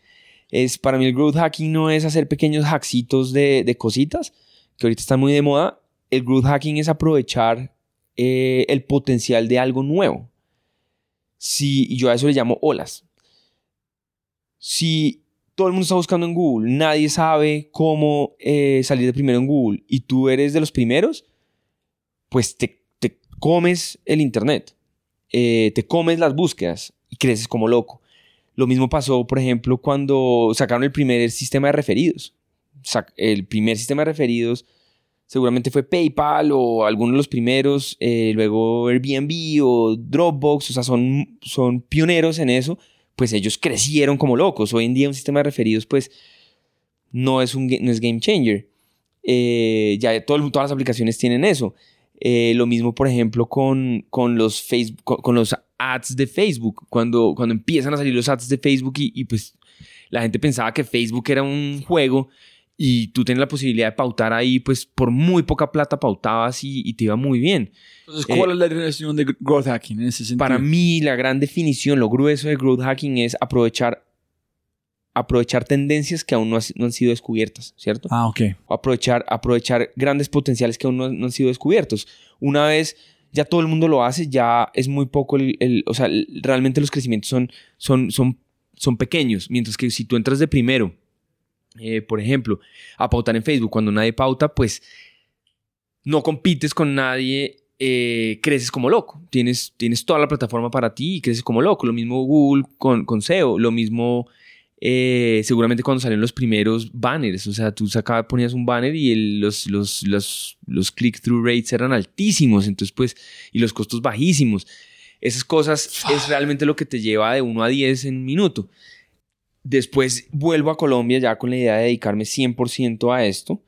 Es, para mí el growth hacking no es hacer pequeños hacksitos de, de cositas, que ahorita están muy de moda. El growth hacking es aprovechar eh, el potencial de algo nuevo. Si, yo a eso le llamo olas. Si todo el mundo está buscando en Google, nadie sabe cómo eh, salir de primero en Google y tú eres de los primeros, pues te, te comes el Internet, eh, te comes las búsquedas y creces como loco. Lo mismo pasó, por ejemplo, cuando sacaron el primer sistema de referidos. El primer sistema de referidos seguramente fue PayPal o alguno de los primeros, eh, luego Airbnb o Dropbox, o sea, son, son pioneros en eso, pues ellos crecieron como locos. Hoy en día un sistema de referidos, pues, no es, un, no es game changer. Eh, ya todo todas las aplicaciones tienen eso. Eh, lo mismo, por ejemplo, con, con los Facebook, con, con los ads de Facebook. Cuando, cuando empiezan a salir los ads de Facebook y, y, pues la gente pensaba que Facebook era un juego y tú tienes la posibilidad de pautar ahí, pues por muy poca plata pautabas y, y te iba muy bien. Entonces, ¿cuál Eh, es la definición de growth hacking en ese sentido? Para mí, la gran definición, lo grueso de growth hacking es aprovechar, aprovechar tendencias que aún no, has- no han sido descubiertas, ¿cierto? Ah, ok. aprovechar, aprovechar grandes potenciales que aún no, no han sido descubiertos. Una vez ya todo el mundo lo hace, ya es muy poco el, el- o sea, realmente los crecimientos son, son, son, son pequeños, mientras que si tú entras de primero, eh, por ejemplo, a pautar en Facebook cuando nadie pauta, pues no compites con nadie, eh, creces como loco. Tienes, tienes toda la plataforma para ti y creces como loco. Lo mismo Google con, con SEO, lo mismo eh, seguramente cuando salieron los primeros banners, o sea, tú sacabas, ponías un banner y el- los, los, los, los click-through rates eran altísimos, entonces pues, y los costos bajísimos. Esas cosas es realmente lo que te lleva de 1 a 10 en un minuto. Después vuelvo a Colombia ya con la idea de dedicarme 100% a esto.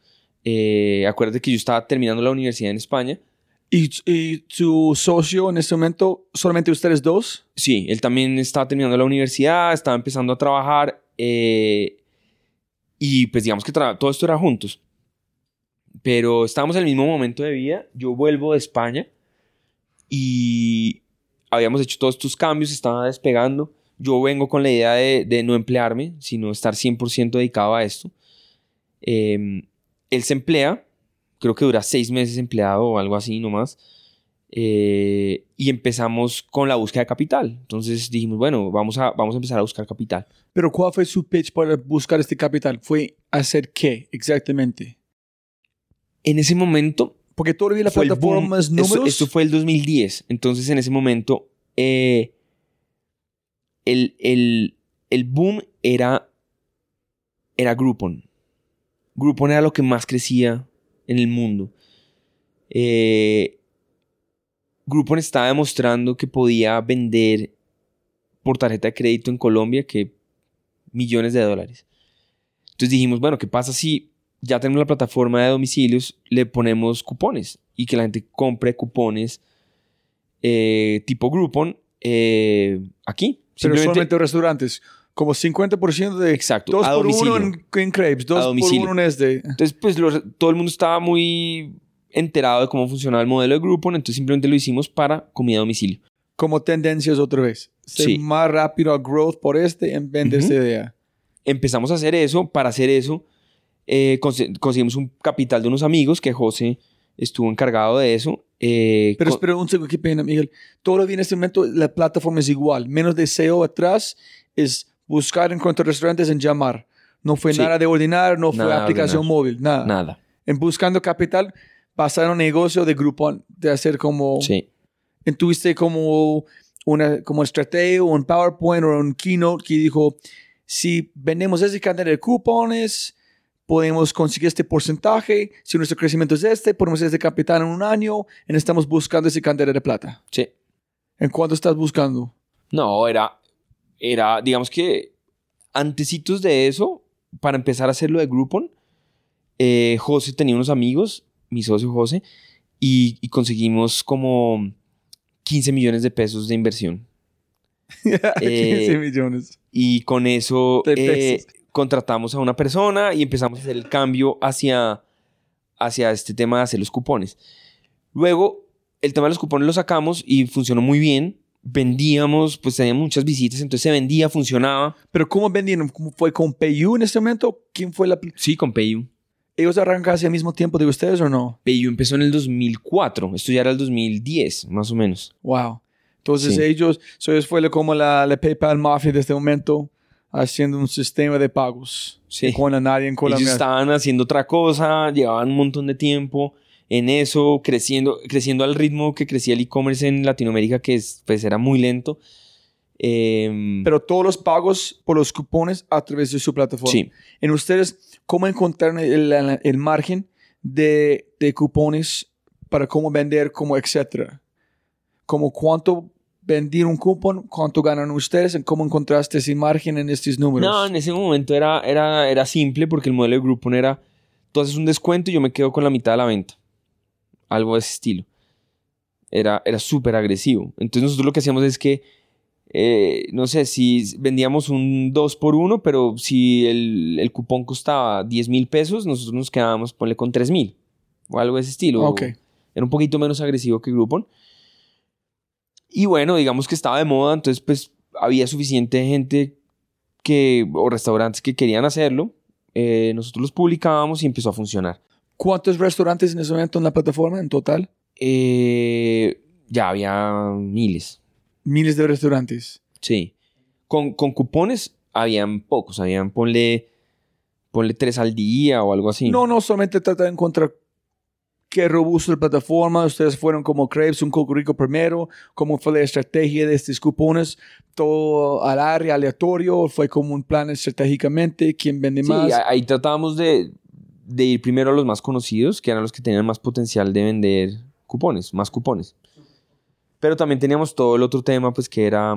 Eh, acuérdate que yo estaba terminando la universidad en España. ¿Y, y tu socio en este momento, solamente ustedes dos? Sí, él también estaba terminando la universidad, estaba empezando a trabajar. Eh, Y pues digamos que todo esto era juntos. Pero estábamos en el mismo momento de vida. Yo vuelvo de España y habíamos hecho todos estos cambios, estaba despegando. Yo vengo con la idea de, de no emplearme, sino estar 100% dedicado a esto. Eh, él se emplea, creo que dura seis meses empleado o algo así nomás. Eh, y empezamos con la búsqueda de capital. Entonces dijimos, bueno, vamos a, vamos a empezar a buscar capital. Pero ¿cuál fue su pitch para buscar este capital? ¿Fue hacer qué exactamente? En ese momento Porque todavía la plataforma es números. Esto, esto fue el 2010. Entonces, en ese momento, eh, el, el- el boom era, era Groupon. Groupon era lo que más crecía en el mundo. Eh, Groupon estaba demostrando que podía vender por tarjeta de crédito en Colombia que millones de dólares. Entonces dijimos, bueno, ¿qué pasa si ya tenemos la plataforma de domicilios, le ponemos cupones y que la gente compre cupones eh, tipo Groupon eh, aquí? pero solamente restaurantes. Como 50% de Exacto, dos a por domicilio. uno en, en crepes, dos por domicilio. uno en este. Entonces, pues los- todo el mundo estaba muy enterado de cómo funcionaba el modelo de Groupon, entonces simplemente lo hicimos para comida a domicilio. Como tendencias otra vez. Ser Sí. más rápido a growth por este en vez de Ujú. esta idea. Empezamos a hacer eso, para hacer eso eh, conse- conseguimos un capital de unos amigos que José estuvo encargado de eso. eh, Pero espera un segundo, qué pena, Miguel. Todavía en este momento la plataforma es igual. Menos de SEO atrás es buscar en cuanto a restaurantes en llamar. No fue Sí. nada de ordenar, no fue Nada de aplicación ordenar. móvil, nada. nada. En buscando capital, pasaron negocio de Groupon, de hacer como... Sí. Tuviste como una como estrategia un PowerPoint o un keynote que dijo, si vendemos ese cantidad de cupones, podemos conseguir este porcentaje. Si nuestro crecimiento es este, podemos hacer este capital en un año y estamos buscando ese cantidad de plata. Sí. ¿En cuánto estás buscando? No, era, era, digamos que antecitos de eso, para empezar a hacer lo de Groupon, eh, José tenía unos amigos, mi socio José, y, y conseguimos como 15 millones de pesos de inversión. 15 millones. Y con eso eh, contratamos a una persona y empezamos a hacer el cambio hacia, hacia este tema de hacer los cupones. Luego, el tema de los cupones lo sacamos y funcionó muy bien. Vendíamos, pues teníamos muchas visitas, entonces se vendía, funcionaba. Pero ¿cómo vendieron? ¿Cómo ¿Fue con PayU en este momento? ¿Quién fue la... Sí, con PayU. ¿Ellos arrancaron hace al mismo tiempo de ustedes o no? PayU empezó en el 2004, esto ya era el 2010, más o menos. Wow. Entonces Sí. ellos, so ellos fue como la, la PayPal Mafia de este momento, haciendo un sistema de pagos. Sí. Con a nadie en Ellos Colombia. estaban haciendo otra cosa, llevaban un montón de tiempo en eso, creciendo, creciendo al ritmo que crecía el e-commerce en Latinoamérica, que es, pues era muy lento. Em, Pero todos los pagos por los cupones a través de su plataforma. sí, En ustedes, ¿cómo encontraron el, el- el margen de, de cupones para cómo vender, como etcétera? Como cuánto vendieron un cupón, cuánto ganan ustedes, y cómo encontraste ese margen en estos números. no, en ese momento era, era, era simple porque el modelo de Groupon era, tú haces un descuento y yo me quedo con la mitad de la venta. Algo de ese estilo. Era, era súper agresivo. Entonces nosotros lo que hacíamos es que, eh, no sé, si vendíamos un 2 por 1, pero si el, el cupón costaba 10 mil pesos, nosotros nos quedábamos, ponle con 3 mil. O algo de ese estilo. Ok. Era un poquito menos agresivo que Groupon. Y bueno, digamos que estaba de moda, entonces pues había suficiente gente que, o restaurantes que querían hacerlo. Eh, nosotros los publicábamos y empezó a funcionar. ¿Cuántos restaurantes en ese momento en la plataforma en total? Eh, ya había miles, Miles de restaurantes. sí. Con, con cupones habían pocos, habían, ponle, ponle tres al día o algo así. No, no, solamente trata de encontrar qué robusto la plataforma. Ustedes fueron como Crepes, un Coco Rico primero. ¿Cómo fue la estrategia de estos cupones? Todo al área, aleatorio. Fue como un plan estratégicamente. ¿Quién vende Sí, más? ahí tratábamos de, de ir primero a los más conocidos, que eran los que tenían más potencial de vender cupones, más cupones. Pero también teníamos todo el otro tema, pues que era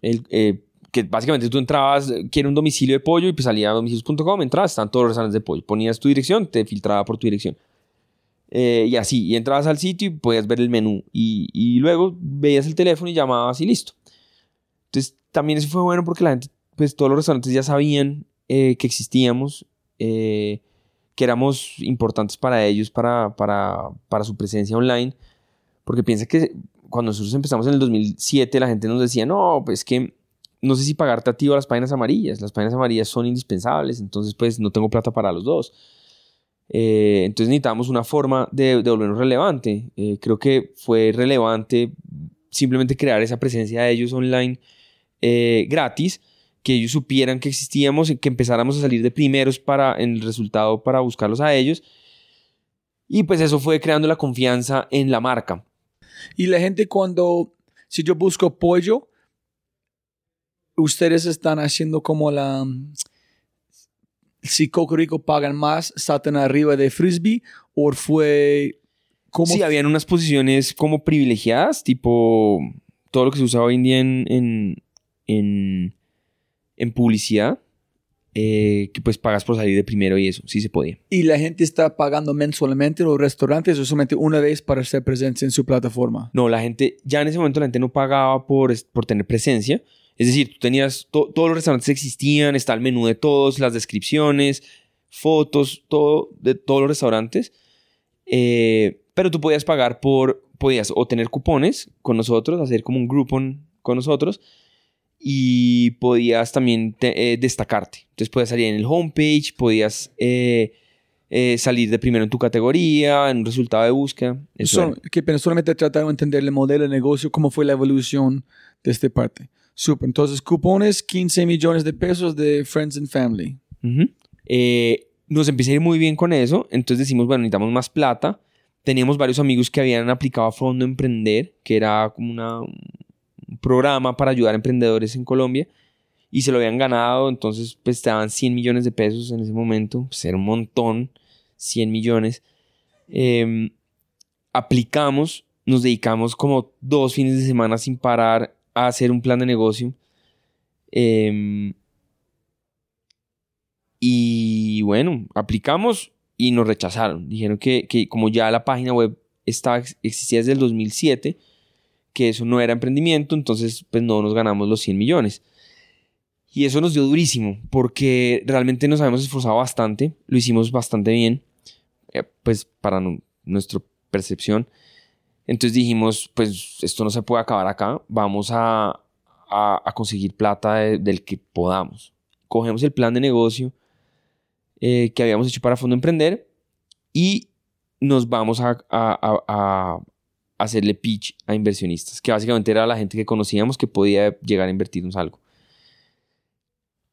el, eh, que básicamente tú entrabas, quiero un domicilio de pollo y pues salía a domicilios.com, entrabas, estaban todos los restaurantes de pollo, ponías tu dirección, te filtraba por tu dirección. Eh, y así, y entrabas al sitio y podías ver el menú y, y luego veías el teléfono y llamabas y listo. Entonces también eso fue bueno porque la gente, pues todos los restaurantes ya sabían eh, que existíamos eh, que éramos importantes para ellos, para, para, para su presencia online, porque piensa que cuando nosotros empezamos en el 2007, la gente nos decía, no, pues que no sé si pagarte a ti o las páginas amarillas. Las páginas amarillas son indispensables, entonces pues no tengo plata para los dos. Eh, entonces necesitamos una forma de, de volvernos relevante. Eh, creo que fue relevante simplemente crear esa presencia de ellos online eh, gratis, que ellos supieran que existíamos y que empezáramos a salir de primeros para, en el resultado para buscarlos a ellos. Y pues eso fue creando la confianza en la marca. Y la gente cuando, si yo busco pollo, ustedes están haciendo como la... Si Coco Rico pagan más, saltan arriba de Frisbee, o fue... ¿cómo sí, habían unas posiciones como privilegiadas, tipo todo lo que se usa hoy en día en, en, en publicidad, eh, que pues pagas por salir de primero y eso, sí se podía. ¿Y la gente está pagando mensualmente en los restaurantes o solamente una vez para hacer presencia en su plataforma? No, la gente, ya en ese momento la gente no pagaba por, por tener presencia, es decir, tú tenías, todos los restaurantes existían, está el menú de todos, las descripciones, fotos, todo de todos los restaurantes. Eh, pero tú podías pagar por, podías o tener cupones con nosotros, hacer como un groupon con nosotros y podías también eh, destacarte. Entonces podías salir en el homepage, podías eh, salir de primero en tu categoría, en un resultado de búsqueda. Eso que pero solamente trataron de entender el modelo de negocio, cómo fue la evolución de esta parte. Super. Entonces, cupones, 15 millones de pesos de Friends and Family. Eh, nos empieza a ir muy bien con eso. Entonces decimos, bueno, necesitamos más plata. Teníamos varios amigos que habían aplicado a Fondo Emprender, que era como una, un programa para ayudar a emprendedores en Colombia. Y se lo habían ganado. Entonces, pues te daban 100 millones de pesos en ese momento. Pues era un montón. 100 millones. Em, aplicamos. Nos dedicamos como dos fines de semana sin parar a hacer un plan de negocio. Em, y bueno, aplicamos y nos rechazaron. Dijeron que, como ya la página web estaba, existía desde el 2007, que eso no era emprendimiento, entonces pues no nos ganamos los 100 millones. Y eso nos dio durísimo, porque realmente nos habíamos esforzado bastante, lo hicimos bastante bien, eh, pues para nuestra percepción. Entonces dijimos, pues esto no se puede acabar acá, vamos a, conseguir plata del que podamos. Cogemos el plan de negocio eh, que habíamos hecho para Fondo Emprender y nos vamos a, a, hacerle pitch a inversionistas, que básicamente era la gente que conocíamos que podía llegar a invertirnos algo.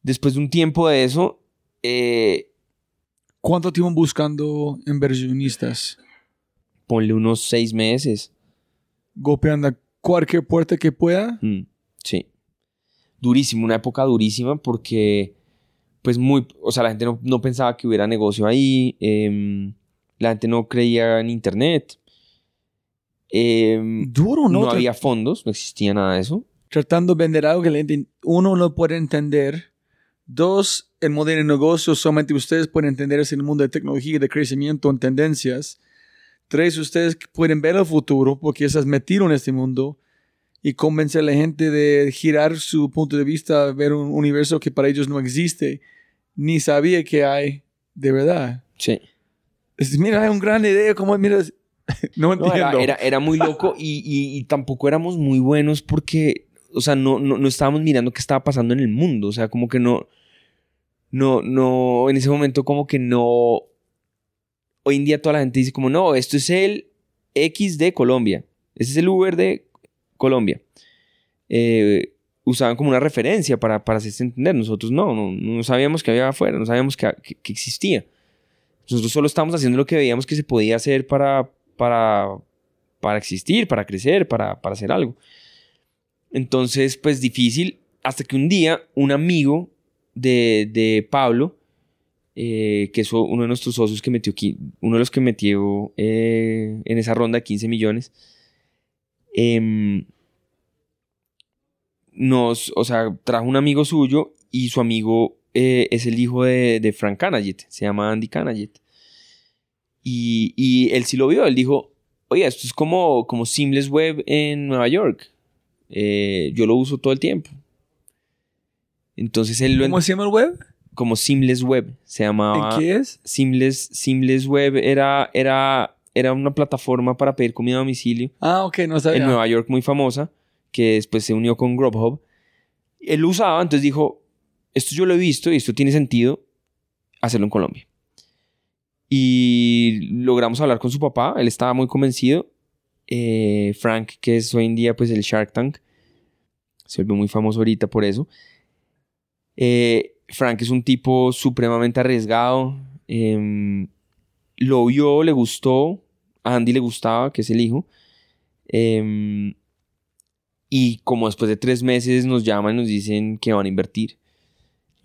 Después de un tiempo de eso... Eh, ¿Cuánto tiempo buscando inversionistas? ponle unos seis meses. Golpeando cualquier puerta que pueda. Mm, sí. Durísimo, una época durísima porque, pues muy, o sea, la gente no, pensaba que hubiera negocio ahí, em, la gente no creía en Internet. Em, Duro, ¿no? No había fondos, no existía nada de eso. Tratando de vender algo que uno no puede entender. Dos, el modelo de negocio solamente ustedes pueden entender es el mundo de tecnología, de crecimiento, en tendencias. Tres, ustedes pueden ver el futuro porque estás metido en este mundo y convencer a la gente de girar su punto de vista, ver un universo que para ellos no existe, ni sabía que hay de verdad. Sí. mira, hay un gran idea, como miras, no entiendo. era, muy loco y, tampoco éramos muy buenos porque, o sea, no, no, no estábamos mirando qué estaba pasando en el mundo, o sea, como que no, no, no, en ese momento como que no hoy en día toda la gente dice como, no, esto es el X de Colombia. Ese es el Uber de Colombia. Eh, usaban como una referencia para, para hacerse entender. Nosotros no, no, sabíamos que había afuera, no sabíamos que, existía. Nosotros solo estábamos haciendo lo que veíamos que se podía hacer para, para, para existir, para crecer, para, para hacer algo. Entonces, pues difícil, hasta que un día un amigo de, de Pablo eh, que es uno de nuestros socios que metió, uno de los que metió eh, en esa ronda 15 millones, em, nos, o sea, trajo un amigo suyo y su amigo eh, es el hijo de, Frank Canaget, se llama Andy Canaget. Y, y, él sí lo vio, él dijo, oye, esto es como, como Seamless Web en Nueva York. yo lo uso todo el tiempo. Entonces él ¿Cómo se llama el web? como Seamless Web, se llamaba. ¿En qué es? Seamless, Seamless Web era, era, era una plataforma para pedir comida a domicilio Ah, ok, no sabía. en Nueva York muy famosa, que después se unió con Grubhub. Él lo usaba, entonces dijo, esto yo lo he visto y esto tiene sentido hacerlo en Colombia. Y logramos hablar con su papá, él estaba muy convencido. Eh, Frank, que es hoy en día pues el Shark Tank, se volvió muy famoso ahorita por eso. Eh, Frank es un tipo supremamente arriesgado. em, lo vio, le gustó. A Andy le gustaba, que es el hijo. Em, y como después de tres meses nos llaman y nos dicen que van a invertir.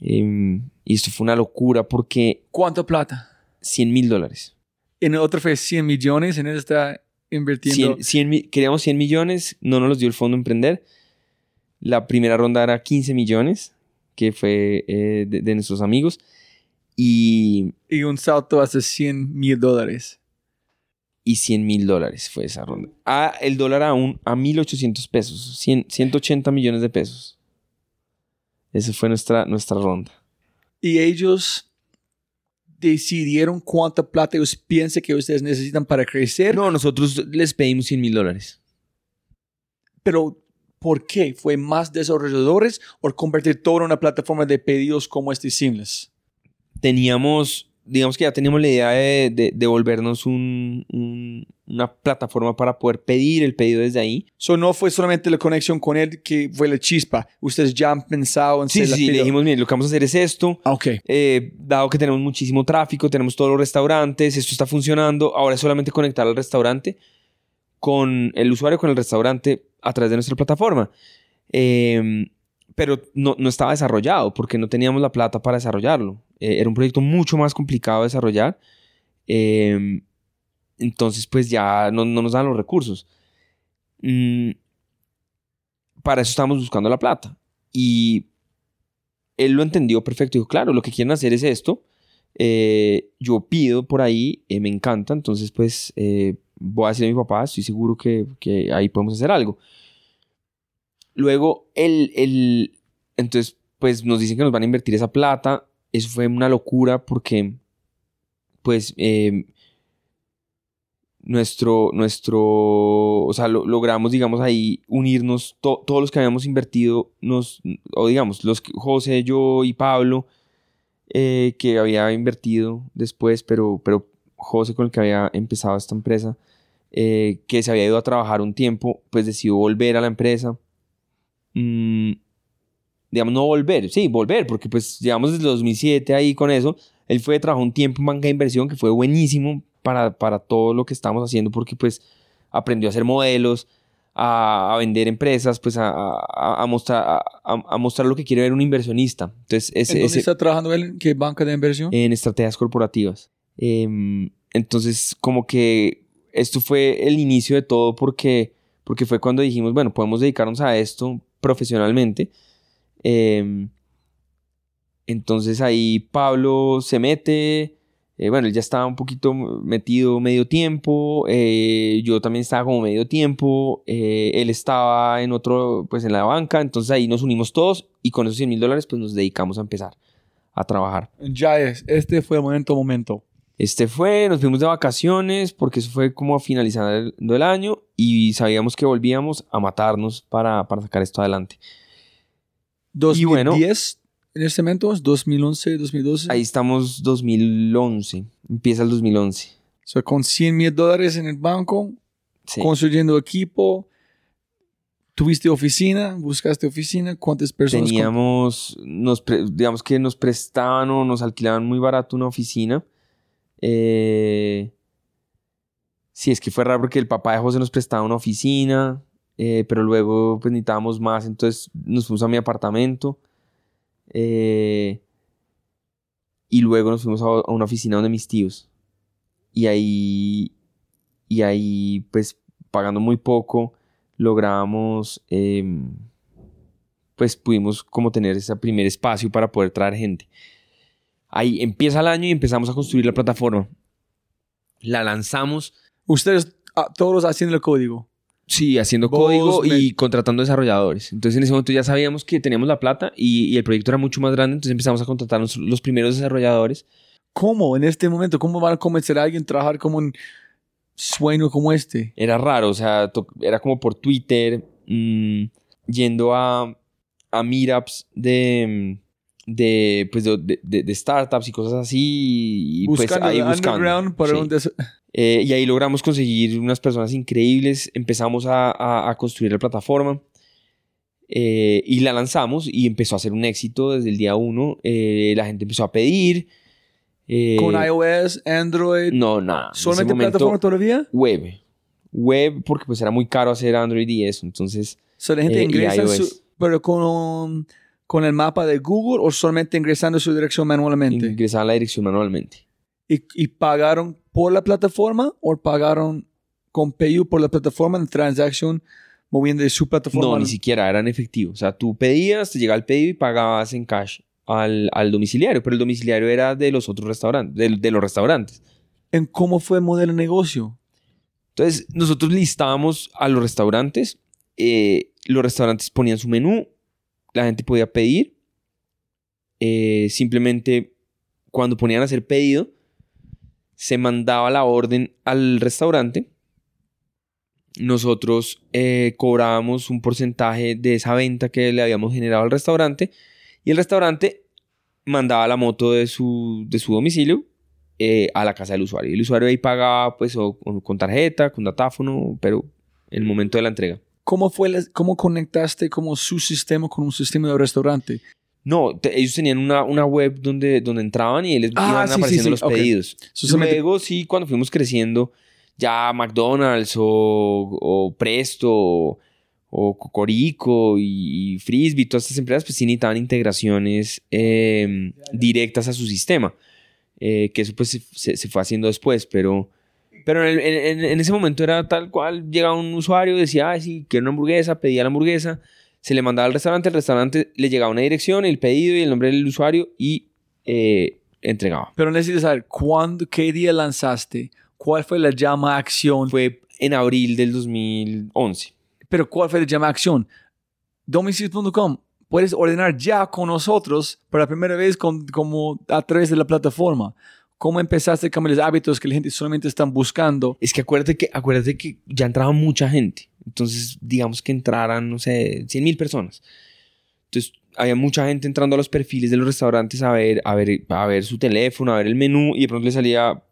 Em, y esto fue una locura porque ¿Cuánto plata? 100 mil dólares. En otro fue 100 millones, en él está invirtiendo. 100, 100 mi- queríamos 100 millones, no nos los dio el fondo Emprender. La primera ronda era 15 millones, que fue eh, de, de nuestros amigos. Y, Y un salto hasta 100 mil dólares. y 100 mil dólares fue esa ronda. Ah, el dólar a, un, a 1.800 pesos, 100 180 millones de pesos. Esa fue nuestra, nuestra ronda. Y ellos decidieron cuánta plata ellos piensan que ustedes necesitan para crecer. No, nosotros les pedimos 100 mil dólares. Pero, ¿por qué? ¿Fue más desarrolladores o convertir todo en una plataforma de pedidos como este Seamless? teníamos, digamos que ya teníamos la idea de, de, de volvernos un- un- una plataforma para poder pedir el pedido desde ahí. So, no fue solamente la conexión con él que fue la chispa. Ustedes ya han pensado en Sí, sí, sí, le dijimos, mire, lo que vamos a hacer es esto. Ah, Ok. Eh, dado que tenemos muchísimo tráfico, tenemos todos los restaurantes, esto está funcionando, ahora es solamente conectar al restaurante con el usuario, con el restaurante a través de nuestra plataforma. Eh, pero no, no estaba desarrollado porque no teníamos la plata para desarrollarlo. Eh, era un proyecto mucho más complicado de desarrollar. Eh, entonces, pues ya no, no nos dan los recursos. Mm, para eso estábamos buscando la plata. Y él lo entendió perfecto. Dijo, claro, lo que quieren hacer es esto. Eh, yo pido por ahí, eh, me encanta. Entonces, pues, voy a decirle a mi papá, estoy seguro que, que ahí podemos hacer algo. Luego, el, el, entonces, pues nos dicen que nos van a invertir esa plata. Eso fue una locura porque, pues, eh, nuestro, nuestro, o sea, lo- logramos, digamos, ahí unirnos, to- todos los que habíamos invertido, nos, o digamos, los José, yo y Pablo, eh, que había invertido después, pero, pero José con el que había empezado esta empresa, eh, que se había ido a trabajar un tiempo, pues decidió volver a la empresa. Mm, digamos, no volver, sí, volver, porque pues llevamos desde 2007 ahí con eso. Él fue, trabajó un tiempo en banca de inversión que fue buenísimo para, para todo lo que estamos haciendo, porque pues aprendió a hacer modelos, a, a vender empresas, pues a, a- a mostrar, a, mostrar lo que quiere ver un inversionista. Entonces, ese, ¿En dónde ese- está trabajando él? ¿En ¿Qué banca de inversión? en estrategias corporativas. Em, entonces, como que esto fue el inicio de todo porque, porque fue cuando dijimos, bueno, podemos dedicarnos a esto profesionalmente. Em, entonces ahí Pablo se mete, eh, bueno, él ya estaba un poquito metido medio tiempo, eh, yo también estaba como medio tiempo, eh, él estaba en otro, pues en la banca, entonces ahí nos unimos todos y con esos 100 mil dólares pues nos dedicamos a empezar a trabajar. Ya es. Este fue el momento, momento. Este fue, nos fuimos de vacaciones porque eso fue como a finalizando el año y sabíamos que volvíamos a matarnos para, para sacar esto adelante. 2010, bueno, en este momento, es 2011, 2012. Ahí estamos 2011, empieza el 2011. So, con 100 mil dólares en el banco, Sí. construyendo equipo. ¿Tuviste oficina? ¿Buscaste oficina? ¿Cuántas personas? Teníamos, nos digamos que nos prestaban o nos alquilaban muy barato una oficina. Eh, sí, es que fue raro porque el papá de José nos prestaba una oficina, eh, pero luego pues necesitábamos más, entonces nos fuimos a mi apartamento. eh, y luego nos fuimos a, una oficina donde mis tíos. Y ahí, y ahí pues pagando muy poco, logramos, em, pues pudimos como tener ese primer espacio para poder traer gente. Ahí empieza el año y empezamos a construir la plataforma. La lanzamos. Ustedes ah, todos haciendo el código. Sí, haciendo Vos código me- y contratando desarrolladores. Entonces en ese momento ya sabíamos que teníamos la plata y, y el proyecto era mucho más grande, entonces empezamos a contratar los, los primeros desarrolladores. ¿Cómo en este momento? ¿Cómo van a convencer a alguien a trabajar como un sueño como este? Era raro, o sea, era como por Twitter, mm, yendo a, a meetups de, de, pues de, de- de startups y cosas así. Y pues buscando ahí el buscando. para sí. un Eh, y ahí logramos conseguir unas personas increíbles. Empezamos a, a- a construir la plataforma eh, y la lanzamos y empezó a ser un éxito desde el día uno. Eh, la gente empezó a pedir. eh, con iOS, Android, No, nada. solamente plataforma todavía. Web. Web porque pues era muy caro hacer Android y eso. Entonces, O sea, la gente Eh, ingresa su- pero con, con el mapa de Google o solamente ingresando su dirección manualmente. ingresaba la dirección manualmente. ¿Y, y pagaron por la plataforma o pagaron con PayU por la plataforma en transacción moviendo de su plataforma? No, ni siquiera era en efectivo. O sea, tú pedías, te llegaba el pedido y pagabas en cash al, al domiciliario, pero el domiciliario era de los otros restaurantes, de, de los restaurantes. ¿En cómo fue el modelo de negocio? Entonces, nosotros listábamos a los restaurantes, eh, los restaurantes ponían su menú, la gente podía pedir, eh, simplemente cuando ponían a hacer pedido, se mandaba la orden al restaurante, nosotros eh, cobrábamos un porcentaje de esa venta que le habíamos generado al restaurante y el restaurante mandaba la moto de su, de su domicilio eh, a la casa del usuario. Y el usuario ahí pagaba pues o, con tarjeta, con datáfono, pero en el momento de la entrega. ¿Cómo, fue la- ¿Cómo conectaste como su sistema con un sistema de restaurante? No, te- ellos tenían una, una web donde, donde entraban y les Ah, iban sí, sí, apareciendo sí, los ok. pedidos. So, Luego sí, cuando fuimos creciendo, ya McDonald's o, o Presto o, o Cocorico y, y Frisbee, todas estas empresas, pues sí necesitaban integraciones eh, directas a su sistema. Eh, que eso pues se- se fue haciendo después, pero, pero en, en- en ese momento era tal cual, llegaba un usuario, decía, ay, sí, quiero una hamburguesa, pedía la hamburguesa, se le mandaba al restaurante, el restaurante le llegaba una dirección, el pedido y el nombre del usuario y eh, entregaba. Pero necesito saber, ¿cuándo, qué día lanzaste? ¿Cuál fue la llama a acción? Fue en abril del 2011. Pero ¿cuál fue la llama a acción? Domicilios.com. Puedes ordenar ya con nosotros por la primera vez con, como a través de la plataforma. ¿Cómo empezaste a cambiar los hábitos que la gente solamente están buscando? Es que acuérdate que, acuérdate que ya entraba mucha gente. Entonces, digamos que entraran, no sé, 100 mil personas. Entonces, había mucha gente entrando a los perfiles de los restaurantes a ver, a ver, a ver su teléfono, a ver el menú y de pronto le salía,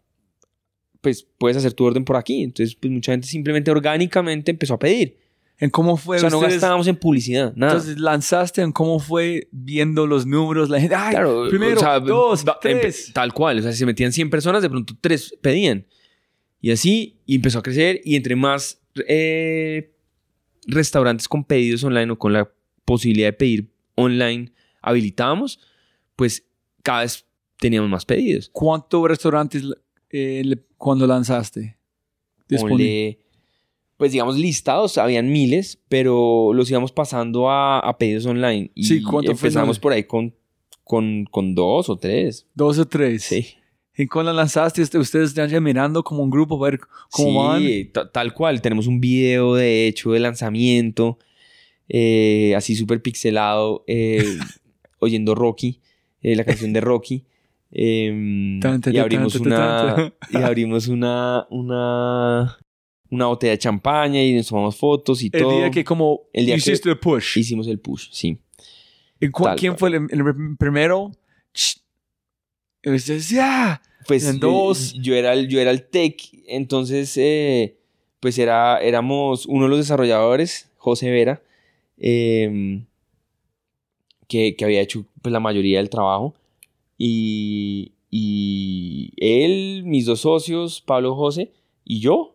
pues, puedes hacer tu orden por aquí. Entonces, pues, mucha gente simplemente orgánicamente empezó a pedir. ¿En cómo fue? O sea, no ustedes- gastábamos en publicidad, nada. Entonces lanzaste en cómo fue viendo los números, la gente, ay, Claro, primero, o sea, dos, da- empe- tres. Tal cual, o sea, si se metían 100 personas, de pronto 3 pedían. Y así, y empezó a crecer, y entre más eh, restaurantes con pedidos online o con la posibilidad de pedir online habilitábamos, pues cada vez teníamos más pedidos. ¿Cuántos restaurantes eh, le- cuando lanzaste? Disponible. Pues digamos, listados, habían miles, pero los íbamos pasando a, a pedidos online. Y Sí, ¿cuánto empezamos por ahí con, con, con dos o tres. Dos o tres. Sí. ¿Y cuando lanzaste, ustedes están ya mirando como un grupo a ver cómo van? Sí, ta- tal cual. Tenemos un video, de hecho, de lanzamiento, eh, así súper pixelado, eh, oyendo Rocky, eh, la canción de Rocky. tan, y abrimos una, y abrimos una, una, una botella de champaña y nos tomamos fotos y El todo. día que como El día que- hiciste el push. Hicimos el push, sí. ¿Y tal ¿Quién fue el, el primero? Y ustedes, ya. Pues En dos. yo era el, yo era el tech, entonces eh, pues era, éramos uno de los desarrolladores, José Vera, eh, que, que había hecho pues, la mayoría del trabajo. Y, y él, mis dos socios, Pablo José y yo.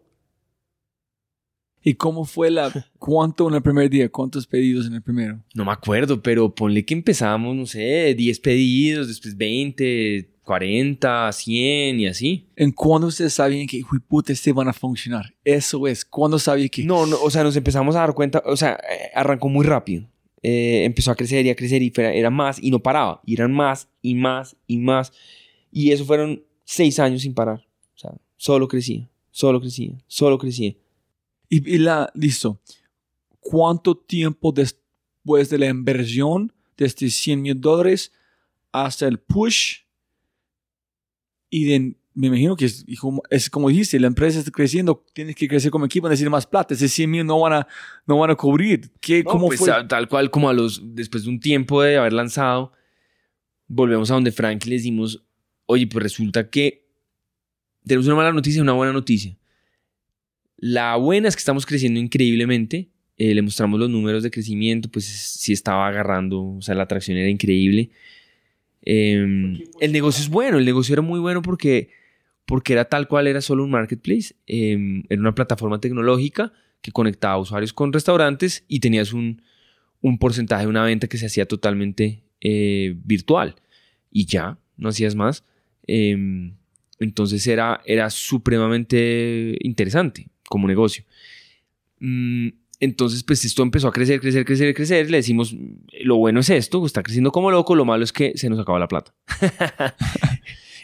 ¿Y cómo fue la... ¿Cuánto en el primer día? ¿Cuántos pedidos en el primero? No me acuerdo, pero ponle que empezamos, no sé, 10 pedidos, después 20, 40, 100 y así. ¿En cuándo ustedes sabían que, hijo puta, este van a funcionar? Eso es. ¿Cuándo sabía que...? No, no, o sea, nos empezamos a dar cuenta, o sea, eh, arrancó muy rápido. Eh, empezó a crecer y a crecer y era más y no paraba. Y eran más y más y más. Y eso fueron seis años sin parar. O sea, solo crecía, solo crecía, solo crecía. Y, y la, listo. ¿Cuánto tiempo después de la inversión de estos 100 mil dólares hasta el push? Y de, me imagino que es, como, es como dijiste, la empresa está creciendo, tienes que crecer como equipo, necesitas más plata, ese 100 mil no van a, no van a cubrir. ¿Qué, No, ¿Cómo pues, fue? a- tal cual como a los, después de un tiempo de haber lanzado, volvemos a donde Frank y le decimos, oye, pues resulta que tenemos una mala noticia y una buena noticia. La buena es que estamos creciendo increíblemente. eh, le mostramos los números de crecimiento, pues sí estaba agarrando, o sea, la atracción era increíble. Eh, el negocio es bueno, el negocio era muy bueno porque, porque era tal cual, era solo un marketplace, eh, era una plataforma tecnológica que conectaba usuarios con restaurantes y tenías un, un porcentaje de una venta que se hacía totalmente eh, virtual y ya, no hacías más. Eh, entonces era, era supremamente interesante como negocio. Mm, entonces, pues esto empezó a crecer, crecer, crecer, crecer. Le decimos, lo bueno es esto, está creciendo como loco, lo malo es que se nos acaba la plata.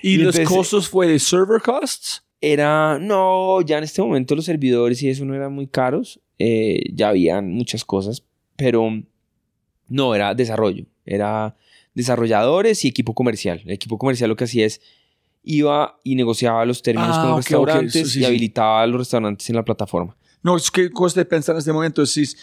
¿Y, y los costos fue de server costs? Era, no, ya en este momento los servidores y eso no eran muy caros, eh, ya habían muchas cosas, pero no, era desarrollo, era desarrolladores y equipo comercial. El equipo comercial lo que hacía es, iba y negociaba los términos Ah, con los ok, restaurantes eso sí, y habilitaba a los restaurantes en la plataforma. No, es que cosa de pensar en este momento es si es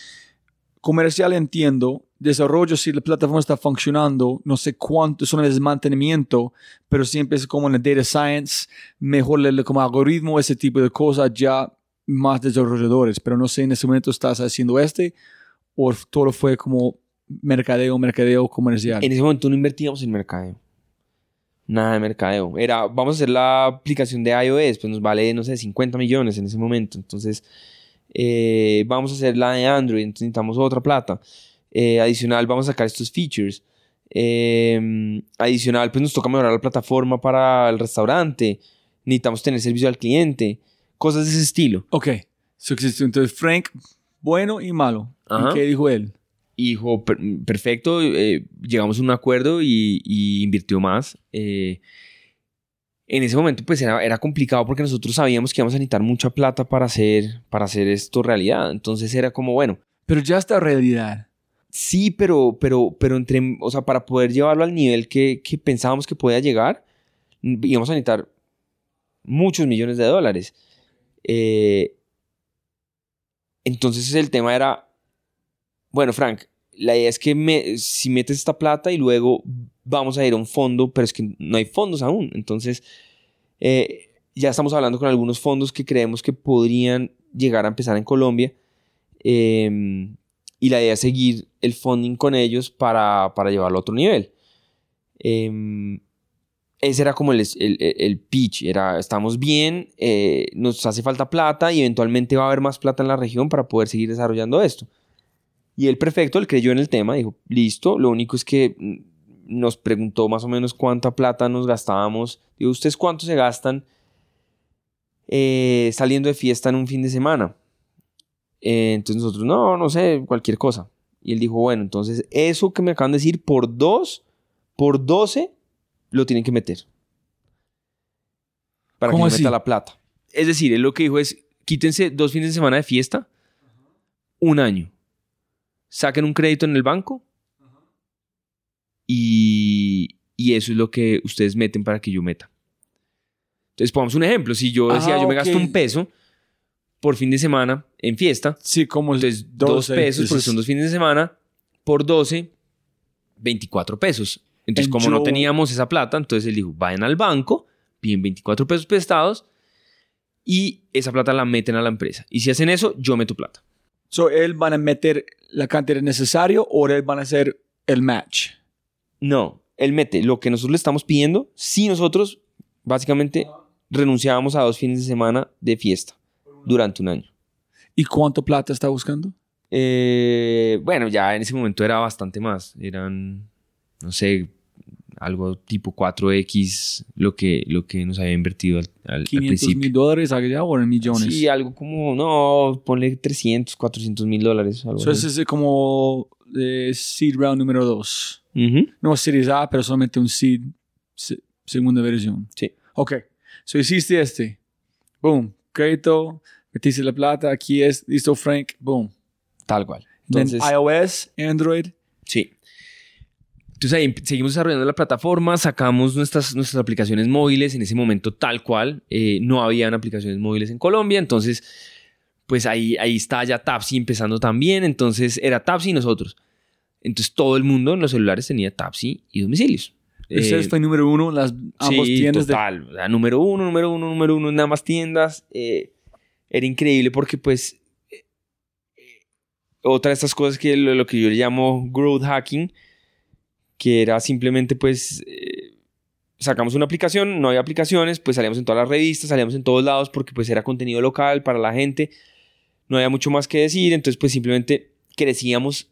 comercial entiendo, desarrollo si la plataforma está funcionando, no sé cuánto son el mantenimiento, pero siempre es como en el data science, mejor el- como algoritmo, ese tipo de cosas, ya más desarrolladores, pero no sé en ese momento estás haciendo este o todo fue como mercadeo, mercadeo comercial. En ese momento no invertíamos en mercadeo. Nada de mercadeo. Era, vamos a hacer la aplicación de iOS, pues nos vale, no sé, 50 millones en ese momento. Entonces, eh, vamos a hacer la de Android, entonces necesitamos otra plata. Eh, adicional, vamos a sacar estos features. Eh, adicional, pues nos toca mejorar la plataforma para el restaurante. Necesitamos tener servicio al cliente. Cosas de ese estilo. Ok, so existe entonces Frank, bueno y malo. ¿Y qué dijo él? Y dijo, "Per- perfecto, eh, llegamos a un acuerdo y, y invirtió más. Eh, en ese momento pues era, era complicado porque nosotros sabíamos que íbamos a necesitar mucha plata para hacer, para hacer esto realidad. Entonces era como, bueno, Pero ya está realidad. sí, pero, pero, pero entre, o sea, para poder llevarlo al nivel que, que pensábamos que podía llegar, íbamos a necesitar muchos millones de dólares. Eh, entonces el tema era, bueno, Frank, la idea es que me- si metes esta plata y luego vamos a ir a un fondo, pero es que no hay fondos aún. Entonces, eh, ya estamos hablando con algunos fondos que creemos que podrían llegar a empezar en Colombia. eh, y la idea es seguir el funding con ellos para, para llevarlo a otro nivel. Eh, ese era como el, el, el pitch, era estamos bien, eh, nos hace falta plata y eventualmente va a haber más plata en la región para poder seguir desarrollando esto. Y el prefecto, él creyó en el tema, dijo, listo, lo único es que nos preguntó más o menos cuánta plata nos gastábamos. Digo, ¿ustedes cuánto se gastan eh, saliendo de fiesta en un fin de semana? Eh, entonces nosotros, no, no sé, cualquier cosa. Y él dijo, bueno, entonces eso que me acaban de decir por dos, por 12, lo tienen que meter. Para que ¿Cómo se meta la plata. Es decir, él lo que dijo es, quítense dos fines de semana de fiesta, un año. Saquen un crédito en el banco y, y eso es lo que ustedes meten para que yo meta. Entonces, pongamos un ejemplo. Si yo decía, Ah, yo me gasto un peso por fin de semana en fiesta, Sí, como entonces dos 12, pesos, porque son dos fines de semana, por 12, 24 pesos. Entonces, En como no teníamos esa plata, entonces él dijo, vayan al banco, piden 24 pesos prestados y esa plata la meten a la empresa. Y si hacen eso, yo meto plata. So, él van a meter la cantidad necesaria o él van a hacer el match. No, él mete lo que nosotros le estamos pidiendo si nosotros básicamente renunciábamos a dos fines de semana de fiesta durante un año. ¿Y cuánto plata está buscando? Eh, bueno, ya en ese momento era bastante más. Eran, no sé, algo tipo 4X lo que, lo que nos había invertido al, al- al 500 principio. mil dólares allá o en millones. Sí, algo como, no, ponle 300, 400 mil dólares. algo So, así. ese es como eh, seed round número 2. Ujú. No Series A, pero solamente un seed se- segunda versión. Sí. Ok. So hiciste este. Boom. Crédito metiste la plata, aquí es, listo Frank, boom. Tal cual. Then Entonces, iOS, Android. Entonces ahí seguimos desarrollando la plataforma, sacamos nuestras, nuestras aplicaciones móviles en ese momento tal cual. eh, no habían aplicaciones móviles en Colombia, entonces pues ahí, ahí está ya Tapsi empezando también. Entonces era Tapsi y nosotros. Entonces todo el mundo en los celulares tenía Tapsi y domicilios. Ustedes Eh, fue número uno las ambas sí, tiendas de total. O sea, número uno, número uno, número uno en ambas tiendas. eh, era increíble porque, pues, eh, eh, otra de estas cosas que lo, lo que yo le llamo growth hacking, que era simplemente, pues, eh, sacamos una aplicación, no había aplicaciones, pues salíamos en todas las revistas, salíamos en todos lados porque, pues, era contenido local para la gente. No había mucho más que decir, entonces, pues, simplemente crecíamos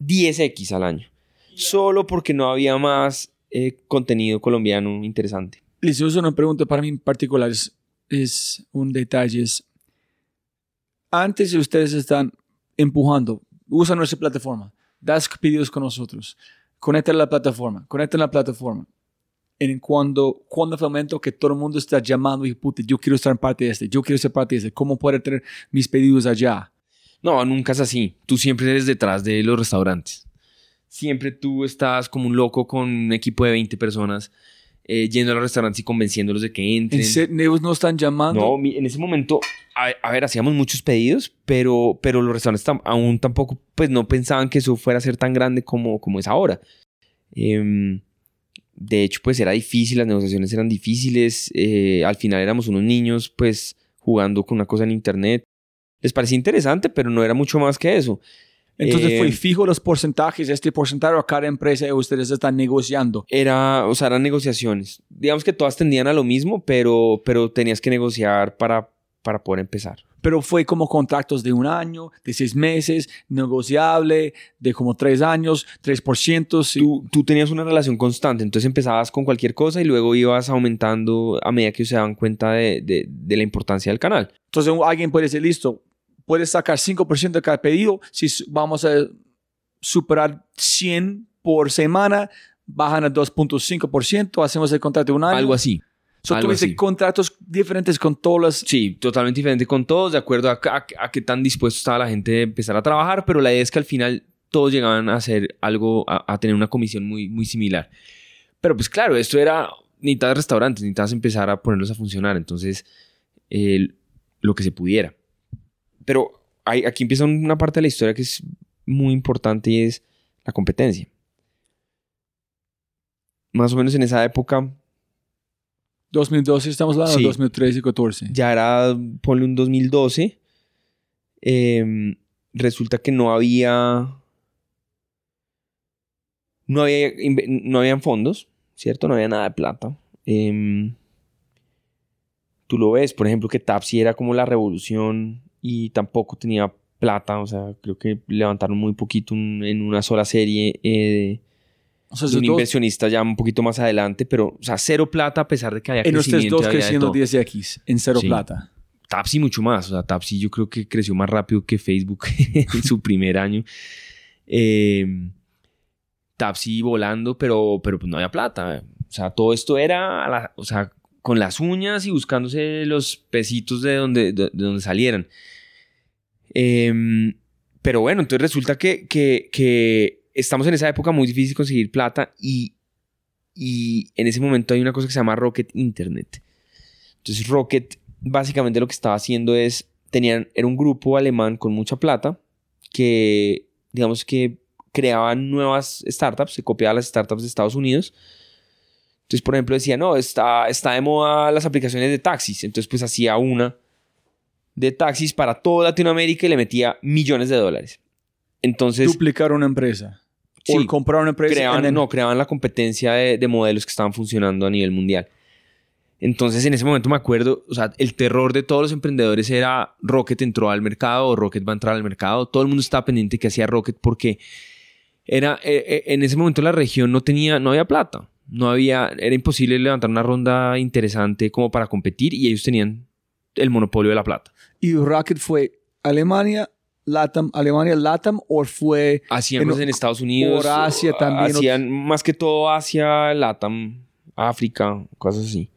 10x al año. Solo porque no había más eh, contenido colombiano interesante. Les uso una pregunta para mí en particular, es, es un detalle. Es, antes de ustedes están empujando, usa nuestra plataforma, das pedidos con nosotros, conecta la plataforma, conecta la plataforma. En cuando, cuando el momento que todo el mundo está llamando y puta, yo quiero estar en parte de este, yo quiero ser parte de este, ¿cómo puedo tener mis pedidos allá? No, nunca es así. Tú siempre eres detrás de los restaurantes. Siempre tú estás como un loco con un equipo de 20 personas eh, yendo a los restaurantes y convenciéndolos de que entren. ¿En? ¿Ellos no están llamando? No, en ese momento, a, a ver, hacíamos muchos pedidos, pero, pero los restaurantes tam- aún tampoco, pues no pensaban que eso fuera a ser tan grande como, como es ahora. Em, de hecho, pues era difícil, las negociaciones eran difíciles. eh, al final éramos unos niños, pues jugando con una cosa en internet. Les parecía interesante, pero no era mucho más que eso. Entonces Eh, fue fijo los porcentajes, este porcentaje a cada empresa y ustedes están negociando. Era, o sea, eran negociaciones. Digamos que todas tendían a lo mismo, pero, pero tenías que negociar para, para poder empezar. pero fue como contratos de un año, de seis meses, negociable, de como tres años, 3%. Sí. Tú, tú tenías una relación constante, entonces empezabas con cualquier cosa y luego ibas aumentando a medida que se daban cuenta de, de- de la importancia del canal. Entonces alguien puede decir, listo, puedes sacar 5% de cada pedido, si vamos a superar 100 por semana, bajan a 2.5%, hacemos el contrato de un año. Algo así. So, algo tuviste así. contratos diferentes con todas las... Sí, totalmente diferente con todos, de acuerdo a, a- a qué tan dispuesto estaba la gente de empezar a trabajar, pero la idea es que al final todos llegaban a hacer algo, a, a tener una comisión muy, muy similar. Pero pues claro, esto era, necesitas restaurantes, necesitas empezar a ponerlos a funcionar, entonces eh, lo que se pudiera. Pero hay- aquí empieza una parte de la historia que es muy importante y es la competencia. Más o menos en esa época 2012 estamos hablando, Sí. 2013 y 14. ya era, ponle un 2012, em, resulta que no había, no había, no habían fondos, ¿cierto? No había nada de plata. Em, tú lo ves, por ejemplo, que Tapsi era como la revolución y tampoco tenía plata, o sea, creo que levantaron muy poquito un- en una sola serie eh, O sea, de un dos- inversionista ya un poquito más adelante, pero, o sea, cero plata a pesar de que había en ustedes crecimiento. dos y había de creciendo todo. 10x en cero Sí. plata. Tapsi mucho más. O sea, Tapsi yo creo que creció más rápido que Facebook en su primer año. Eh, Tapsi volando, pero, pero pues no había plata. O sea, todo esto era, a la- o sea, con las uñas y buscándose los pesitos de donde, de, de donde salieran. Eh, pero bueno, entonces resulta que, que, que estamos en esa época muy difícil conseguir plata y, y en ese momento hay una cosa que se llama Rocket Internet. Entonces Rocket básicamente lo que estaba haciendo es, tenían, era un grupo alemán con mucha plata que, digamos que creaban nuevas startups, se copiaban las startups de Estados Unidos. Entonces, por ejemplo, decía, no, está, está de moda las aplicaciones de taxis. Entonces, pues hacía una de taxis para toda Latinoamérica y le metía millones de dólares. Entonces, Duplicar una empresa. Sí. o comprar una empresa. creaban, no, creaban la competencia de, de modelos que estaban funcionando a nivel mundial. Entonces, en ese momento me acuerdo, o sea, el terror de todos los emprendedores era Rocket entró al mercado o Rocket va a entrar al mercado. Todo el mundo estaba pendiente que hacía Rocket porque era, eh, eh, en ese momento la región no tenía, no había plata. No había, era imposible levantar una ronda interesante como para competir y ellos tenían el monopolio de la plata. Y Rocket fue Alemania, Latam, Alemania, Latam, o fue Hacían En- en Estados Unidos. por Asia también, Hacían más que todo Asia, Latam, África, cosas así.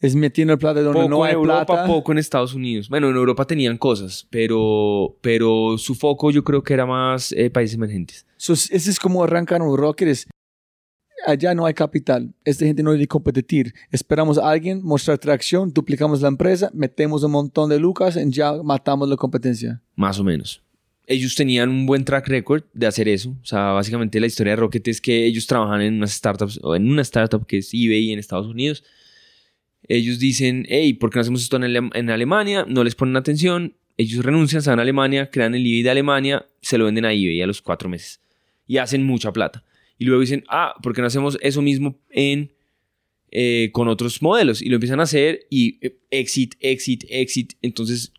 Es metiendo el plata donde Poco no hay en Europa, plata. poco en Estados Unidos. Bueno, en Europa tenían cosas, pero, pero su foco yo creo que era más eh, países emergentes. So, ese es como arrancan un rocket. Es, allá no hay capital. Esta gente no debe competir. Esperamos a alguien, mostrar tracción, duplicamos la empresa, metemos un montón de lucas y ya matamos la competencia. Más o menos. Ellos tenían un buen track record de hacer eso. O sea, básicamente la historia de Rocket es que ellos trabajan en unas startups, o en una startup que es eBay en Estados Unidos. Ellos dicen, hey, ¿por qué no hacemos esto en, Ale- en Alemania? No les ponen atención. Ellos renuncian, se a Alemania, crean el eBay de Alemania, se lo venden a eBay a los cuatro meses. Y hacen mucha plata. Y luego dicen, ah, ¿por qué no hacemos eso mismo en, eh, con otros modelos? Y lo empiezan a hacer y eh, exit, exit, exit. Entonces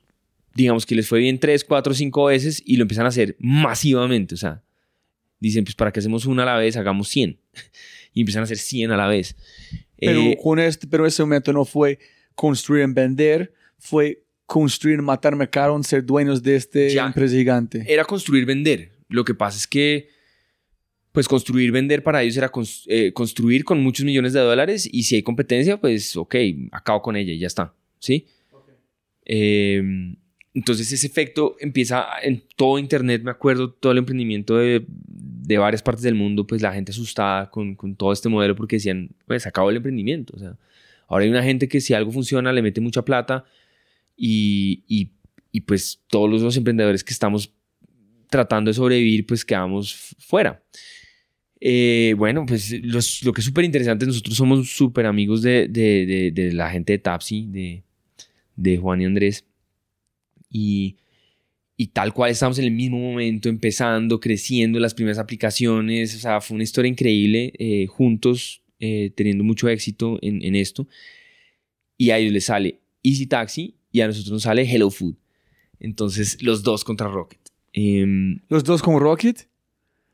digamos que les fue bien tres, cuatro, cinco veces y lo empiezan a hacer masivamente. O sea, dicen, pues para que hacemos una a la vez, hagamos 100. Y empiezan a hacer 100 a la vez. Pero, Eh, con este, pero ese momento no fue construir en vender, fue construir, matar mercado, ser dueños de este Ya. empresa gigante. era construir, vender. Lo que pasa es que, pues construir, vender para ellos era cons- eh, construir con muchos millones de dólares y si hay competencia, pues ok, acabo con ella y ya está. ¿Sí? Eh, entonces ese efecto empieza en todo Internet, me acuerdo, todo el emprendimiento de, de varias partes del mundo, pues la gente asustada con, con todo este modelo porque decían, pues acabó el emprendimiento. O sea, ahora hay una gente que si algo funciona le mete mucha plata y, y, y pues todos los, los emprendedores que estamos tratando de sobrevivir, pues quedamos fuera. Eh, bueno, pues lo que es súper interesante, nosotros somos súper amigos de, la gente de Tapsi, de, Juan y Andrés. Y, tal cual estamos en el mismo momento, empezando, creciendo las primeras aplicaciones. O sea, fue una historia increíble, eh, juntos, eh, teniendo mucho éxito en, esto. Y a ellos les sale Easy Taxi y a nosotros nos sale Hello Food. Entonces, los dos contra Rocket. Em, Los dos como Rocket.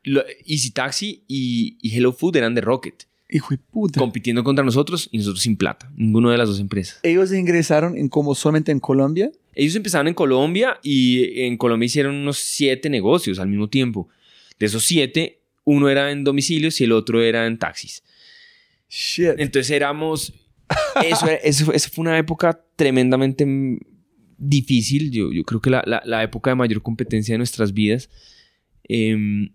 Lo- Easy Taxi y, y Hello Food eran de Rocket, Hijo de puta. compitiendo contra nosotros y nosotros sin plata. Ninguna de las dos empresas. Ellos ingresaron en como solamente en Colombia. Ellos empezaron en Colombia y en Colombia hicieron unos siete negocios al mismo tiempo. De esos siete, uno era en domicilios y el otro era en taxis. Shit. Entonces éramos... Eso, era- eso, eso fue una época tremendamente difícil. Yo, yo creo que la, la- la época de mayor competencia de nuestras vidas. Em,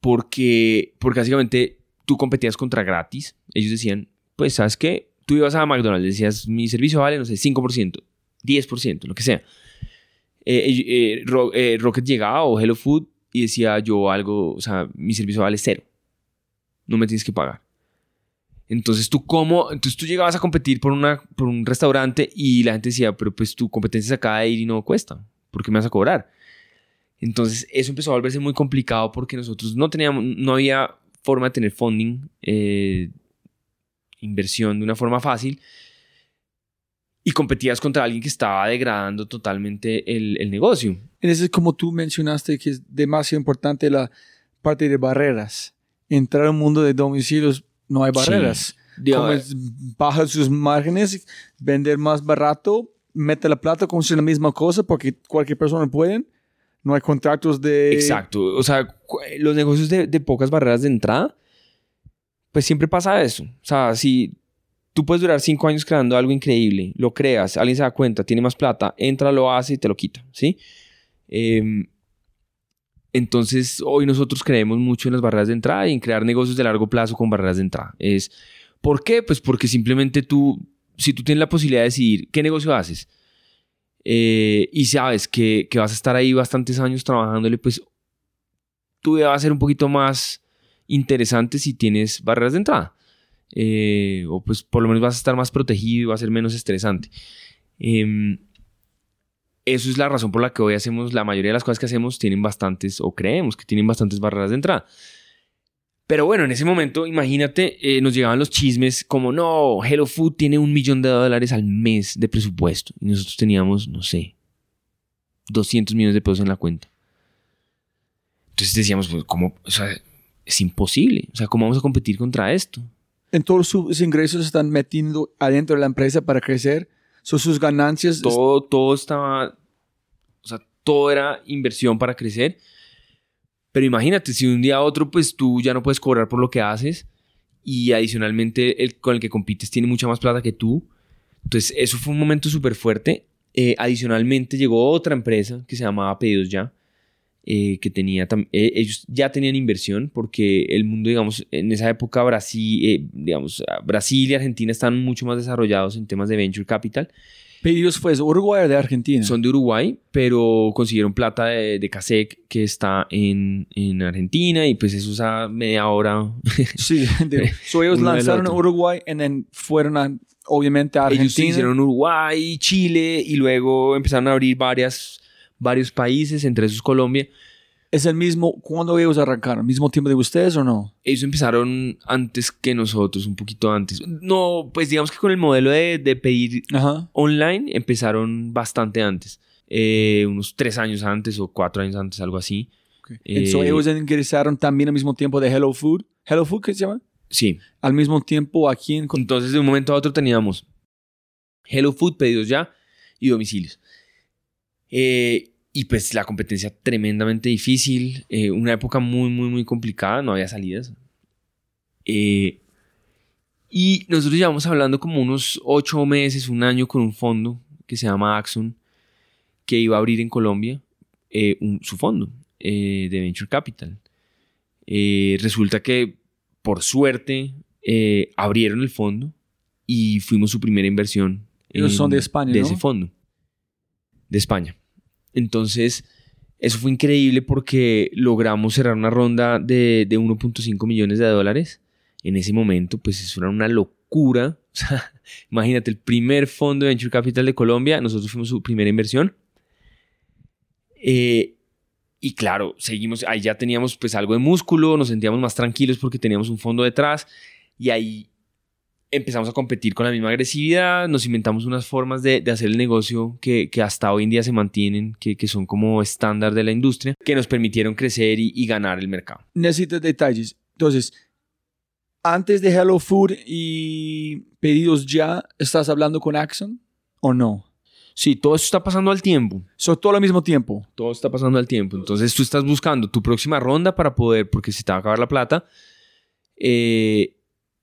porque, porque básicamente tú competías contra gratis. Ellos decían, pues, ¿sabes qué? Tú ibas a McDonald's, decías, mi servicio vale, no sé, 5%, 10%, lo que sea. Eh, eh, Ro- eh, Rocket llegaba o Hello Food y decía yo algo, o sea, mi servicio vale cero. No me tienes que pagar. Entonces tú cómo, entonces tú llegabas a competir por, una, por un restaurante y la gente decía, pero pues tu competencia se acaba de ir y no cuesta, ¿por qué me vas a cobrar? Entonces eso empezó a volverse muy complicado porque nosotros no teníamos, no había forma de tener funding, eh, inversión de una forma fácil y competías contra alguien que estaba degradando totalmente el, el negocio. En ese es como tú mencionaste que es demasiado importante la parte de barreras. Entrar al mundo de domicilios no hay barreras. Como es, baja sus márgenes, vender más barato, mete la plata, construir la misma cosa porque cualquier persona puede. No hay contratos de... Exacto. O sea, los negocios de, de pocas barreras de entrada, pues siempre pasa eso. O sea, si tú puedes durar cinco años creando algo increíble, lo creas, alguien se da cuenta, tiene más plata, entra, lo hace y te lo quita, ¿sí? Em, entonces, hoy nosotros creemos mucho en las barreras de entrada y en crear negocios de largo plazo con barreras de entrada. Es, ¿Por qué? Pues porque simplemente tú, si tú tienes la posibilidad de decidir qué negocio haces, eh, y sabes que, vas a estar ahí bastantes años trabajándole, pues tu vida va a ser un poquito más interesante si tienes barreras de entrada. Eh, o pues por lo menos vas a estar más protegido y va a ser menos estresante. Em, eso es la razón por la que hoy hacemos, la mayoría de las cosas que hacemos tienen bastantes, o creemos que tienen bastantes barreras de entrada. Pero bueno, en ese momento, imagínate, eh, nos llegaban los chismes como, no, Hello Food tiene un millón de dólares al mes de presupuesto. Y nosotros teníamos, no sé, 200 millones de pesos en la cuenta. Entonces decíamos, pues, ¿cómo? O sea, es imposible. O sea, ¿cómo vamos a competir contra esto? En todos sus ingresos están metiendo adentro de la empresa para crecer. Son sus ganancias. Todo, todo estaba, o sea, todo era inversión para crecer. Pero imagínate, si un día a otro, pues tú ya no puedes cobrar por lo que haces y adicionalmente el con el que compites tiene mucha más plata que tú, Entonces, eso fue un momento súper fuerte. Eh, adicionalmente, llegó otra empresa que se llamaba Pedidos Ya, eh, que tenía eh, ellos ya tenían inversión porque el mundo, digamos, en esa época Brasil, digamos, Brasil y Argentina están mucho más desarrollados en temas de venture capital. ¿Pedidos fue de Uruguay o de Argentina? Son de Uruguay, pero consiguieron plata de, de CASEC que está en, en, Argentina y pues eso es a media hora. Sí, so ellos lanzaron a Uruguay y fueron a obviamente Argentina. Ellos hicieron Uruguay, Chile y luego empezaron a abrir varias, varios países, entre esos Colombia. ¿Es el mismo, cuándo ellos arrancaron? ¿Mismo tiempo de ustedes o no? Ellos empezaron antes que nosotros, un poquito antes. No, pues digamos que con el modelo de, de pedir online empezaron bastante antes. Eh, unos tres años antes o cuatro años antes, algo así. Entonces eh, ellos ingresaron también al mismo tiempo de Hello Food. ¿Hello Food qué se llama? Sí. Al mismo tiempo aquí en... Entonces de un momento a otro teníamos Hello Food, pedidos ya y domicilios. Eh, y pues la competencia tremendamente difícil, eh, una época muy, muy, muy complicada, no había salidas. Eh, y nosotros llevamos hablando como unos ocho meses, un año con un fondo que se llama Axon, que iba a abrir en Colombia su fondo de Venture Capital. resulta que por suerte, eh, abrieron el fondo y fuimos su primera inversión. Ellos son de España. De ese fondo. De España. Entonces, eso fue increíble porque logramos cerrar una ronda de, 1.5 millones de dólares. En ese momento, pues eso era una locura. imagínate, el primer fondo de Venture Capital de Colombia, nosotros fuimos su primera inversión. Eh, y claro, seguimos, ahí ya teníamos pues algo de músculo, nos sentíamos más tranquilos porque teníamos un fondo detrás y ahí empezamos a competir con la misma agresividad, nos inventamos unas formas de, hacer el negocio que, hasta hoy en día se mantienen, que, son como estándar de la industria, que nos permitieron crecer y, ganar el mercado. Necesito detalles. Entonces, antes de Hello Food y pedidos ya, ¿estás hablando con Axon o no? Sí, todo eso está pasando al tiempo. So, todo al mismo tiempo. Todo está pasando al tiempo. Entonces tú estás buscando tu próxima ronda para poder, porque si te va a acabar la plata, eh,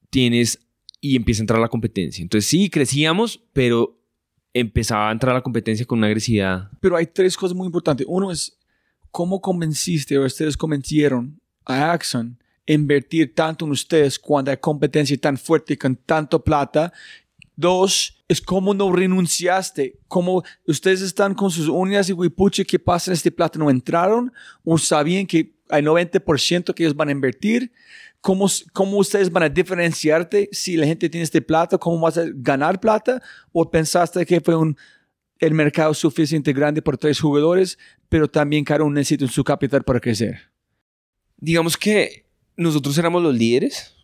tienes y empieza a entrar la competencia. Entonces sí, crecíamos, pero empezaba a entrar la competencia con una agresividad. Pero hay tres cosas muy importantes. Uno es, ¿cómo convenciste o ustedes convencieron a Axon invertir tanto en ustedes cuando hay competencia tan fuerte y con tanto plata Dos, es cómo no renunciaste, cómo ustedes están con sus uñas y huipuche que pasan este plata no entraron o sabían que hay 90% que ellos van a invertir. ¿Cómo, ¿Cómo ustedes van a diferenciarte si la gente tiene este plata? ¿Cómo vas a ganar plata? ¿O pensaste que fue un, el mercado suficiente grande por tres jugadores, pero también cada uno necesita su capital para crecer? Digamos que nosotros éramos los líderes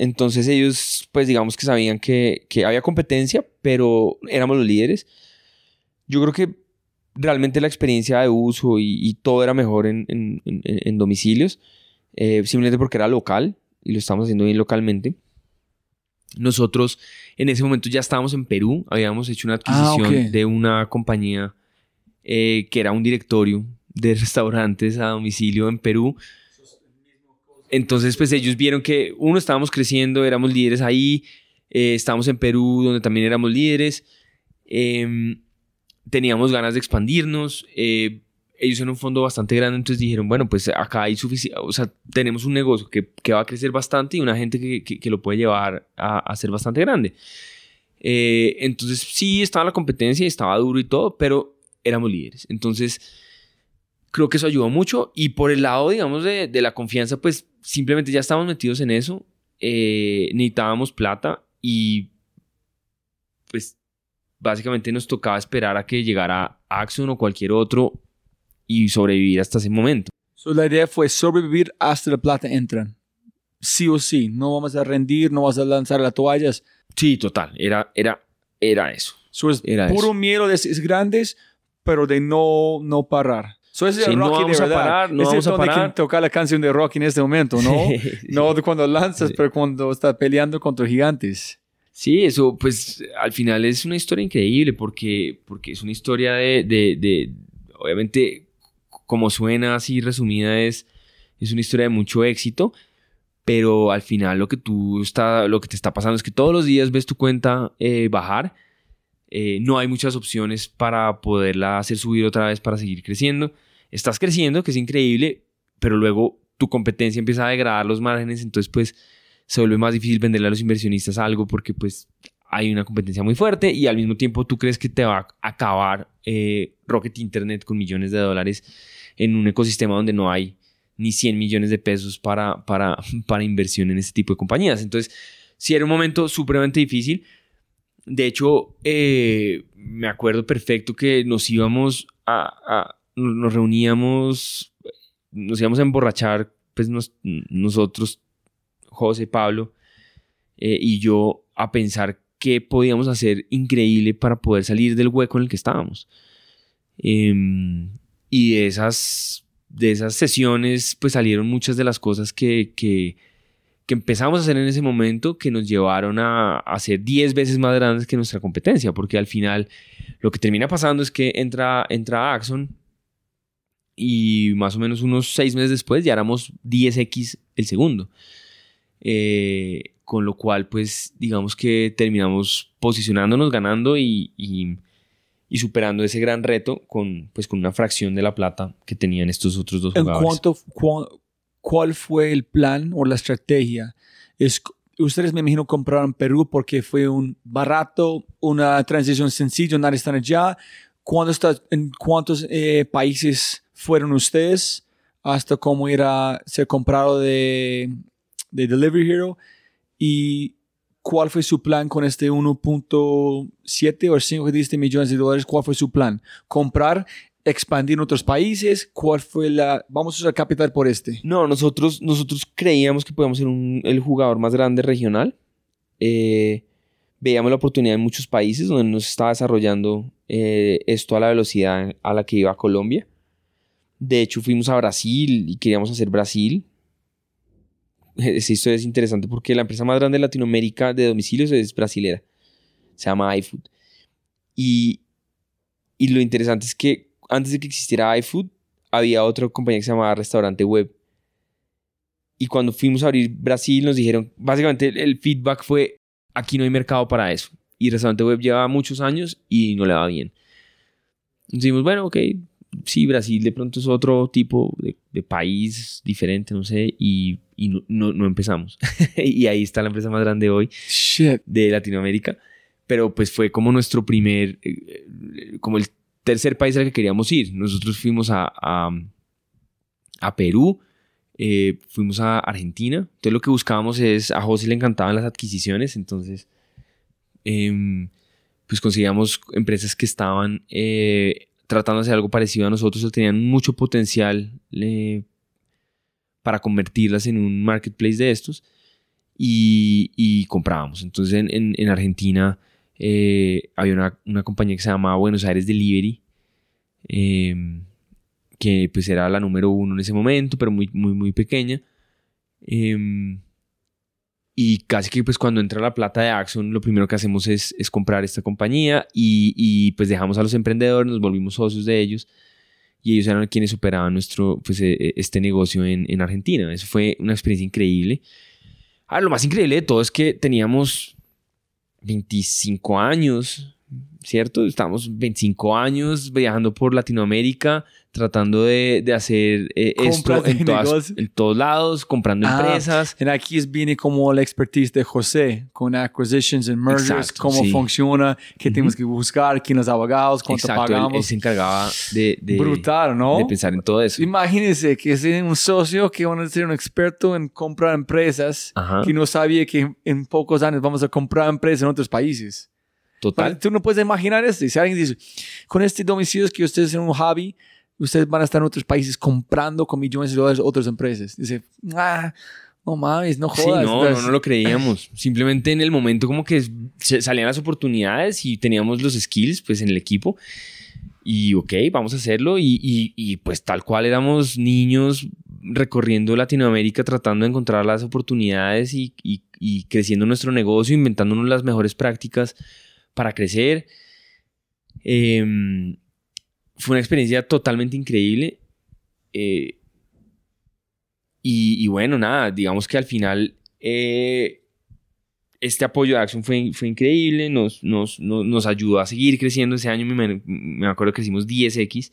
entonces ellos, pues digamos que sabían que, había competencia, pero éramos los líderes. Yo creo que realmente la experiencia de uso y, todo era mejor en, domicilios, eh, simplemente porque era local y lo estamos haciendo bien localmente. Nosotros en ese momento ya estábamos en Perú, habíamos hecho una ah, adquisición de una compañía eh, que era un directorio de restaurantes a domicilio en Perú entonces, pues ellos vieron que, uno, estábamos creciendo, éramos líderes ahí, eh, estábamos en Perú, donde también éramos líderes, em, teníamos ganas de expandirnos, eh, ellos eran un fondo bastante grande, entonces dijeron, bueno, pues acá hay suficiente, o sea, tenemos un negocio que, que, va a crecer bastante y una gente que, que, lo puede llevar a, a, ser bastante grande. Eh, entonces, sí, estaba la competencia, estaba duro y todo, pero éramos líderes. Entonces, creo que eso ayudó mucho. Y por el lado, digamos, de, de la confianza, pues simplemente ya estábamos metidos en eso, eh, necesitábamos plata y pues básicamente nos tocaba esperar a que llegara Axon o cualquier otro y sobrevivir hasta ese momento. la idea fue sobrevivir hasta la plata entran. Sí o sí, no vamos a rendir, no vamos a lanzar las toallas. Sí, total, era, era, era eso. era puro miedo de es grandes, pero de no, no parar. So es Rocky no vamos a parar, no vamos a parar. toca la canción de Rocky en este momento, ¿no? no de cuando lanzas, pero cuando está peleando contra gigantes. Sí, eso pues al final es una historia increíble porque, porque es una historia de, de, de obviamente, como suena así resumida, es, es una historia de mucho éxito, pero al final lo que tú está, lo que te está pasando es que todos los días ves tu cuenta eh, bajar eh, no hay muchas opciones para poderla hacer subir otra vez para seguir creciendo. Estás creciendo, que es increíble, pero luego tu competencia empieza a degradar los márgenes, entonces pues se vuelve más difícil venderle a los inversionistas algo porque pues hay una competencia muy fuerte y al mismo tiempo tú crees que te va a acabar eh, Rocket Internet con millones de dólares en un ecosistema donde no hay ni 100 millones de pesos para, para, para inversión en este tipo de compañías. Entonces, sí era un momento supremamente difícil. De hecho, eh, me acuerdo perfecto que nos íbamos a, nos reuníamos, nos íbamos a emborrachar, pues nosotros, José, Pablo eh, y yo, a pensar qué podíamos hacer increíble para poder salir del hueco en el que estábamos. Em, y de esas, de esas sesiones, pues salieron muchas de las cosas que, que, empezamos a hacer en ese momento que nos llevaron a, a ser 10 veces más grandes que nuestra competencia, porque al final lo que termina pasando es que entra, entra Axon y más o menos unos 6 meses después ya éramos 10x el segundo. Eh, con lo cual pues digamos que terminamos posicionándonos, ganando y, superando ese gran reto con, pues, con una fracción de la plata que tenían estos otros dos jugadores. ¿En cuánto, ¿Cuál fue el plan o la estrategia? Es, ustedes me imagino compraron Perú porque fue un barato, una transición sencilla, nadie está allá. ¿Cuándo está, ¿En cuántos eh, países fueron ustedes? Hasta cómo era ser comprado de, de Delivery Hero y cuál fue su plan con este 1.7 o 5 que diste millones de dólares, cuál fue su plan. Comprar, expandir en otros países, cuál fue la, vamos a usar capital por este. No, nosotros, nosotros creíamos que podíamos ser el jugador más grande regional. Eh, veíamos la oportunidad en muchos países donde nos estaba desarrollando eh, esto a la velocidad a la que iba Colombia. De hecho, fuimos a Brasil y queríamos hacer Brasil. Historia es interesante porque la empresa más grande de Latinoamérica de domicilios es brasilera. Se llama iFood. Y, y lo interesante es que antes de que existiera iFood, había otra compañía que se llamaba Restaurante Web. Y cuando fuimos a abrir Brasil, nos dijeron, básicamente el, feedback fue, aquí no hay mercado para eso. Y Restaurante Web lleva muchos años y no le va bien. Decimos, bueno, ok, sí, Brasil de pronto es otro tipo de, país diferente, no sé, y, no, empezamos. y ahí está la empresa más grande hoy de Latinoamérica. Pero pues fue como nuestro primer, eh, como el tercer país al que queríamos ir. Nosotros fuimos a, a, Perú, eh, fuimos a Argentina. Entonces lo que buscábamos es, a José le encantaban las adquisiciones, entonces em, pues conseguíamos empresas que estaban eh, tratando de hacer algo parecido a nosotros tenían mucho potencial eh, para convertirlas en un marketplace de estos y, comprábamos. Entonces en, Argentina eh, había una, compañía que se llamaba Buenos Aires Delivery, em, que pues era la número uno en ese momento, pero muy, muy, muy pequeña. Y casi que pues cuando entra la plata de Axon, lo primero que hacemos es, es comprar esta compañía y, y, pues dejamos a los emprendedores, nos volvimos socios de ellos y ellos eran quienes operaban nuestro, pues, e, e, este negocio en, en Argentina. Eso fue una experiencia increíble. Ahora, lo más increíble de todo es que teníamos 25 años, ¿cierto? Estamos 25 años viajando por Latinoamérica, tratando de, de hacer eh, esto en, en, todos lados, comprando ah, empresas. Y aquí viene como la expertise de José con acquisitions and mergers, cómo funciona, qué tenemos que buscar, quién los abogados, cuánto pagamos. Él, se encargaba de, de, Brutal, ¿no? de pensar en todo eso. Imagínense que es un socio que va a ser un experto en comprar empresas que no sabía que en pocos años vamos a comprar empresas en otros países. Total. Tú no puedes imaginar esto. Si alguien dice, con este domicilio es que ustedes en un hobby, ustedes van a estar en otros países comprando con millones de dólares otras empresas. Dice, ah, no mames, no jodas. Sí, no, no, no lo creíamos. Simplemente en el momento como que salían las oportunidades y teníamos los skills pues en el equipo. Y ok, vamos a hacerlo. Y, y, pues tal cual éramos niños recorriendo Latinoamérica tratando de encontrar las oportunidades y, y creciendo nuestro negocio, inventándonos las mejores prácticas para crecer. Em, fue una experiencia totalmente increíble. Eh, y, bueno, nada, digamos que al final eh, este apoyo de Action fue, fue increíble, nos, nos, nos, nos ayudó a seguir creciendo. Ese año me, me acuerdo que hicimos 10X.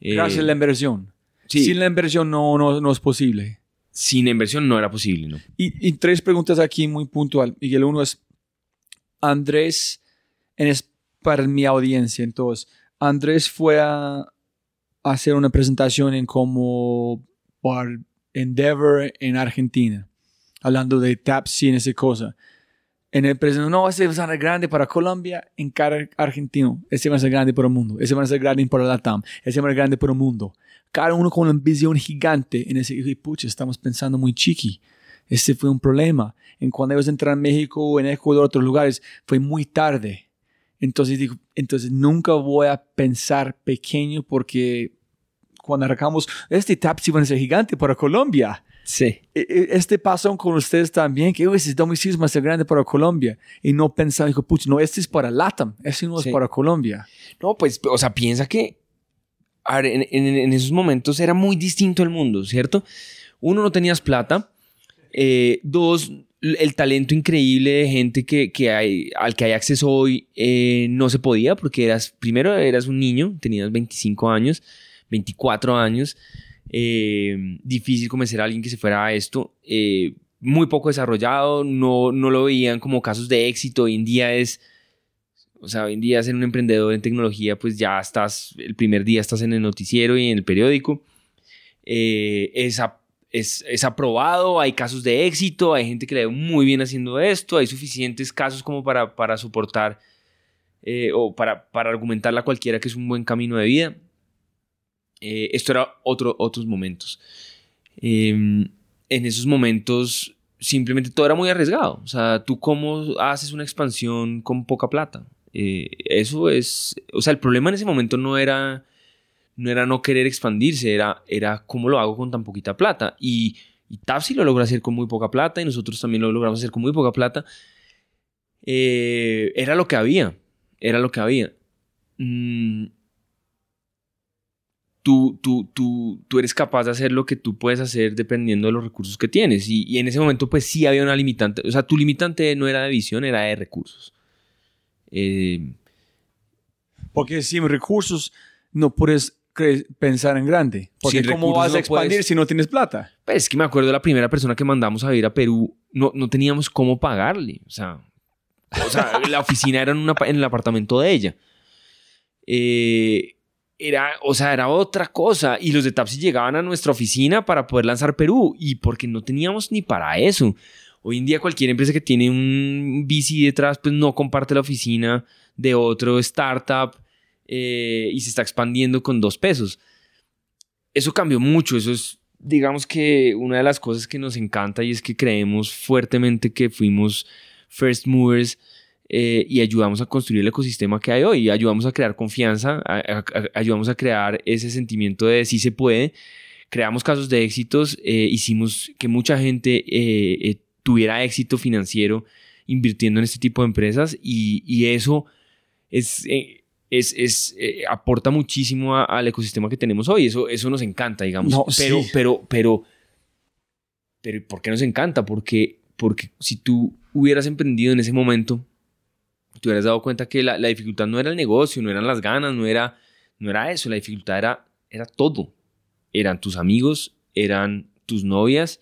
Gracias a Eh, la inversión. sí. Sin la inversión no, no, no es posible. sin inversión no era posible, ¿no? Y, y tres preguntas aquí muy puntual. Y el uno es, Andrés, en es para mi audiencia, entonces, Andrés fue a hacer una presentación en como por Endeavor en Argentina, hablando de Tapsi en esa cosa. En el presente, no, ese va a ser grande para Colombia, en cada argentino. Ese va a ser grande para el mundo. Ese va a ser grande para la TAM. Ese va a ser grande para el mundo. Cada uno con una visión gigante. En ese, y pucha, estamos pensando muy chiqui. Ese fue un problema. En cuando ellos entraron a México, en Ecuador, otros lugares, fue muy tarde. Entonces digo, entonces nunca voy a pensar pequeño porque cuando arrancamos, este Tapsi va a ser gigante para Colombia. Sí. E- e- Este pasó con ustedes también, que "Uy, ese domicilio va a ser grande para Colombia. Y no pensaban, dijo, pucha, no, este es para LATAM, este no es Sí. para Colombia. No, pues, o sea, piensa que a ver, en, en- en esos momentos era muy distinto el mundo, ¿cierto? Uno, no tenías plata. Eh, dos, el talento increíble de gente que, que hay, al que hay acceso hoy eh, no se podía porque eras, primero eras un niño, tenías 25 años, 24 años. eh, difícil convencer a alguien que se fuera a esto. eh, muy poco desarrollado, no, no lo veían como casos de éxito. Hoy en día es o sea, hoy en día ser un emprendedor en tecnología, pues ya estás, el primer día estás en el noticiero y en el periódico. Eh, es, es, aprobado, hay casos de éxito, hay gente que le va muy bien haciendo esto, hay suficientes casos como para, para soportar eh, o para, para argumentarle a cualquiera que es un buen camino de vida. Eh, esto era otro, otros momentos. Eh, en esos momentos simplemente todo era muy arriesgado. O sea, tú cómo haces una expansión con poca plata. Eh, eso es, o sea, el problema en ese momento no era no era no querer expandirse, era, era cómo lo hago con tan poquita plata. Y, y Tapsi lo logra hacer con muy poca plata y nosotros también lo logramos hacer con muy poca plata. Eh, era lo que había, era lo que había. Mm, tú, tú, tú, tú eres capaz de hacer lo que tú puedes hacer dependiendo de los recursos que tienes. Y, en ese momento, pues sí había una limitante. O sea, tu limitante no era de visión, era de recursos. Eh, Porque sin recursos no puedes pensar en grande. Porque Sin ¿cómo vas a no expandir puedes- si no tienes plata? Pues es que me acuerdo de la primera persona que mandamos a ir a Perú, no, no teníamos cómo pagarle. O sea, o sea la oficina era en, una en el apartamento de ella. Eh, era, o sea, era otra cosa. Y los de Tapsi llegaban a nuestra oficina para poder lanzar Perú. Y porque no teníamos ni para eso. Hoy en día cualquier empresa que tiene un VC detrás, pues no comparte la oficina de otro startup eh, y se está expandiendo con dos pesos. Eso cambió mucho. Eso es, digamos que una de las cosas que nos encanta y es que creemos fuertemente que fuimos first movers eh, y ayudamos a construir el ecosistema que hay hoy. Ayudamos a crear confianza, a- a- a- ayudamos a crear ese sentimiento de sí se puede. Creamos casos de éxitos, eh, hicimos que mucha gente eh, eh, tuviera éxito financiero invirtiendo en este tipo de empresas y, y eso es, eh, es, es, eh, aporta muchísimo a- al ecosistema que tenemos hoy. Eso, eso nos encanta, digamos. No, pero, sí. pero, pero, pero, ¿por qué nos encanta? Porque, porque si tú hubieras emprendido en ese momento, te hubieras dado cuenta que la, la dificultad no era el negocio, no eran las ganas, no era, no era eso. La dificultad era, era todo. Eran tus amigos, eran tus novias,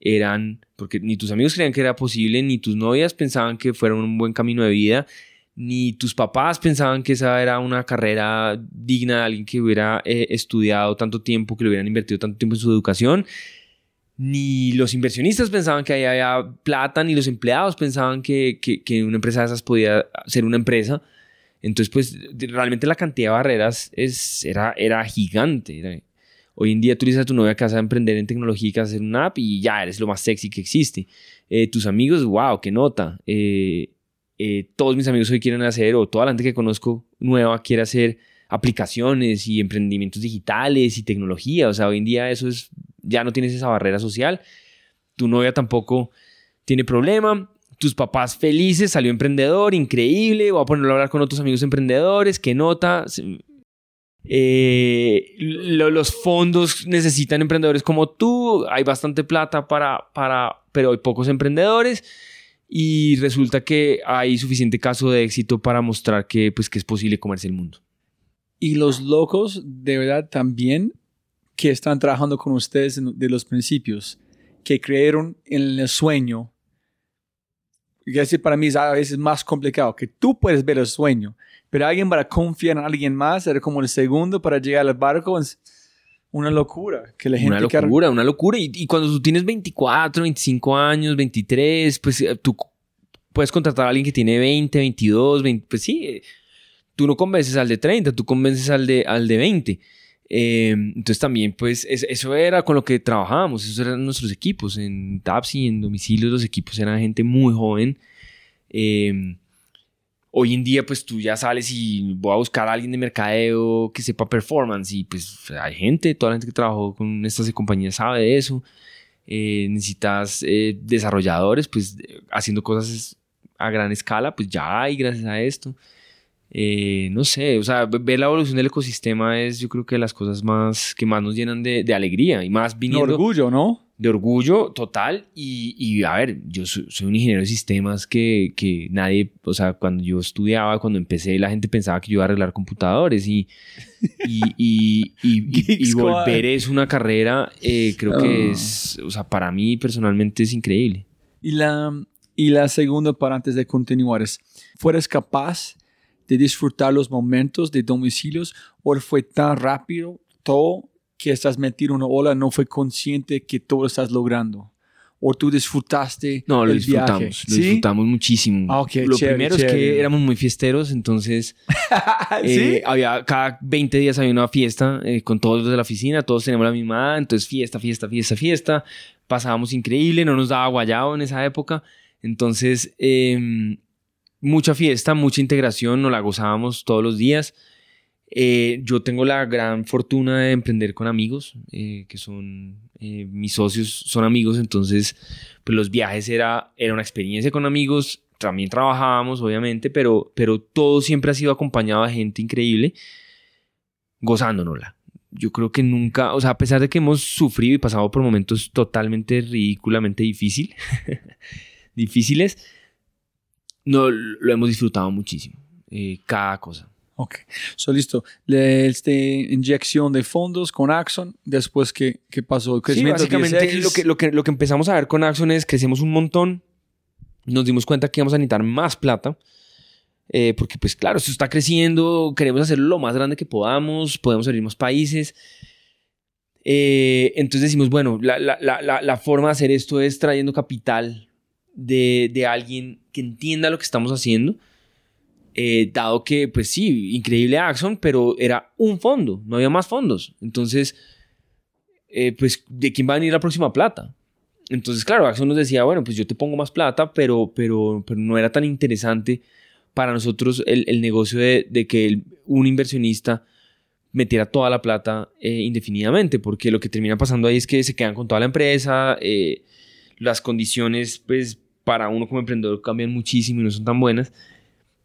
eran, porque ni tus amigos creían que era posible, ni tus novias pensaban que fuera un buen camino de vida, ni tus papás pensaban que esa era una carrera digna de alguien que hubiera eh, estudiado tanto tiempo, que le hubieran invertido tanto tiempo en su educación, ni los inversionistas pensaban que ahí había plata, ni los empleados pensaban que, que, una empresa de esas podía ser una empresa. Entonces, pues realmente la cantidad de barreras es, era, era gigante. Hoy en día tú le a tu novia que vas a emprender en tecnología y que vas a hacer una app y ya eres lo más sexy que existe. Eh, tus amigos, wow, qué nota. Eh, eh, todos mis amigos hoy quieren hacer, o toda la gente que conozco nueva quiere hacer aplicaciones y emprendimientos digitales y tecnología. O sea, hoy en día eso es, ya no tienes esa barrera social. Tu novia tampoco tiene problema. Tus papás felices, salió emprendedor, increíble. Voy a ponerlo a hablar con otros amigos emprendedores. ¿Qué nota? Eh, lo- los fondos necesitan emprendedores como tú. Hay bastante plata para, para, pero hay pocos emprendedores. Y resulta que hay suficiente caso de éxito para mostrar que, pues, que es posible comerse el mundo. Y los locos, de verdad, también que están trabajando con ustedes de los principios, que creyeron en el sueño. Y decir, para mí es a veces más complicado, que tú puedes ver el sueño, pero alguien para confiar en alguien más, era como el segundo para llegar al barco, una locura. Que la gente una locura, una locura. Y, y, cuando tú tienes 24, 25 años, 23, pues eh, tú puedes contratar a alguien que tiene 20, 22, 20, pues sí, eh, tú no convences al de 30, tú convences al de, al de 20. Eh, entonces también, pues, eso era con lo que trabajábamos, esos eran nuestros equipos. En Tapsi, en domicilio, los equipos eran gente muy joven. Eh, hoy en día, pues tú ya sales y voy a buscar a alguien de mercadeo que sepa performance. Y pues hay gente, toda la gente que trabajó con estas compañías sabe de eso. necesitas desarrolladores, pues haciendo cosas a gran escala, pues ya hay gracias a esto. Eh, no sé, o sea, ver la evolución del ecosistema es yo creo que las cosas más que más nos llenan de, alegría y más viniendo... De orgullo, ¿no? De orgullo total y, a ver, yo soy, un ingeniero de sistemas que, que, nadie, o sea, cuando yo estudiaba, cuando empecé, la gente pensaba que yo iba a arreglar computadores y, y, y volver es una carrera, eh, creo que ah. es, o sea, para mí personalmente es increíble. Y la, y la segunda, para antes de continuar, es, ¿fueres capaz de disfrutar los momentos de domicilios o fue tan rápido todo que estás metido en una ola, no fue consciente que todo estás logrando? ¿O tú disfrutaste No, lo disfrutamos, lo disfrutamos muchísimo. Ah, lo primero es que éramos muy fiesteros, entonces eh, había, cada 20 días había una fiesta eh, con todos los de la oficina, todos teníamos la misma edad, entonces fiesta, fiesta, fiesta, fiesta. Pasábamos increíble, no nos daba guayado en esa época. Entonces, eh, mucha fiesta, mucha integración, nos la gozábamos todos los días. Eh, yo tengo la gran fortuna de emprender con amigos, eh, que son eh, mis socios, son amigos, entonces pues los viajes era, era una experiencia con amigos, también trabajábamos obviamente, pero, pero todo siempre ha sido acompañado de gente increíble, gozándonosla. Yo creo que nunca, o sea, a pesar de que hemos sufrido y pasado por momentos totalmente ridículamente difícil, difíciles, no, lo hemos disfrutado muchísimo, eh, cada cosa. Ok, so listo. Este, inyección de fondos con Axon, después que, pasó el crecimiento. Sí, básicamente lo que, lo, que, lo que empezamos a ver con Axon es crecemos un montón, nos dimos cuenta que íbamos a necesitar más plata, eh, porque pues claro, esto está creciendo, queremos hacerlo lo más grande que podamos, podemos abrir más países. Eh, entonces decimos, bueno, la, la, la, la, forma de hacer esto es trayendo capital de, de alguien que entienda lo que estamos haciendo. Eh, dado que, pues sí, increíble Axon, pero era un fondo, no había más fondos. Entonces, eh, pues, ¿de quién va a venir la próxima plata? Entonces, claro, Axon nos decía, bueno, pues yo te pongo más plata, pero, pero, no era tan interesante para nosotros el, el negocio de, de que un inversionista metiera toda la plata eh, indefinidamente, porque lo que termina pasando ahí es que se quedan con toda la empresa, las condiciones, pues, para uno como emprendedor cambian muchísimo y no son tan buenas.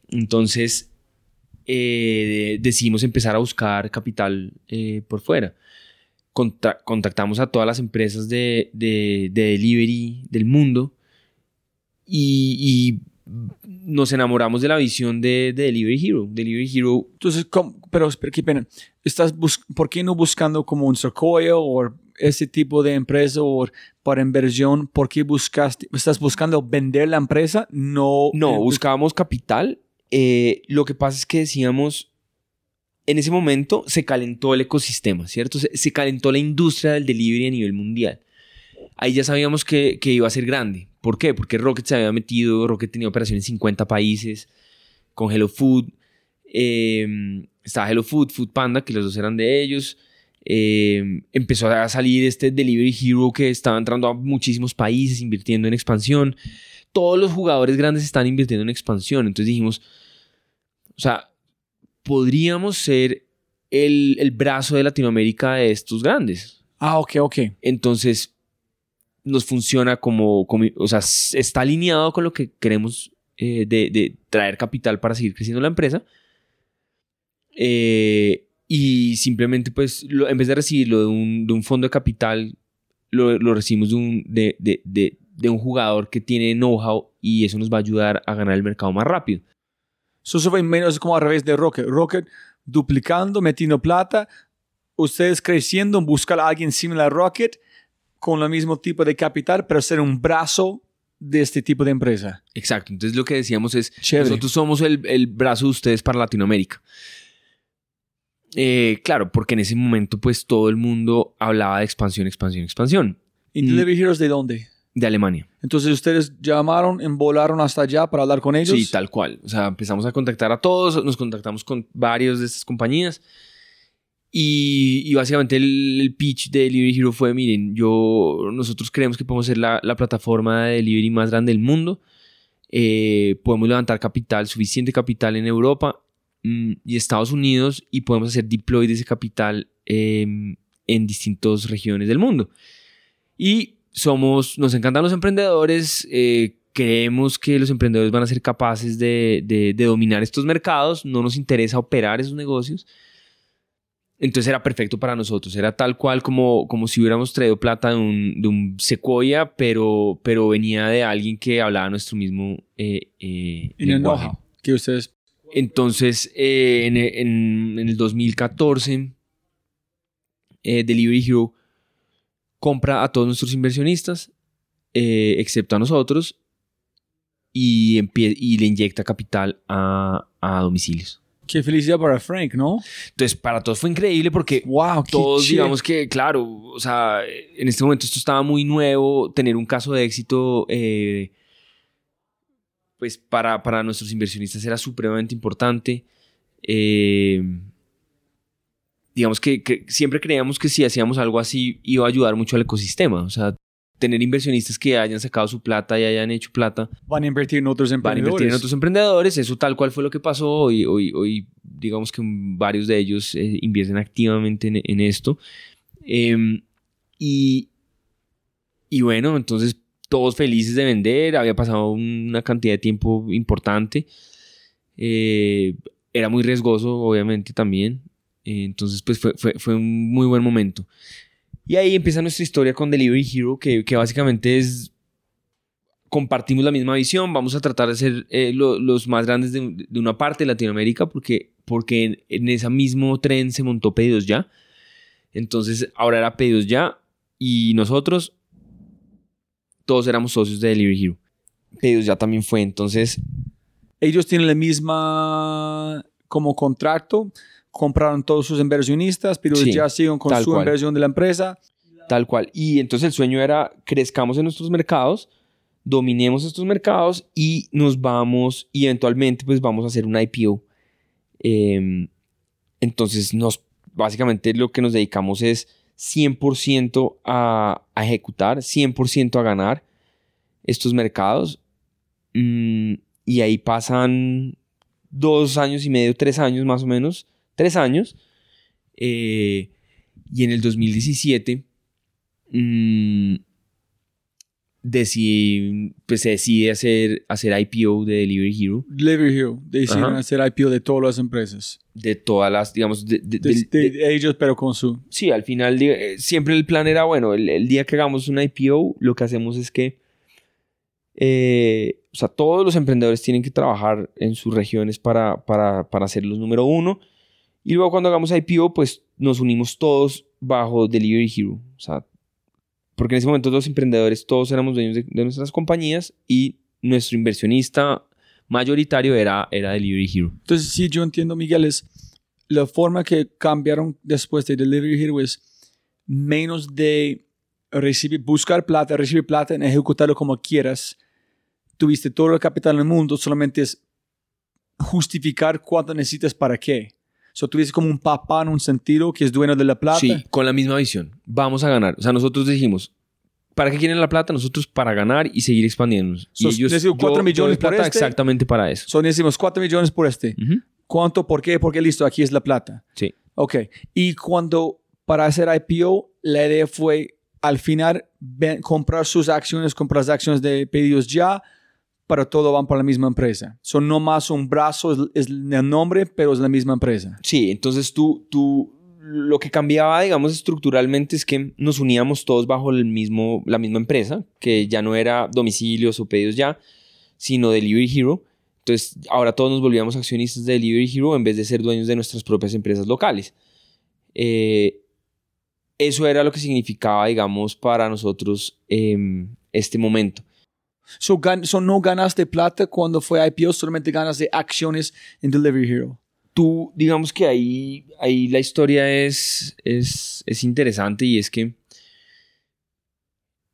Entonces, eh, decidimos empezar a buscar capital eh, por fuera. contactamos a todas las empresas de, delivery del mundo y, nos enamoramos de la visión de, Delivery Hero. Delivery Hero. Entonces, pero, qué pena. ¿Estás ¿Por qué no buscando como un Sequoia o ese tipo de empresa o para inversión, ¿por qué buscaste, estás buscando vender la empresa? No. No, buscábamos capital. Eh, lo que pasa es que decíamos, en ese momento se calentó el ecosistema, ¿cierto? Se, calentó la industria del delivery a nivel mundial. Ahí ya sabíamos que, iba a ser grande. ¿Por qué? Porque Rocket se había metido, Rocket tenía operaciones en 50 países, con Hello Food. Eh, estaba Hello Food, Food Panda, que los dos eran de ellos. Eh, empezó a salir este Delivery Hero que estaba entrando a muchísimos países, invirtiendo en expansión. Todos los jugadores grandes están invirtiendo en expansión. Entonces dijimos, o sea, podríamos ser el, el brazo de Latinoamérica de estos grandes. Ah, ok, ok. Entonces, nos funciona como, como o sea, está alineado con lo que queremos eh, de, de, traer capital para seguir creciendo la empresa. Eh, y simplemente pues en vez de recibirlo de un, de un, fondo de capital, lo, lo recibimos de, un, de, de, un jugador que tiene know-how y eso nos va a ayudar a ganar el mercado más rápido. So, eso fue menos como al revés de Rocket. Rocket duplicando, metiendo plata, ustedes creciendo, buscar a alguien similar a Rocket con el mismo tipo de capital, pero ser un brazo de este tipo de empresa. Exacto. Entonces lo que decíamos es, Chévere. nosotros somos el, el brazo de ustedes para Latinoamérica. Eh, claro, porque en ese momento pues todo el mundo hablaba de expansión, expansión, expansión. ¿Y. Delivery Heroes de dónde? De Alemania. Entonces ustedes llamaron, envolaron hasta allá para hablar con ellos. Sí, tal cual. O sea, empezamos a contactar a todos, nos contactamos con varios de estas compañías. Y, y básicamente el, el pitch de Delivery Hero fue, miren, yo, nosotros creemos que podemos ser la, la plataforma de delivery más grande del mundo. Eh, podemos levantar capital, suficiente capital en Europa mm, y Estados Unidos y podemos hacer deploy de ese capital em, en distintas regiones del mundo. Y somos, nos encantan los emprendedores, eh, creemos que los emprendedores van a ser capaces de, de- de dominar estos mercados, no nos interesa operar esos negocios. Entonces era perfecto para nosotros, era tal cual como, como si hubiéramos traído plata de un, de un sequoia, pero, pero venía de alguien que hablaba nuestro mismo eh, eh, En lenguaje. que ustedes Entonces, eh, en, en- en el 2014, eh, Delivery Hero compra a todos nuestros inversionistas, eh, excepto a nosotros, y, le inyecta capital a, a domicilios. Qué felicidad para Frank, ¿no? Entonces, para todos fue increíble porque Wow, todos, digamos que, claro, o sea, en este momento esto estaba muy nuevo, tener un caso de éxito, eh, pues para, para nuestros inversionistas era supremamente importante. Eh, digamos que, que siempre creíamos que si hacíamos algo así iba a ayudar mucho al ecosistema, o sea, tener inversionistas que hayan sacado su plata y hayan hecho plata van a invertir en otros van a emprendedores. invertir en otros emprendedores. Eso tal cual fue lo que pasó. Hoy, hoy, hoy digamos que varios de ellos eh, invierten activamente en, en esto. Em, y, y bueno, entonces todos felices de vender. Había pasado una cantidad de tiempo importante. Eh, era muy riesgoso, obviamente, también. Eh, entonces, pues fue, fue, fue un muy buen momento. Y ahí empieza nuestra historia con Delivery Hero, que, que básicamente es compartimos la misma visión, vamos a tratar de ser eh, lo- los más grandes de, de una parte de Latinoamérica porque, porque en, en ese mismo tren se montó Pedidos Ya. Entonces ahora era Pedidos Ya y nosotros todos éramos socios de Delivery Hero. Pedidos Ya también fue, entonces Ellos tienen la misma como contrato, compraron todos sus inversionistas, pero Sí, ya siguen con su cual. inversión de la empresa. Tal cual. Y entonces el sueño era crezcamos en nuestros mercados, dominemos estos mercados y nos vamos y eventualmente pues vamos a hacer una IPO. Eh, entonces nos básicamente lo que nos dedicamos es 100% a, a ejecutar, 100% a ganar estos mercados. Mm, y ahí pasan dos años y medio, tres años más o menos, tres años. Eh, y en el 2017 mm, decidí- pues se decide hacer, hacer IPO de Delivery Hero Delivery Hero decidieron Ajá. hacer IPO de todas las empresas. de todas las, digamos, de- ellos, pero con su... sí, al final eh, siempre el plan era, bueno, el, el día que hagamos una IPO, lo que hacemos es que, eh, o sea, todos los emprendedores tienen que trabajar en sus regiones para, para, para ser los número uno. Y luego cuando hagamos IPO, pues nos unimos todos bajo Delivery Hero. O sea, porque en ese momento los emprendedores todos éramos dueños de, nuestras compañías y nuestro inversionista mayoritario era, era Delivery Hero. Entonces, sí, yo entiendo, Miguel, es la forma que cambiaron después de Delivery Hero es menos de buscar plata, recibir plata, en ejecutarlo como quieras. Tuviste todo el capital del mundo, solamente es justificar cuánto necesitas para qué. So, tuviste como un papá en un sentido que es dueño de la plata. Sí, con la misma visión. Vamos a ganar. O sea, nosotros dijimos, ¿para qué quieren la plata? Nosotros para ganar y seguir expandiéndonos. So, y ellos, digo, cuatro yo- yo millones plata por este. exactamente para eso. So, necesitamos 4 millones por este. Ujú. ¿Cuánto? ¿Por qué? Porque listo, aquí es la plata. Sí. Ok. Y cuando para hacer IPO, la idea fue al final comprar sus acciones, comprar las acciones de pedidos ya, pero todo van para la misma empresa. Son no más un brazo, es, el nombre, pero es la misma empresa. Sí, entonces tú, tú lo que cambiaba, digamos, estructuralmente es que nos uníamos todos bajo el mismo, la misma empresa, que ya no era domicilios o pedidos ya, sino Delivery Hero. Entonces, ahora todos nos volvíamos accionistas de Delivery Hero en vez de ser dueños de nuestras propias empresas locales. Eh, eso era lo que significaba, digamos, para nosotros em, este momento. So, no ganaste plata cuando fue IPO, solamente ganas de acciones en Delivery Hero. Tú, digamos que ahí, ahí la historia es, es, es interesante y es que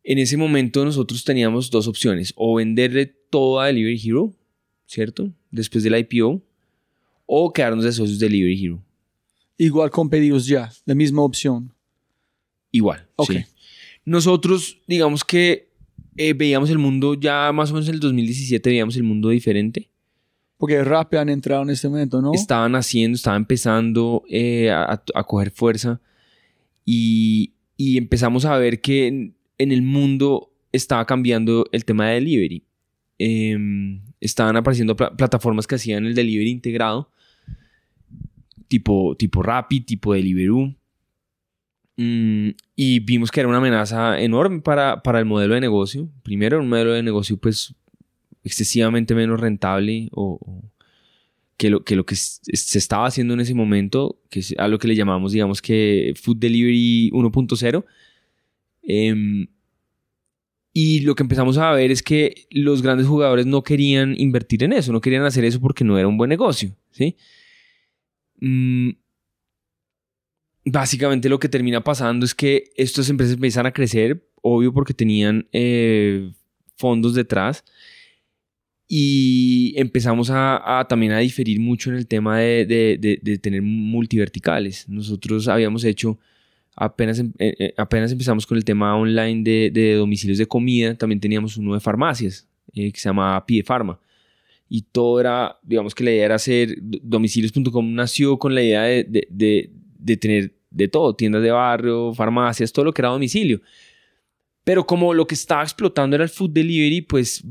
en ese momento nosotros teníamos dos opciones, o venderle todo a Delivery Hero, ¿cierto? Después del IPO, o quedarnos de socios de Delivery Hero. Igual con pedidos ya, la misma opción. Igual, sí. Nosotros, digamos que eh, veíamos el mundo ya más o menos en el 2017, veíamos el mundo diferente. Porque Rappi han entrado en este momento, ¿no? Estaban haciendo, estaban empezando eh, a, coger fuerza y, empezamos a ver que en, el mundo estaba cambiando el tema de delivery. Em, estaban apareciendo plataformas que hacían el delivery integrado, tipo, tipo Rappi, tipo Deliveroo. Mm, y vimos que era una amenaza enorme para, para el modelo de negocio. Primero, un modelo de negocio pues excesivamente menos rentable o, que, lo, que lo que se estaba haciendo en ese momento, que es a lo que le llamamos, digamos que Food Delivery 1.0. Em, y lo que empezamos a ver es que los grandes jugadores no querían invertir en eso, no querían hacer eso porque no era un buen negocio, ¿sí? Mm, básicamente lo que termina pasando es que estas empresas empiezan a crecer, obvio porque tenían eh, fondos detrás, y empezamos a, también a diferir mucho en el tema de, tener multiverticales. Nosotros habíamos hecho, apenas, em, eh, eh, apenas empezamos con el tema online de, domicilios de comida, también teníamos uno de farmacias, que se llama Pie Pharma. Y todo era, digamos que la idea era hacer, domicilios.com nació con la idea de, de tener de todo, tiendas de barrio, farmacias, todo lo que era domicilio. Pero como lo que estaba explotando era el food delivery, pues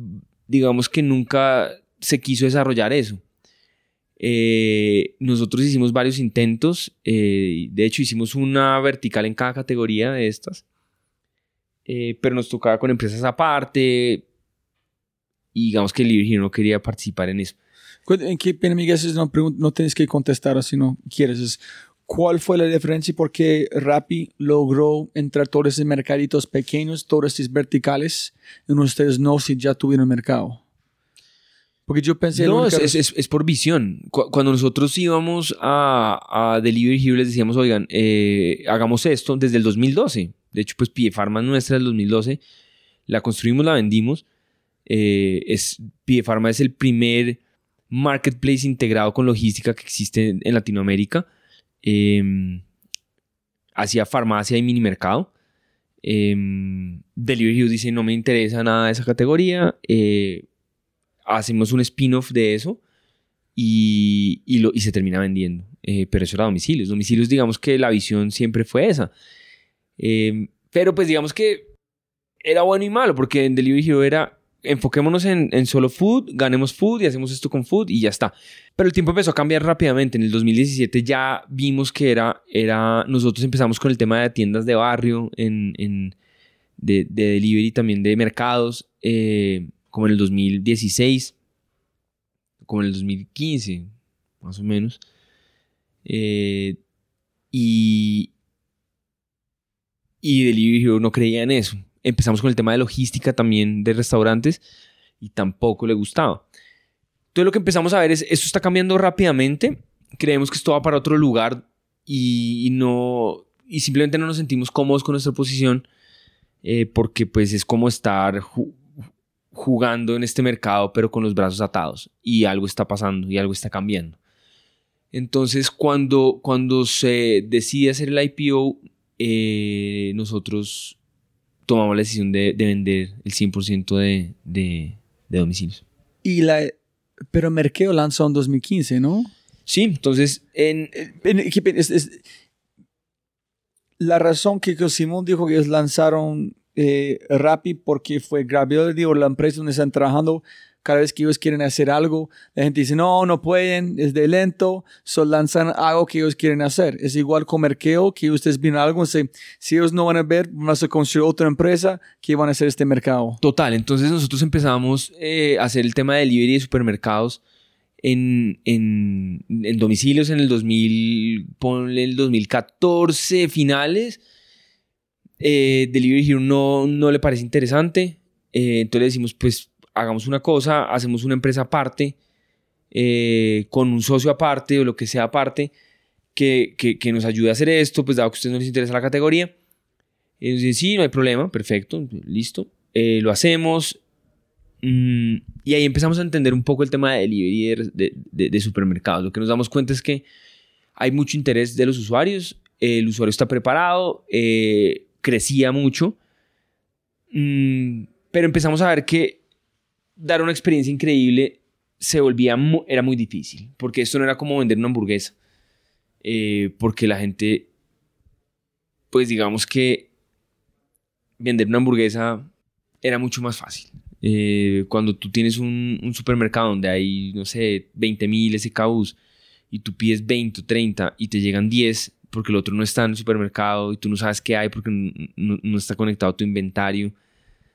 digamos que nunca se quiso desarrollar eso. Eh, nosotros hicimos varios intentos, eh, de hecho hicimos una vertical en cada categoría de estas, eh, pero nos tocaba con empresas aparte y digamos que Delivery no quería participar en eso. ¿En qué pena, no, no tienes que contestar si no quieres? ¿Cuál fue la diferencia y por qué Rappi logró entrar todos esos mercaditos pequeños, todos estos verticales, y ustedes no si ya tuvieron mercado? Porque yo pensé... No, es, es, por visión. Cuando nosotros íbamos a, a Delivery Hero les decíamos, oigan, eh, hagamos esto desde el 2012. De hecho, pues Pie Pharma nuestra del 2012. La construimos, la vendimos. Eh, es, Pie Pharma es el primer marketplace integrado con logística que existe en Latinoamérica eh, hacía farmacia y mini mercado. Eh, Delivery Hero dice, no me interesa nada de esa categoría. Eh, hacemos un spin-off de eso y, y, lo, y, se termina vendiendo. Eh, pero eso era domicilios. Domicilios, digamos que la visión siempre fue esa. Em, pero pues digamos que era bueno y malo, porque en Delivery Hero era enfoquémonos en, solo food, ganemos food y hacemos esto con food y ya está. Pero el tiempo empezó a cambiar rápidamente. En el 2017 ya vimos que era, era nosotros empezamos con el tema de tiendas de barrio, en, en de, de, delivery también de mercados, eh, como en el 2016, como en el 2015, más o menos. Eh, y, y Delivery no creía en eso empezamos con el tema de logística también de restaurantes y tampoco le gustaba. Entonces lo que empezamos a ver es, esto está cambiando rápidamente, creemos que esto va para otro lugar y, no, y simplemente no nos sentimos cómodos con nuestra posición eh, porque pues es como estar jugando en este mercado pero con los brazos atados y algo está pasando y algo está cambiando. Entonces cuando, cuando se decide hacer el IPO, eh, nosotros tomamos la decisión de, vender el 100% de, de, domicilios. Y la, pero Merkeo lanzó en 2015, ¿no? Sí, entonces en, la razón que Simón dijo que ellos lanzaron eh, Rappi porque fue Gravity o la empresa donde están trabajando cada vez que ellos quieren hacer algo, la gente dice, no, no pueden, es de lento, solo lanzan algo que ellos quieren hacer. Es igual con mercado, que ustedes vienen algo, si, si ellos no van a ver, vamos a construir otra empresa que van a hacer este mercado. Total, entonces nosotros empezamos eh, a hacer el tema de delivery de supermercados en, en, en domicilios en el 2000, ponle el 2014 finales. Eh, Delivery no, no le parece interesante. Eh, entonces decimos, pues hagamos una cosa, hacemos una empresa aparte, eh, con un socio aparte o lo que sea aparte, que, que, nos ayude a hacer esto, pues dado que a ustedes no les interesa la categoría. Y dicen, sí, no hay problema, perfecto, listo. Eh, lo hacemos. Mm, y ahí empezamos a entender un poco el tema de delivery de, de, de, supermercados. Lo que nos damos cuenta es que hay mucho interés de los usuarios, el usuario está preparado, eh, crecía mucho, mm, pero empezamos a ver que dar una experiencia increíble se volvía, mu era muy difícil, porque esto no era como vender una hamburguesa, eh, porque la gente, pues digamos que vender una hamburguesa era mucho más fácil. Eh, cuando tú tienes un, supermercado donde hay, no sé, 20 mil SKUs y tú pides 20 o 30 y te llegan 10 porque el otro no está en el supermercado y tú no sabes qué hay porque no está conectado tu inventario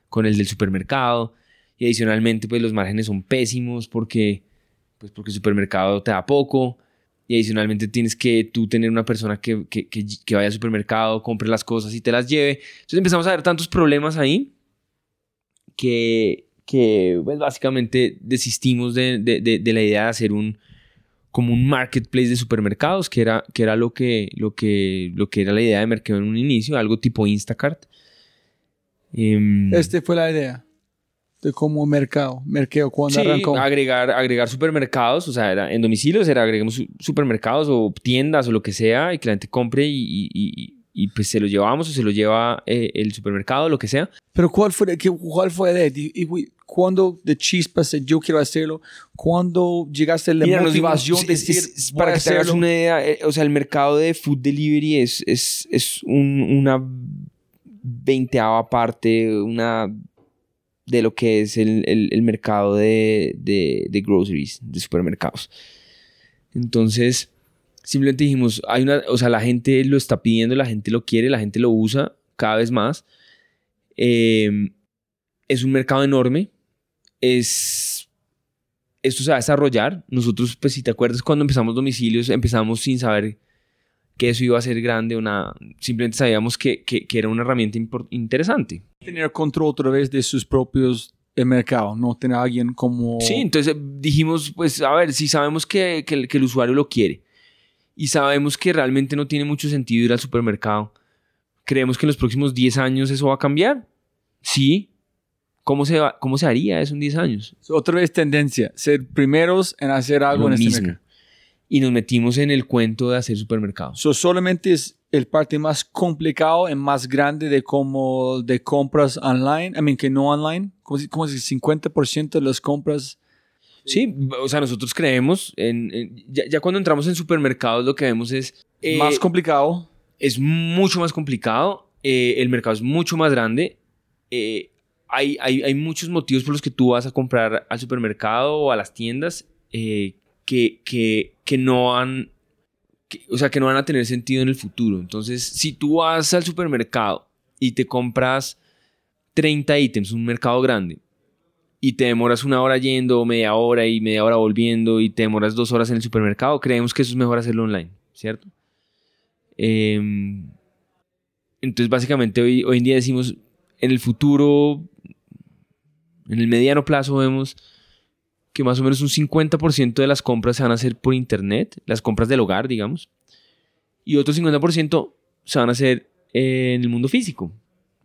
con el del supermercado y adicionalmente pues los márgenes son pésimos porque pues porque el supermercado te da poco y adicionalmente tienes que tú tener una persona que, que, que, vaya al supermercado, compre las cosas y te las lleve. Entonces empezamos a ver tantos problemas ahí que, que pues, básicamente desistimos de, de, de, la idea de hacer un como un marketplace de supermercados, que era, que era lo, que, lo, que, lo que era la idea de mercado en un inicio, algo tipo Instacart. Um, este fue la idea de como mercado, mercado cuando sí, arrancó. agregar, agregar supermercados, o sea, era en domicilios era agregamos supermercados o tiendas o lo que sea y que la gente compre y, y, y pues se lo llevamos o se lo lleva eh, el supermercado, lo que sea. Pero ¿cuál fue, qué, cuál fue la idea? ¿Cuándo de chispas yo quiero hacerlo? ¿Cuándo llegaste a la Mira, motivación de decir, es, para que te hagas una idea, eh, o sea, el mercado de food delivery es, es, es un, una veinteava parte, una de lo que es el, el, el mercado de, de, de, groceries, de supermercados. Entonces, simplemente dijimos, hay una, o sea, la gente lo está pidiendo, la gente lo quiere, la gente lo usa cada vez más. Eh, es un mercado enorme. Es, esto se va a desarrollar. Nosotros, pues si te acuerdas, cuando empezamos domicilios, empezamos sin saber que eso iba a ser grande, una, simplemente sabíamos que, que, que era una herramienta interesante. Tener control otra vez de sus propios el mercado, no tener a alguien como... Sí, entonces dijimos, pues a ver, si sabemos que, que, que, el usuario lo quiere y sabemos que realmente no tiene mucho sentido ir al supermercado, ¿creemos que en los próximos 10 años eso va a cambiar? Sí. ¿Cómo se, va, cómo se haría eso en 10 años? Otra vez tendencia, ser primeros en hacer algo lo en mismo. este mercado y nos metimos en el cuento de hacer supermercados. So, solamente es el parte más complicado y más grande de como de compras online, I mean, que no online, como, como si 50% de las compras. Sí, o sea, nosotros creemos, en, en ya, ya, cuando entramos en supermercados lo que vemos es... Eh, más complicado. Es mucho más complicado, eh, el mercado es mucho más grande, eh, hay, hay, hay, muchos motivos por los que tú vas a comprar al supermercado o a las tiendas eh, que, que, que no han, que, o sea, que no van a tener sentido en el futuro. Entonces, si tú vas al supermercado y te compras 30 ítems, un mercado grande, y te demoras una hora yendo, media hora y media hora volviendo, y te demoras dos horas en el supermercado, creemos que eso es mejor hacerlo online, ¿cierto? Eh, entonces, básicamente, hoy, hoy en día decimos, en el futuro, en el mediano plazo, vemos que más o menos un 50% de las compras se van a hacer por internet, las compras del hogar, digamos, y otro 50% se van a hacer en el mundo físico.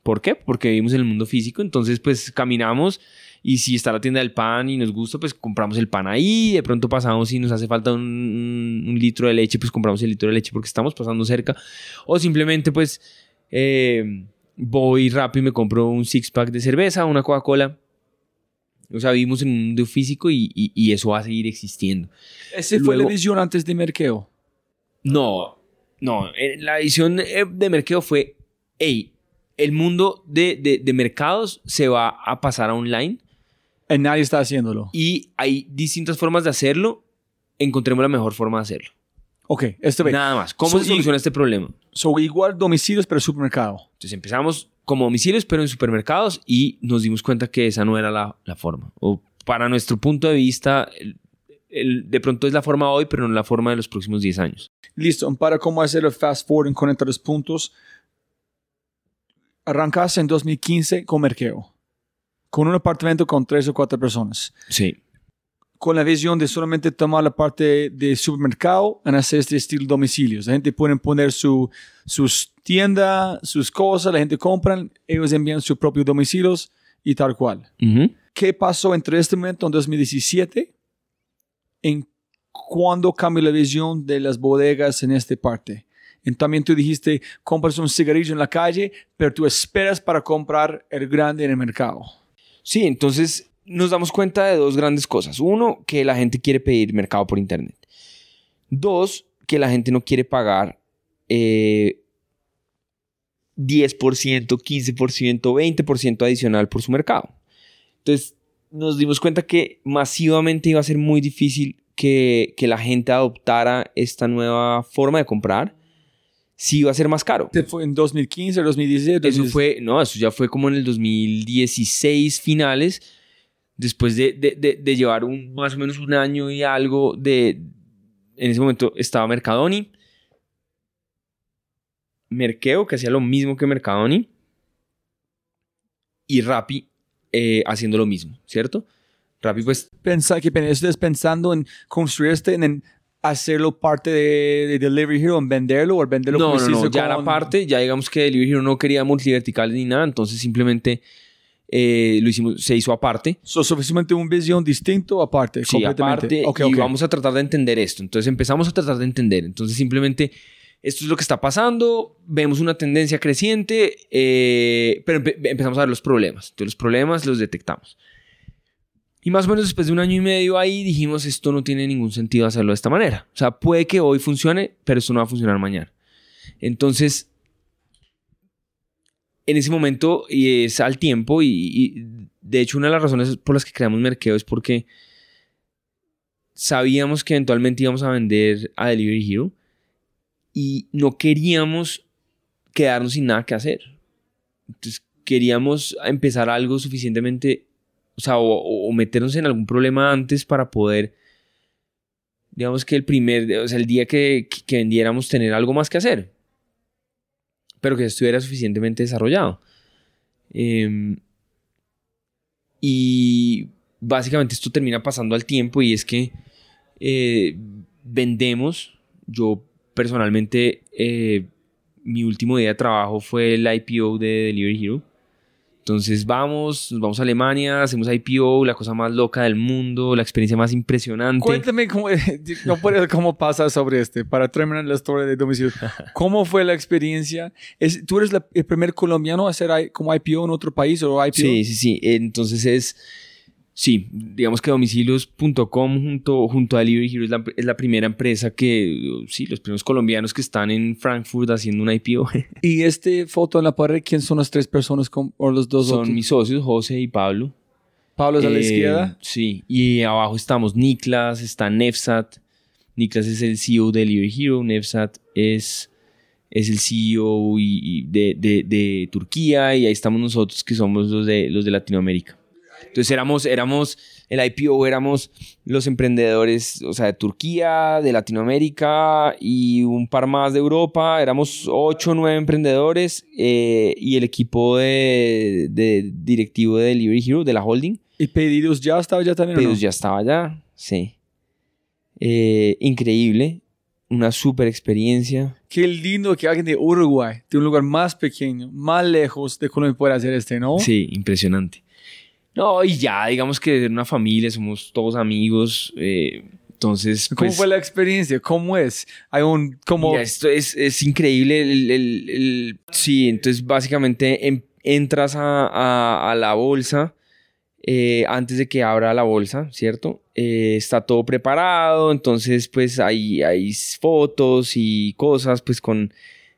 ¿Por qué? Porque vivimos en el mundo físico, entonces pues caminamos y si está la tienda del pan y nos gusta, pues compramos el pan ahí, de pronto pasamos y nos hace falta un, un litro de leche, pues compramos el litro de leche porque estamos pasando cerca, o simplemente pues eh, voy rápido y me compro un six pack de cerveza, una Coca-Cola, o sea, vivimos en un mundo físico y, y, y eso va a seguir existiendo. ¿Ese Luego, fue la visión antes de Merkeo? No, no. eh, La visión de Merkeo fue, hey, el mundo de, de, de, mercados se va a pasar a online. Y nadie está haciéndolo. Y hay distintas formas de hacerlo. Encontremos la mejor forma de hacerlo. Ok, esto ve. Nada más. ¿Cómo So, se y- soluciona este problema? So, igual domicilios, pero supermercado. Entonces empezamos como domicilios, pero en supermercados y nos dimos cuenta que esa no era la, la forma. O para nuestro punto de vista, el- el- de pronto es la forma hoy, pero no la forma de los próximos 10 años. Listo, para cómo hacer el fast forward en 43 puntos. Arrancaste en 2015 con Merkeo. Con un apartamento con tres o cuatro personas. Sí. Con la visión de solamente tomar la parte de supermercado en hacer este estilo domicilios. La gente puede poner su, sus tiendas, sus cosas, la gente compra, ellos envían sus propios domicilios y tal cual. ¿Qué pasó entre este momento en 2017? ¿En cuándo cambió la visión de las bodegas en esta parte? Y también tú dijiste, compras un cigarrillo en la calle, pero tú esperas para comprar el grande en el mercado. Sí, entonces nos damos cuenta de dos grandes cosas. Uno, que la gente quiere pedir mercado por internet. Dos, que la gente no quiere pagar eh, 10%, 15%, 20% adicional por su mercado. Entonces nos dimos cuenta que masivamente iba a ser muy difícil que, que la gente adoptara esta nueva forma de comprar si iba a ser más caro. ¿Este fue en 2015, 2017? Eso fue, no, eso ya fue como en el 2016 finales, después de, de- de- de llevar un, más o menos un año y algo de... En ese momento estaba Mercadoni, Merkeo, que hacía lo mismo que Mercadoni, y Rappi eh, haciendo lo mismo, ¿cierto? Rappi pues Pensa, que ustedes pensando en construir este, en, en hacerlo parte de, de Delivery Hero, en venderlo o venderlo no, como no, no, ya era con- parte, ya digamos que Delivery Hero no quería multiverticales ni nada, entonces simplemente eh, lo hicimos, se hizo aparte. So, suficientemente un visión distinto aparte, Sí, completamente. aparte, Ok, y ok. vamos a tratar de entender esto. Entonces empezamos a tratar de entender. Entonces simplemente esto es lo que está pasando, vemos una tendencia creciente, eh, pero empe- empezamos a ver los problemas. Entonces los problemas los detectamos. Y más o menos después de un año y medio ahí dijimos, esto no tiene ningún sentido hacerlo de esta manera. O sea, puede que hoy funcione, pero esto no va a funcionar mañana. Entonces, en ese momento, y es al tiempo, y, de hecho una de las razones por las que creamos Merkeo es porque sabíamos que eventualmente íbamos a vender a Delivery Hero y no queríamos quedarnos sin nada que hacer. Entonces queríamos empezar algo suficientemente, o sea, o, o meternos en algún problema antes para poder, digamos que el primer, o sea, el día que, que vendiéramos tener algo más que hacer, pero que estuviera suficientemente desarrollado. Em, y básicamente esto termina pasando al tiempo y es que eh, vendemos, yo personalmente, eh, mi último día de trabajo fue el IPO de Delivery Hero. Entonces vamos, nos vamos a Alemania, hacemos IPO, la cosa más loca del mundo, la experiencia más impresionante. Cuéntame cómo, no cómo pasa sobre este, para terminar la historia de domicilio. ¿Cómo fue la experiencia? Es, ¿Tú eres la- el primer colombiano a hacer como IPO en otro país o IPO? Sí, sí, sí. Entonces es, sí, digamos que domicilios.com junto, junto a Delivery Hero es la, es la primera empresa que, sí, los primeros colombianos que están en Frankfurt haciendo una IPO Y este foto en la pared, ¿quién son las tres personas con- o los dos son otros? mis socios, José y Pablo. Pablo es a la Eh, izquierda. Sí, y abajo estamos Niklas, está Nefsat. Niklas es el CEO de Delivery Hero, Nefsat es, es el CEO y- y de, de- de Turquía y ahí estamos nosotros que somos los de, los de Latinoamérica. Entonces éramos, éramos, el IPO éramos los emprendedores, o sea, de Turquía, de Latinoamérica y un par más de Europa. Éramos ocho o nueve emprendedores eh, y el equipo de, de directivo de Delivery Hero, de la holding, ¿Y pedidos ya estaba ya también? no? Pedidos ya estaba allá, sí. Eh, increíble, una super experiencia. Qué lindo que alguien de Uruguay, de un lugar más pequeño, más lejos de Colombia, pueda hacer este, ¿no? Sí, impresionante. No, y ya, digamos que de una familia, somos todos amigos. eh, entonces, ¿Cómo pues, fue la experiencia? ¿Cómo es? Hay un, como, esto es, es increíble. el- el- el- sí, entonces básicamente em- entras a, a- a la bolsa eh, antes de que abra la bolsa, ¿cierto? Eh, está todo preparado, entonces pues hay, hay fotos y cosas, pues con...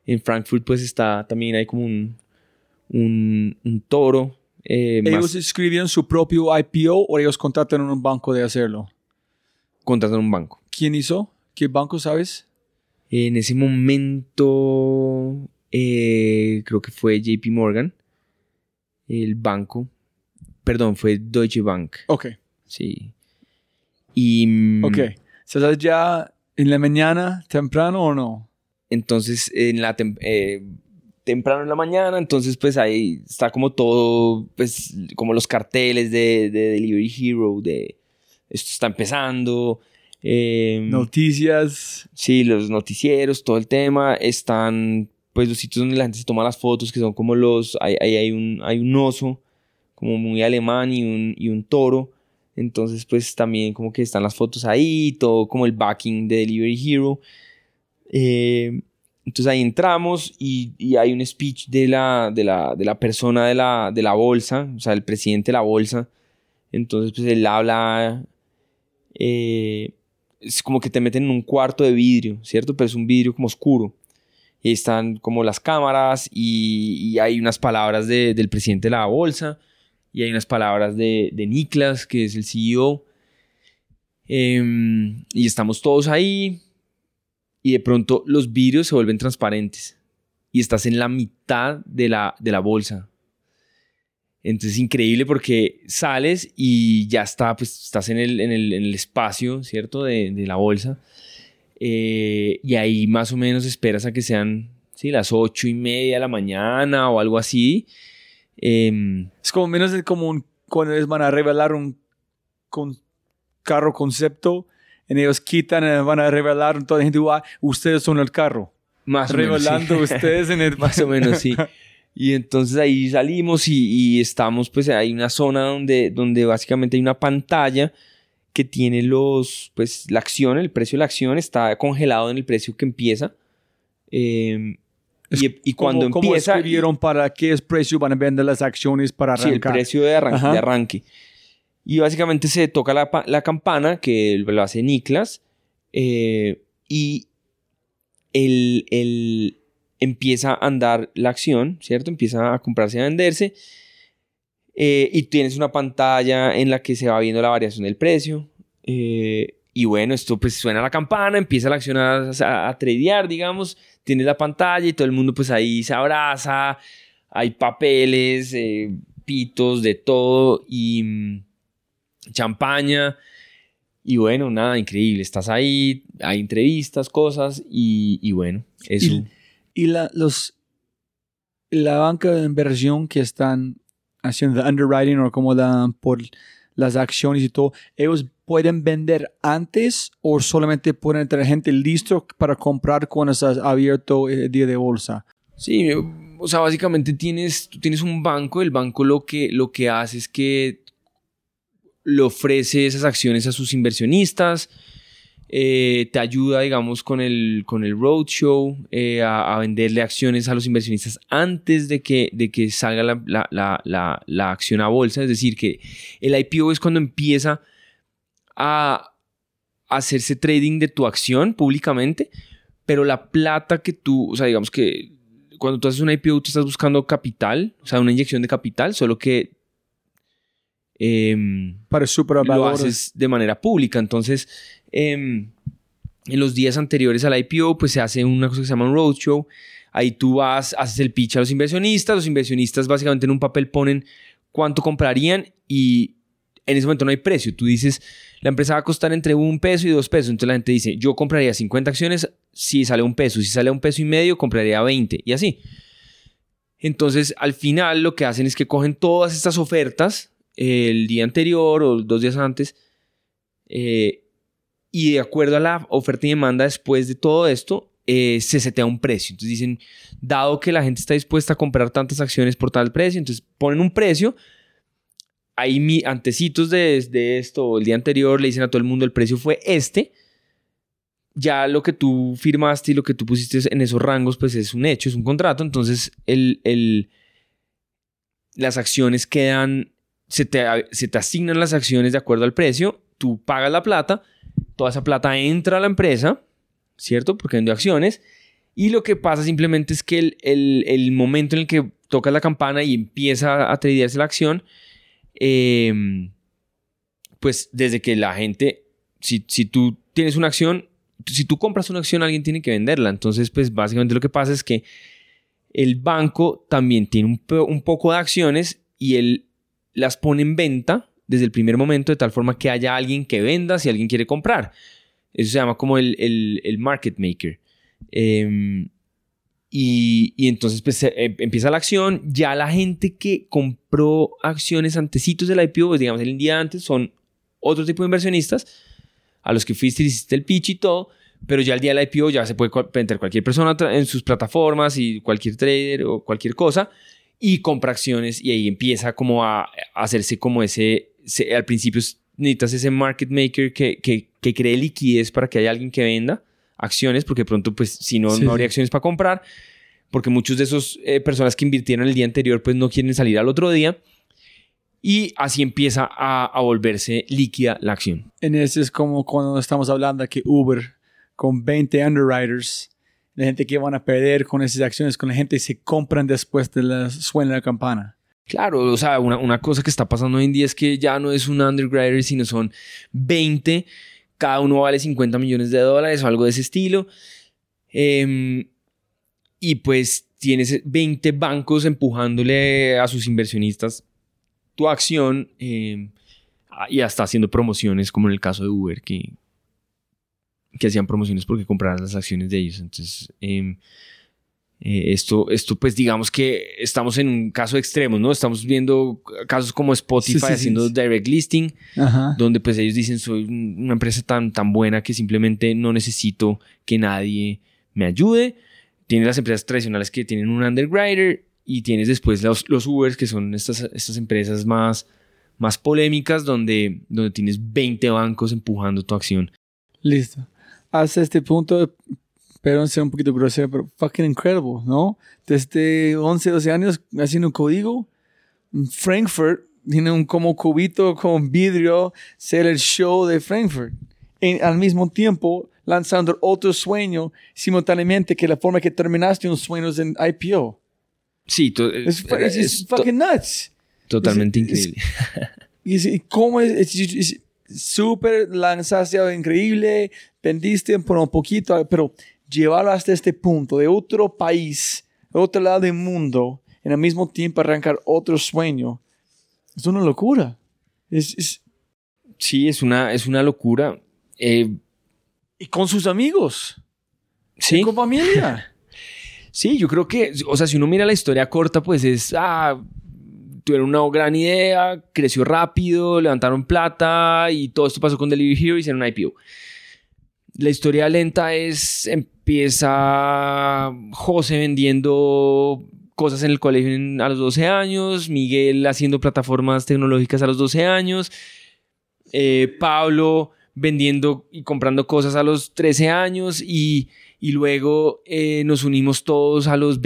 En Frankfurt pues está también hay como un, un, un toro eh, ¿Ellos escribieron su propio IPO o ellos contrataron un banco de hacerlo? contratan un banco. ¿Quién hizo? ¿Qué banco sabes? En ese momento, eh, creo que fue JP Morgan, el banco. Perdón, fue Deutsche Bank. Ok, Sí. Y mm, ok. ¿Estás ya en la mañana, temprano o no? entonces en la eh, temprano en la mañana, entonces pues ahí está como todo, pues como los carteles de, de Delivery Hero, de esto está empezando. eh, Noticias. Sí, los noticieros, todo el tema, están pues los sitios donde la gente se toma las fotos, que son como los, ahí hay, hay, un, hay un oso, como muy alemán y un, y un toro, entonces pues también como que están las fotos ahí, todo como el backing de Delivery Hero. Eh, entonces ahí entramos y, y hay un speech de la, de la, de la persona de la, de la bolsa, o sea, el presidente de la bolsa. Entonces pues él habla... eh, es como que te meten en un cuarto de vidrio, ¿cierto? Pero es un vidrio como oscuro. Y están como las cámaras y, y hay unas palabras de- del presidente de la bolsa y hay unas palabras de, de Niklas, que es el CEO. Em, y estamos todos ahí y de pronto los vidrios se vuelven transparentes y estás en la mitad de la, de la bolsa. Entonces es increíble porque sales y ya está, pues estás en el, en el, espacio, ¿cierto? De, de la bolsa. Eh, y ahí más o menos esperas a que sean, sí, las ocho y media de la mañana o algo así. Em, Es como menos cuando ellos van a revelar un carro concepto. Y ellos quitan y van a revelar. Toda la gente va, ustedes son el carro. más o menos, sí. Revelando ustedes en el... Más o menos, sí. Y entonces ahí salimos y, y estamos, pues hay una zona donde, donde básicamente hay una pantalla que tiene los, pues la acción, el precio de la acción está congelado en el precio que empieza. Eh, y, y cuando ¿Cómo, empieza... ¿Cómo escribieron para qué precio van a vender las acciones para Sí, el arrancar? precio de arranque, de arranque. Y básicamente se toca la, la campana, que lo hace Niklas, eh, y el, el- empieza a andar la acción, ¿cierto? Empieza a comprarse y a venderse. eh, y tienes una pantalla en la que se va viendo la variación del precio. eh, y bueno, esto pues suena la campana, empieza la acción a, a, a digamos. Tienes la pantalla y todo el mundo pues ahí se abraza. Hay papeles, pitos, de todo y mm, champaña. Y bueno, nada, increíble. Estás ahí, hay entrevistas, cosas y, y bueno, eso. Y, y la, los, la banca de inversión que están haciendo the underwriting o como dan por las acciones y todo, ellos pueden vender antes o solamente pueden tener gente listo para comprar cuando estás abierto el día de bolsa. Sí, o sea, básicamente tienes, tú tienes un banco, el banco lo que, lo que hace es que le ofrece esas acciones a sus inversionistas, eh, te ayuda, digamos, con el, con el roadshow, eh, a, a venderle acciones a los inversionistas antes de que, de que salga la, la- la- la- acción a bolsa. Es decir, que el IPO es cuando empieza a hacerse trading de tu acción públicamente, pero la plata que tú, o sea, digamos que cuando tú haces un IPO, tú estás buscando capital, o sea, una inyección de capital, solo que em, Para lo haces de manera pública. Entonces, em, en los días anteriores al IPO, pues se hace una cosa que se llama un roadshow. Ahí tú vas, haces el pitch a los inversionistas. Los inversionistas básicamente en un papel ponen cuánto comprarían y en ese momento no hay precio. Tú dices, la empresa va a costar entre un peso y dos pesos. Entonces la gente dice, yo compraría 50 acciones si sale un peso. Si sale un peso y medio, compraría 20 y así. Entonces, al final lo que hacen es que cogen todas estas ofertas el día anterior o dos días antes eh, y de acuerdo a la oferta y demanda después de todo esto, eh, se setea un precio. Entonces dicen, dado que la gente está dispuesta a comprar tantas acciones por tal precio, entonces ponen un precio. Ahí mi, antecitos de, de esto, el día anterior, le dicen a todo el mundo el precio fue este. Ya lo que tú firmaste y lo que tú pusiste en esos rangos, pues es un hecho, es un contrato. Entonces el, el, las acciones quedan, se te, se te asignan las acciones de acuerdo al precio, tú pagas la plata, toda esa plata entra a la empresa, ¿cierto? Porque vendió acciones Y lo que pasa simplemente es que el, el, el momento en el que tocas la campana y empieza a tradearse la acción, eh, pues desde que la gente, si, si tú tienes una acción, si tú compras una acción, alguien tiene que venderla. Entonces, pues básicamente lo que pasa es que el banco también tiene un, un poco de acciones y él las pone en venta desde el primer momento de tal forma que haya alguien que venda si alguien quiere comprar. Eso se llama como el, el- market maker. Em, y, y entonces pues, em- empieza la acción. Ya la gente que compró acciones antecitos del IPO, pues digamos el día antes, son otro tipo de inversionistas a los que fuiste y hiciste el pitch y todo. Pero ya el día del IPO ya se puede meter cualquier persona en sus plataformas y cualquier trader o cualquier cosa y compra acciones y ahí empieza como a, hacerse como ese, se- al principio es- necesitas ese market maker que, que, que cree liquidez para que haya alguien que venda acciones, porque pronto pues si no, Sí, no habría sí. acciones para comprar, porque muchos de esos eh, personas que invirtieron el día anterior pues no quieren salir al otro día y así empieza a, a volverse líquida la acción. En ese es como cuando estamos hablando que Uber con 20 underwriters, la gente que van a perder con esas acciones, con la gente que se compran después de suena la campana. Claro, o sea, una, una cosa que está pasando hoy en día es que ya no es un underwriter, sino son 20, cada uno vale 50 millones de dólares o algo de ese estilo. Em, y pues tienes 20 bancos empujándole a sus inversionistas tu acción ah, y hasta haciendo promociones, como en el caso de Uber, que, que hacían promociones porque compraran las acciones de ellos. Entonces, em, eh, esto, esto, pues digamos que estamos en un caso extremo, ¿no? Estamos viendo casos como Spotify Sí, sí, sí, haciendo sí. direct listing, Ajá. donde pues ellos dicen soy un- una empresa tan, tan buena que simplemente no necesito que nadie me ayude. Tienes las empresas tradicionales que tienen un underwriter y tienes después los, los Ubers, que son estas, estas empresas más, más polémicas, donde, donde tienes 20 bancos empujando tu acción. Listo. Hasta este punto, perdón ser un poquito grosero, pero fucking incredible, ¿no? Desde 11, 12 años haciendo código. en Frankfurt tiene un como cubito con vidrio, ser el show de Frankfurt. Y al mismo tiempo lanzando otro sueño simultáneamente que la forma que terminaste un sueño es en IPO. Sí, Es, fucking nuts. totalmente es- increíble. Y, es- y cómo es- súper lanzaste algo increíble, vendiste por un poquito, pero llevarlo hasta este punto de otro país, de otro lado del mundo, en al mismo tiempo arrancar otro sueño, es una locura. Es, es- Sí, es una, es una locura. Eh, y con sus amigos, sí, y con familia. sí, yo creo que, o sea, si uno mira la historia corta, pues es, ah, tuvieron una gran idea, creció rápido, levantaron plata y todo esto pasó con Delivery Hero y hicieron un IPO. La historia lenta es, empieza José vendiendo cosas en el colegio a los 12 años, Miguel haciendo plataformas tecnológicas a los 12 años, eh, Pablo vendiendo y comprando cosas a los 13 años y, y luego eh, nos unimos todos a los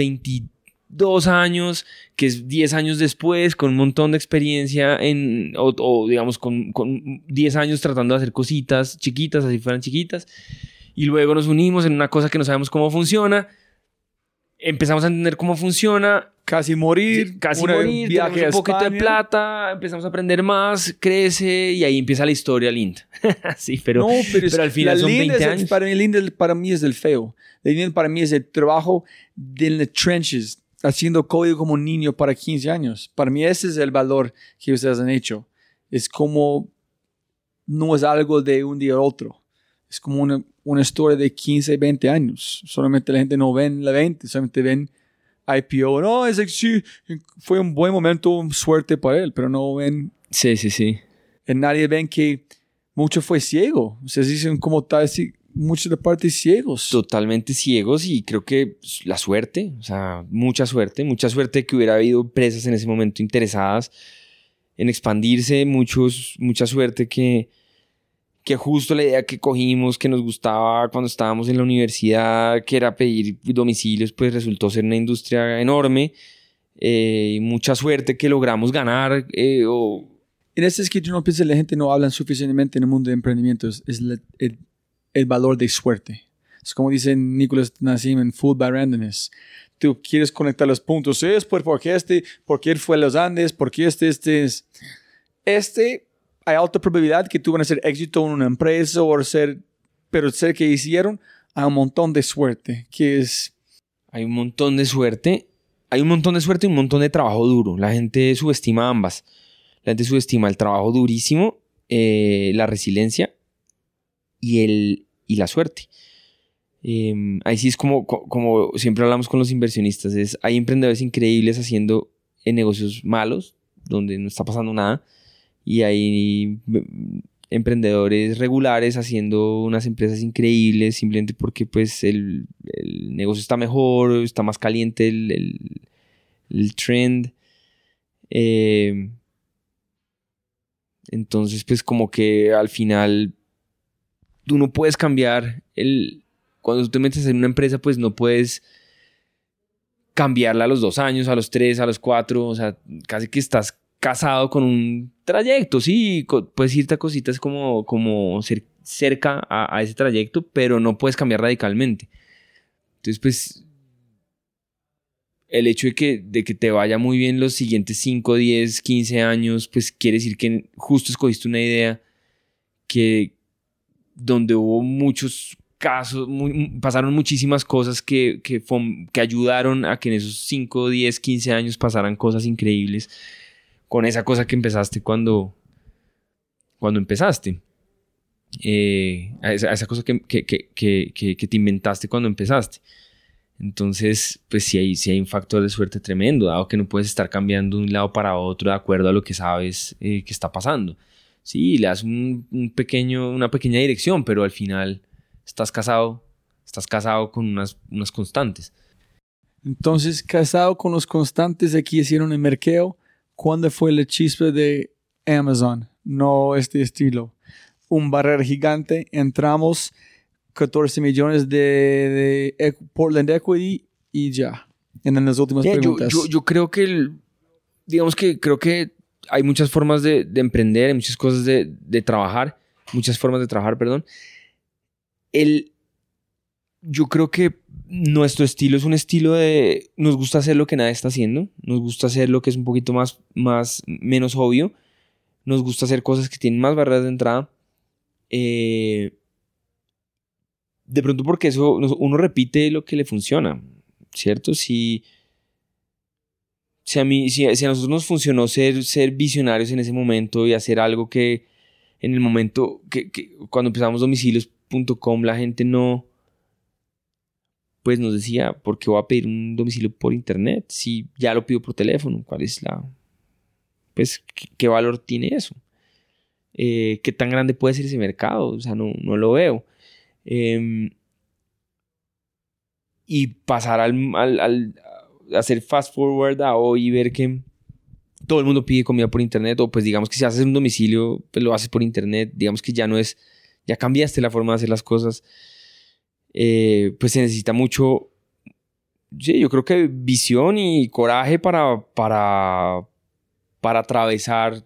22 años, que es 10 años después, con un montón de experiencia en, o, o, digamos con, con 10 años tratando de hacer cositas chiquitas, así fueran chiquitas, y luego nos unimos en una cosa que no sabemos cómo funciona, empezamos a entender cómo funciona, Casi morir, casi morir, tenemos un poquito de España. plata, empezamos a aprender más, crece y ahí empieza la historia linda. sí, pero, no, pero, pero al final la son linda 20 es años. para mí, linda para mí es el feo. La linda para mí es el trabajo de the trenches, haciendo código como niño para 15 años. Para mí ese es el valor que ustedes han hecho. Es como, no es algo de un día a otro. Es como una, una historia de 15, 20 años. Solamente la gente no ven la 20, solamente ven IPO. No, es que sí, fue un buen momento, suerte para él, pero no ven Sí, sí, sí. en nadie ven que mucho fue ciego. Ustedes dicen como tal, sí, muchos de parte ciegos. Totalmente ciegos y creo que la suerte, o sea, mucha suerte, mucha suerte que hubiera habido empresas en ese momento interesadas en expandirse, muchos, mucha suerte que, que justo la idea que cogimos, que nos gustaba cuando estábamos en la universidad, que era pedir domicilios, pues resultó ser una industria enorme. Eh, y mucha suerte que logramos ganar eh, o, En este es que yo no pienso que la gente no habla suficientemente en el mundo de emprendimientos. Es la- el, el valor de suerte. Es como dice Nicolás Nassim en Food by Randomness. Tú quieres conectar los puntos. Es por, porque este, porque él fue a los Andes, porque este, este es. Este, hay alta probabilidad que tú van a ser éxito en una empresa o ser, pero ser que hicieron, hay un montón de suerte, que es. Hay un montón de suerte. Hay un montón de suerte y un montón de trabajo duro. La gente subestima ambas. La gente subestima el trabajo durísimo, eh, la resiliencia y, el, y la suerte. Em, ahí sí es como, como siempre hablamos con los inversionistas, es, hay emprendedores increíbles haciendo en negocios malos, donde no está pasando nada, y hay mm, emprendedores regulares haciendo unas empresas increíbles simplemente porque pues el, el negocio está mejor, está más caliente el, el, el trend. Eh, entonces, pues como que al final tú no puedes cambiar el... Cuando tú te metes en una empresa, pues no puedes cambiarla a los dos años, a los tres, a los cuatro, o sea, casi que estás casado con un trayecto, sí, puedes irte a cositas como, como cerca a, a ese trayecto, pero no puedes cambiar radicalmente. Entonces, pues el hecho de que, de que te vaya muy bien los siguientes 5, 10, 15 años, pues quiere decir que justo escogiste una idea que donde hubo muchos casos, pasaron muchísimas cosas que, que, que ayudaron a que en esos 5, 10, 15 años pasaran cosas increíbles con esa cosa que empezaste cuando, cuando empezaste. Eh, a, esa, esa, cosa que, que, que te inventaste cuando empezaste. Entonces, pues sí hay, sí hay un factor de suerte tremendo, dado que no puedes estar cambiando de un lado para otro de acuerdo a lo que sabes eh, que está pasando. Sí, le das un, pequeño, una pequeña dirección, pero al final estás casado, estás casado con unas, unas constantes. Entonces, casado con los constantes, aquí hicieron el mercado. ¿Cuándo fue la chispa de Amazon? No este estilo. Un barrera gigante, entramos 14 millones de, de Portland Equity y ya. En las últimas preguntas. Yo, yo, creo que, digamos que creo que hay muchas formas de, de emprender, hay muchas cosas de, de, trabajar, muchas formas de trabajar, perdón. El, yo creo que nuestro estilo es un estilo de, nos gusta hacer lo que nadie está haciendo, nos gusta hacer lo que es un poquito más, más menos obvio, nos gusta hacer cosas que tienen más barreras de entrada. Eh, de pronto porque eso uno repite lo que le funciona, ¿cierto? Si, si, a, mí, si, a nosotros nos funcionó ser, ser visionarios en ese momento y hacer algo que en el momento que, cuando empezamos domicilios.com la gente no pues nos decía, ¿por qué voy a pedir un domicilio por internet si ya lo pido por teléfono? ¿Cuál es la... pues qué, valor tiene eso? Eh, ¿Qué tan grande puede ser ese mercado? O sea, no, no lo veo. Em, y pasar al, al, hacer fast forward a hoy y ver que todo el mundo pide comida por internet o pues digamos que si haces un domicilio pues lo haces por internet digamos que ya no es ya cambiaste la forma de hacer las cosas eh, pues se necesita mucho sí, yo creo que visión y coraje para para para atravesar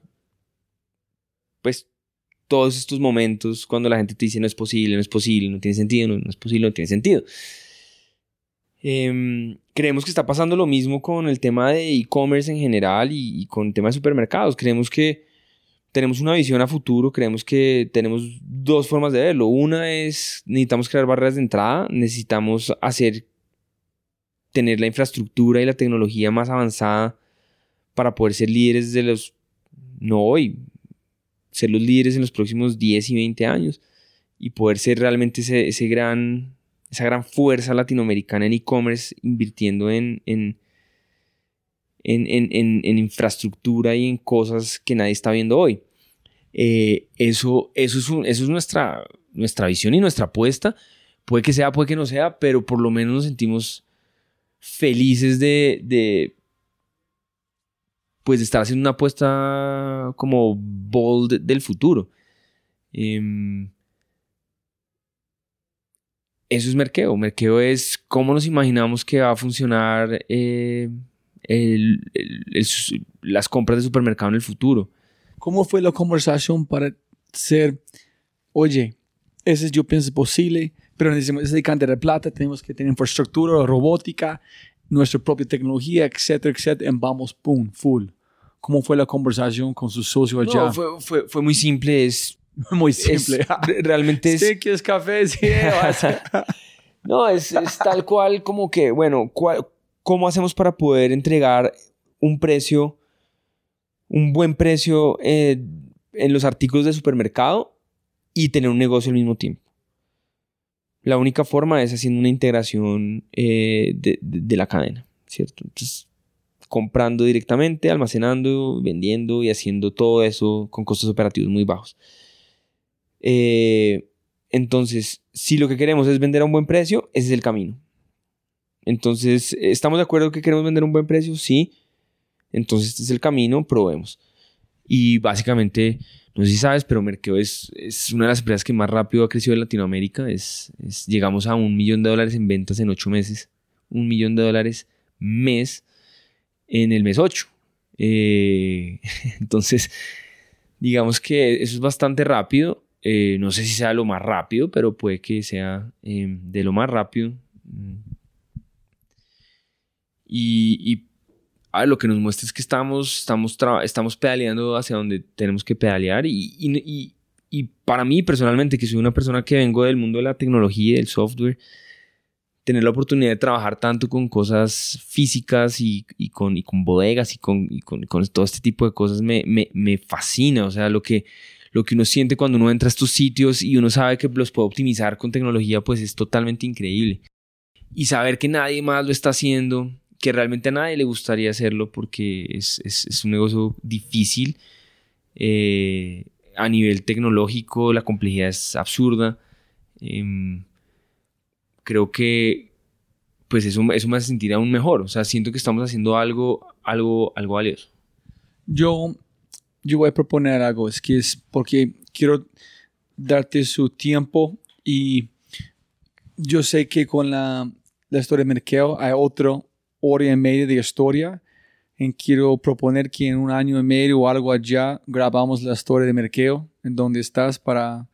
pues todos estos momentos cuando la gente te dice no es posible, no es posible, no tiene sentido, no, es posible, no tiene sentido. Em, creemos que está pasando lo mismo con el tema de e-commerce en general y, con el tema de supermercados. Creemos que tenemos una visión a futuro, creemos que tenemos dos formas de verlo. Una es, necesitamos crear barreras de entrada, necesitamos hacer, tener la infraestructura y la tecnología más avanzada para poder ser líderes de los, no hoy, ser los líderes en los próximos 10 y 20 años y poder ser realmente ese, gran, esa gran fuerza latinoamericana en e-commerce invirtiendo en, en, en, infraestructura y en cosas que nadie está viendo hoy. Eh, eso, eso, es, eso es nuestra, nuestra visión y nuestra apuesta. Puede que sea, puede que no sea, pero por lo menos nos sentimos felices de, pues de estar haciendo una apuesta como bold del futuro. Em, eso es merkeo. Merkeo es cómo nos imaginamos que va a funcionar eh, las compras de supermercado en el futuro. ¿Cómo fue la conversación para ser, oye, ese yo pienso posible, pero necesitamos esa cantidad de plata, tenemos que tener infraestructura, robótica, nuestra propia tecnología, etcétera, etcétera, y vamos, pum, full. ¿Cómo fue la conversación con su socio allá? No, fue, fue, fue muy simple, es... Muy es- simple. re- realmente es... Sí, ¿quieres café? Sí, No, es, es tal cual como que, bueno, ¿cómo hacemos para poder entregar un precio, un buen precio eh, en los artículos de supermercado y tener un negocio al mismo tiempo? La única forma es haciendo una integración eh, de, de- de la cadena, ¿cierto? Entonces, comprando directamente, almacenando, vendiendo y haciendo todo eso con costos operativos muy bajos. Eh, entonces, si lo que queremos es vender a un buen precio, ese es el camino. Entonces, ¿estamos de acuerdo que queremos vender a un buen precio? Sí. Entonces, este es el camino, probemos. Y básicamente, no sé si sabes, pero Merkeo es, es una de las empresas que más rápido ha crecido en Latinoamérica. Es, llegamos a un millón de dólares en ventas en ocho meses. Un millón de dólares mes en el mes 8. entonces, digamos que eso es bastante rápido. Eh, no sé si sea lo más rápido, pero puede que sea eh, de lo más rápido. Y, y ah, lo que nos muestra es que estamos, estamos, estamos pedaleando hacia donde tenemos que pedalear. Y, para mí personalmente, que soy una persona que vengo del mundo de la tecnología y del software, tener la oportunidad de trabajar tanto con cosas físicas y, y con, con bodegas y con, y con, con todo este tipo de cosas me, me, me fascina. O sea, lo que, lo que uno siente cuando uno entra a estos sitios y uno sabe que los puede optimizar con tecnología, pues es totalmente increíble. Y saber que nadie más lo está haciendo, que realmente a nadie le gustaría hacerlo porque es, es, un negocio difícil. eh, a nivel tecnológico, la complejidad es absurda. Em, creo que pues eso, eso me hace sentir aún mejor. O sea, siento que estamos haciendo algo, algo, algo valioso. Yo, yo voy a proponer algo, es que es porque quiero darte su tiempo y yo sé que con la, la historia de Merkeo hay otra hora y media de historia en quiero proponer que en un año y medio o algo allá grabamos la historia de Merkeo en donde estás para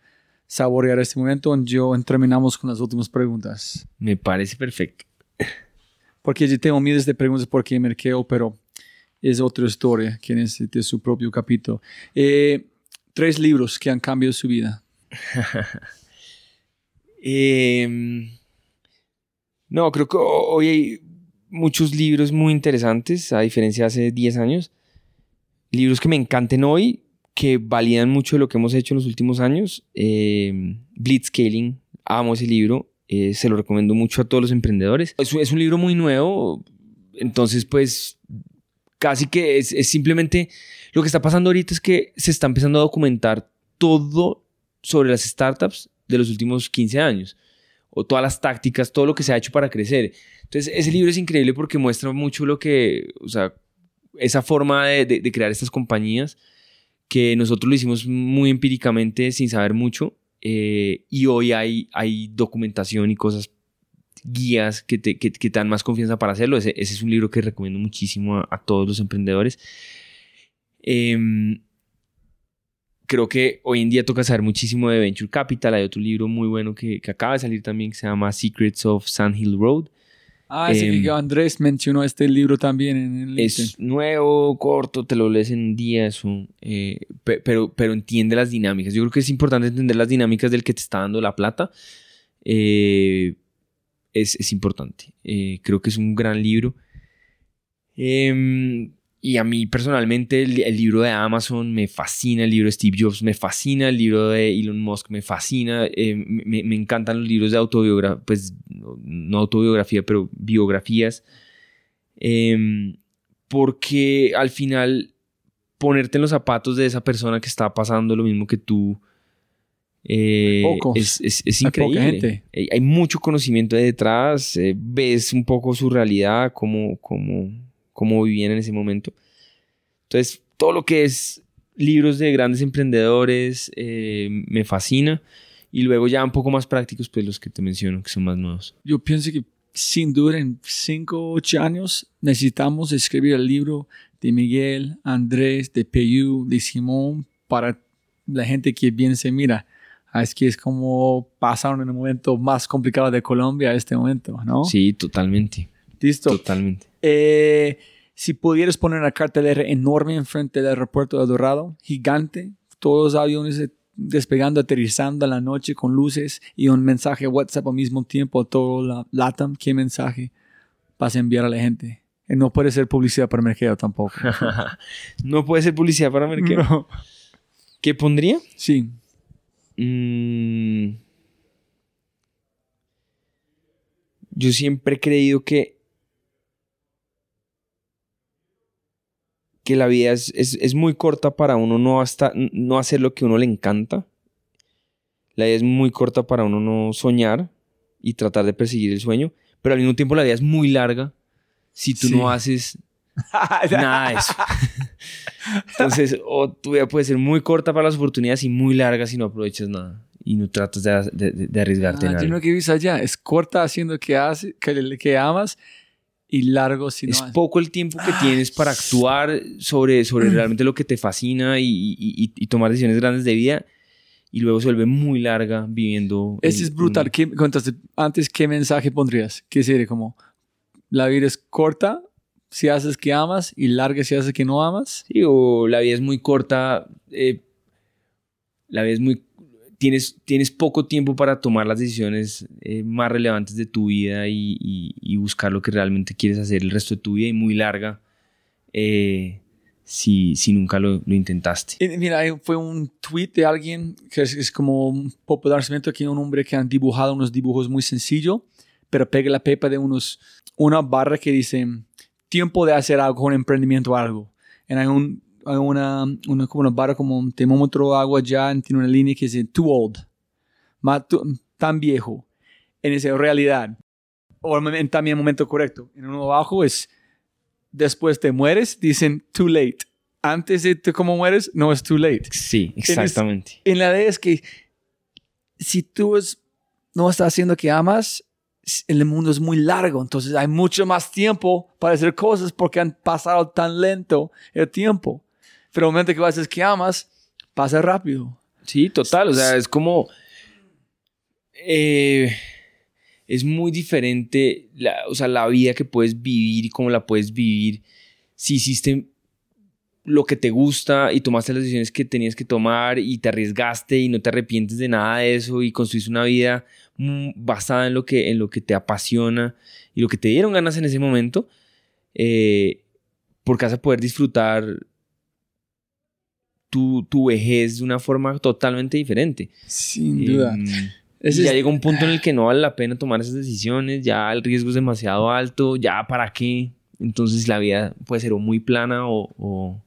saborear este momento y yo terminamos con las últimas preguntas. Me parece perfecto. Porque yo tengo miles de preguntas por qué Merkeo, pero es otra historia que necesita su propio capítulo. Eh, tres libros que han cambiado su vida. Em, no, creo que ho- hoy hay muchos libros muy interesantes, a diferencia de hace 10 años. Libros que me encanten hoy, que validan mucho de lo que hemos hecho en los últimos años. Em, Blitzscaling, amo ese libro, eh, se lo recomiendo mucho a todos los emprendedores. Es un libro muy nuevo, entonces pues casi que es, simplemente lo que está pasando ahorita es que se está empezando a documentar todo sobre las startups de los últimos 15 años o todas las tácticas, todo lo que se ha hecho para crecer. Entonces, ese libro es increíble porque muestra mucho lo que, o sea, esa forma de crear estas compañías que nosotros lo hicimos muy empíricamente sin saber mucho eh, y hoy hay, hay documentación y cosas, guías que te, que, que te dan más confianza para hacerlo. Ese, ese es un libro que recomiendo muchísimo a, a todos los emprendedores. Em, creo que hoy en día toca saber muchísimo de Venture Capital. Hay otro libro muy bueno que, que acaba de salir también que se llama Secrets of Sand Hill Road. Ah, sí, Em, que Andrés mencionó este libro también en el Es nuevo, corto, te lo lees en un día, eso, eh, pe- pero, pero entiende las dinámicas. Yo creo que es importante entender las dinámicas del que te está dando la plata. Eh, es, es importante. Eh, creo que es un gran libro. Em, y a mí personalmente el, libro de Amazon me fascina, el libro de Steve Jobs me fascina, el libro de Elon Musk me fascina, eh, me, encantan los libros de autobiografía, pues no, no autobiografía, pero biografías, Em, porque al final ponerte en los zapatos de esa persona que está pasando lo mismo que tú eh, Pocos. es, es, es Hay poca increíble. gente. Hay, hay mucho conocimiento de detrás, eh, ves un poco su realidad, cómo, cómo, cómo vivían en ese momento. Entonces, todo lo que es libros de grandes emprendedores eh, me fascina. Y luego ya un poco más prácticos, pues los que te menciono, que son más nuevos. Yo pienso que sin duda en 5 o 8 años necesitamos escribir el libro de Miguel, Andrés, de Peyu, de Simón, para la gente que viene y dice, mira, Es que es como pasaron en el momento más complicado de Colombia a este momento, ¿no? Sí, totalmente. Listo. Totalmente. Eh, si pudieras poner una cartelera enorme enfrente del aeropuerto de Dorado, gigante, todos los aviones despegando, aterrizando en la noche con luces y un mensaje WhatsApp al mismo tiempo a todo la LATAM, ¿qué mensaje vas a enviar a la gente? Eh, No puede ser publicidad para mercado tampoco. no puede ser publicidad para mercado. No. ¿Qué pondría? Sí. Mm. Yo siempre he creído que que la vida es, es- es muy corta para uno no, hasta, no hacer lo que uno le encanta. La vida es muy corta para uno no soñar y tratar de perseguir el sueño, pero al mismo tiempo la vida es muy larga si tú Sí. no haces nada de eso. Entonces, o tu vida puede ser muy corta para las oportunidades y muy larga si no aprovechas nada y no tratas de, de- de- arriesgarte Ah, yo no que visto allá. Es corta haciendo que, hace, que, que amas y largo si no es poco el tiempo que tienes para actuar sobre, sobre realmente lo que te fascina y, y- y- y tomar decisiones grandes de vida y luego se vuelve muy larga viviendo. Ese en es brutal. un- ¿Qué, entonces, antes, ¿qué mensaje pondrías? ¿Qué sería? Como, la vida es corta si haces que amas y larga si haces que no amas. Sí, o la vida es muy corta. eh, la vida es muy. Tienes, tienes poco tiempo para tomar las decisiones eh, más relevantes de tu vida y, y- y buscar lo que realmente quieres hacer el resto de tu vida y muy larga eh, si, si nunca lo, lo intentaste. Mira, fue un tweet de alguien que es, es como un popularizamiento aquí, un hombre que han dibujado unos dibujos muy sencillos, pero pega la pepa de unos, una barra que dice, tiempo de hacer algo, un emprendimiento algo. Hay, un, hay una, una, como una barra, como un termómetro de agua ya, tiene una línea que dice, too old, más tan viejo. En esa realidad. O momen- también el momento correcto. En uno abajo es, después te mueres, dicen, too late. Antes de te como mueres, no es too late Sí, exactamente. en la idea es que si tú es- no estás haciendo que amas, el mundo es muy largo, entonces hay mucho más tiempo para hacer cosas porque han pasado tan lento el tiempo. Pero el momento que vas a que amas, pasa rápido. Sí, total. O sea, es como. eh, es muy diferente la, o sea, la vida que puedes vivir y cómo la puedes vivir si hiciste lo que te gusta y tomaste las decisiones que tenías que tomar y te arriesgaste y no te arrepientes de nada de eso y construiste una vida basada en lo que, en lo que te apasiona y lo que te dieron ganas en ese momento, eh, porque vas a poder disfrutar tu, tu vejez de una forma totalmente diferente. Sin Em, Ese y ya es- llega un punto en el que no vale la pena tomar esas decisiones, ya el riesgo es demasiado alto, ya para qué. Entonces la vida puede ser o muy plana o... o-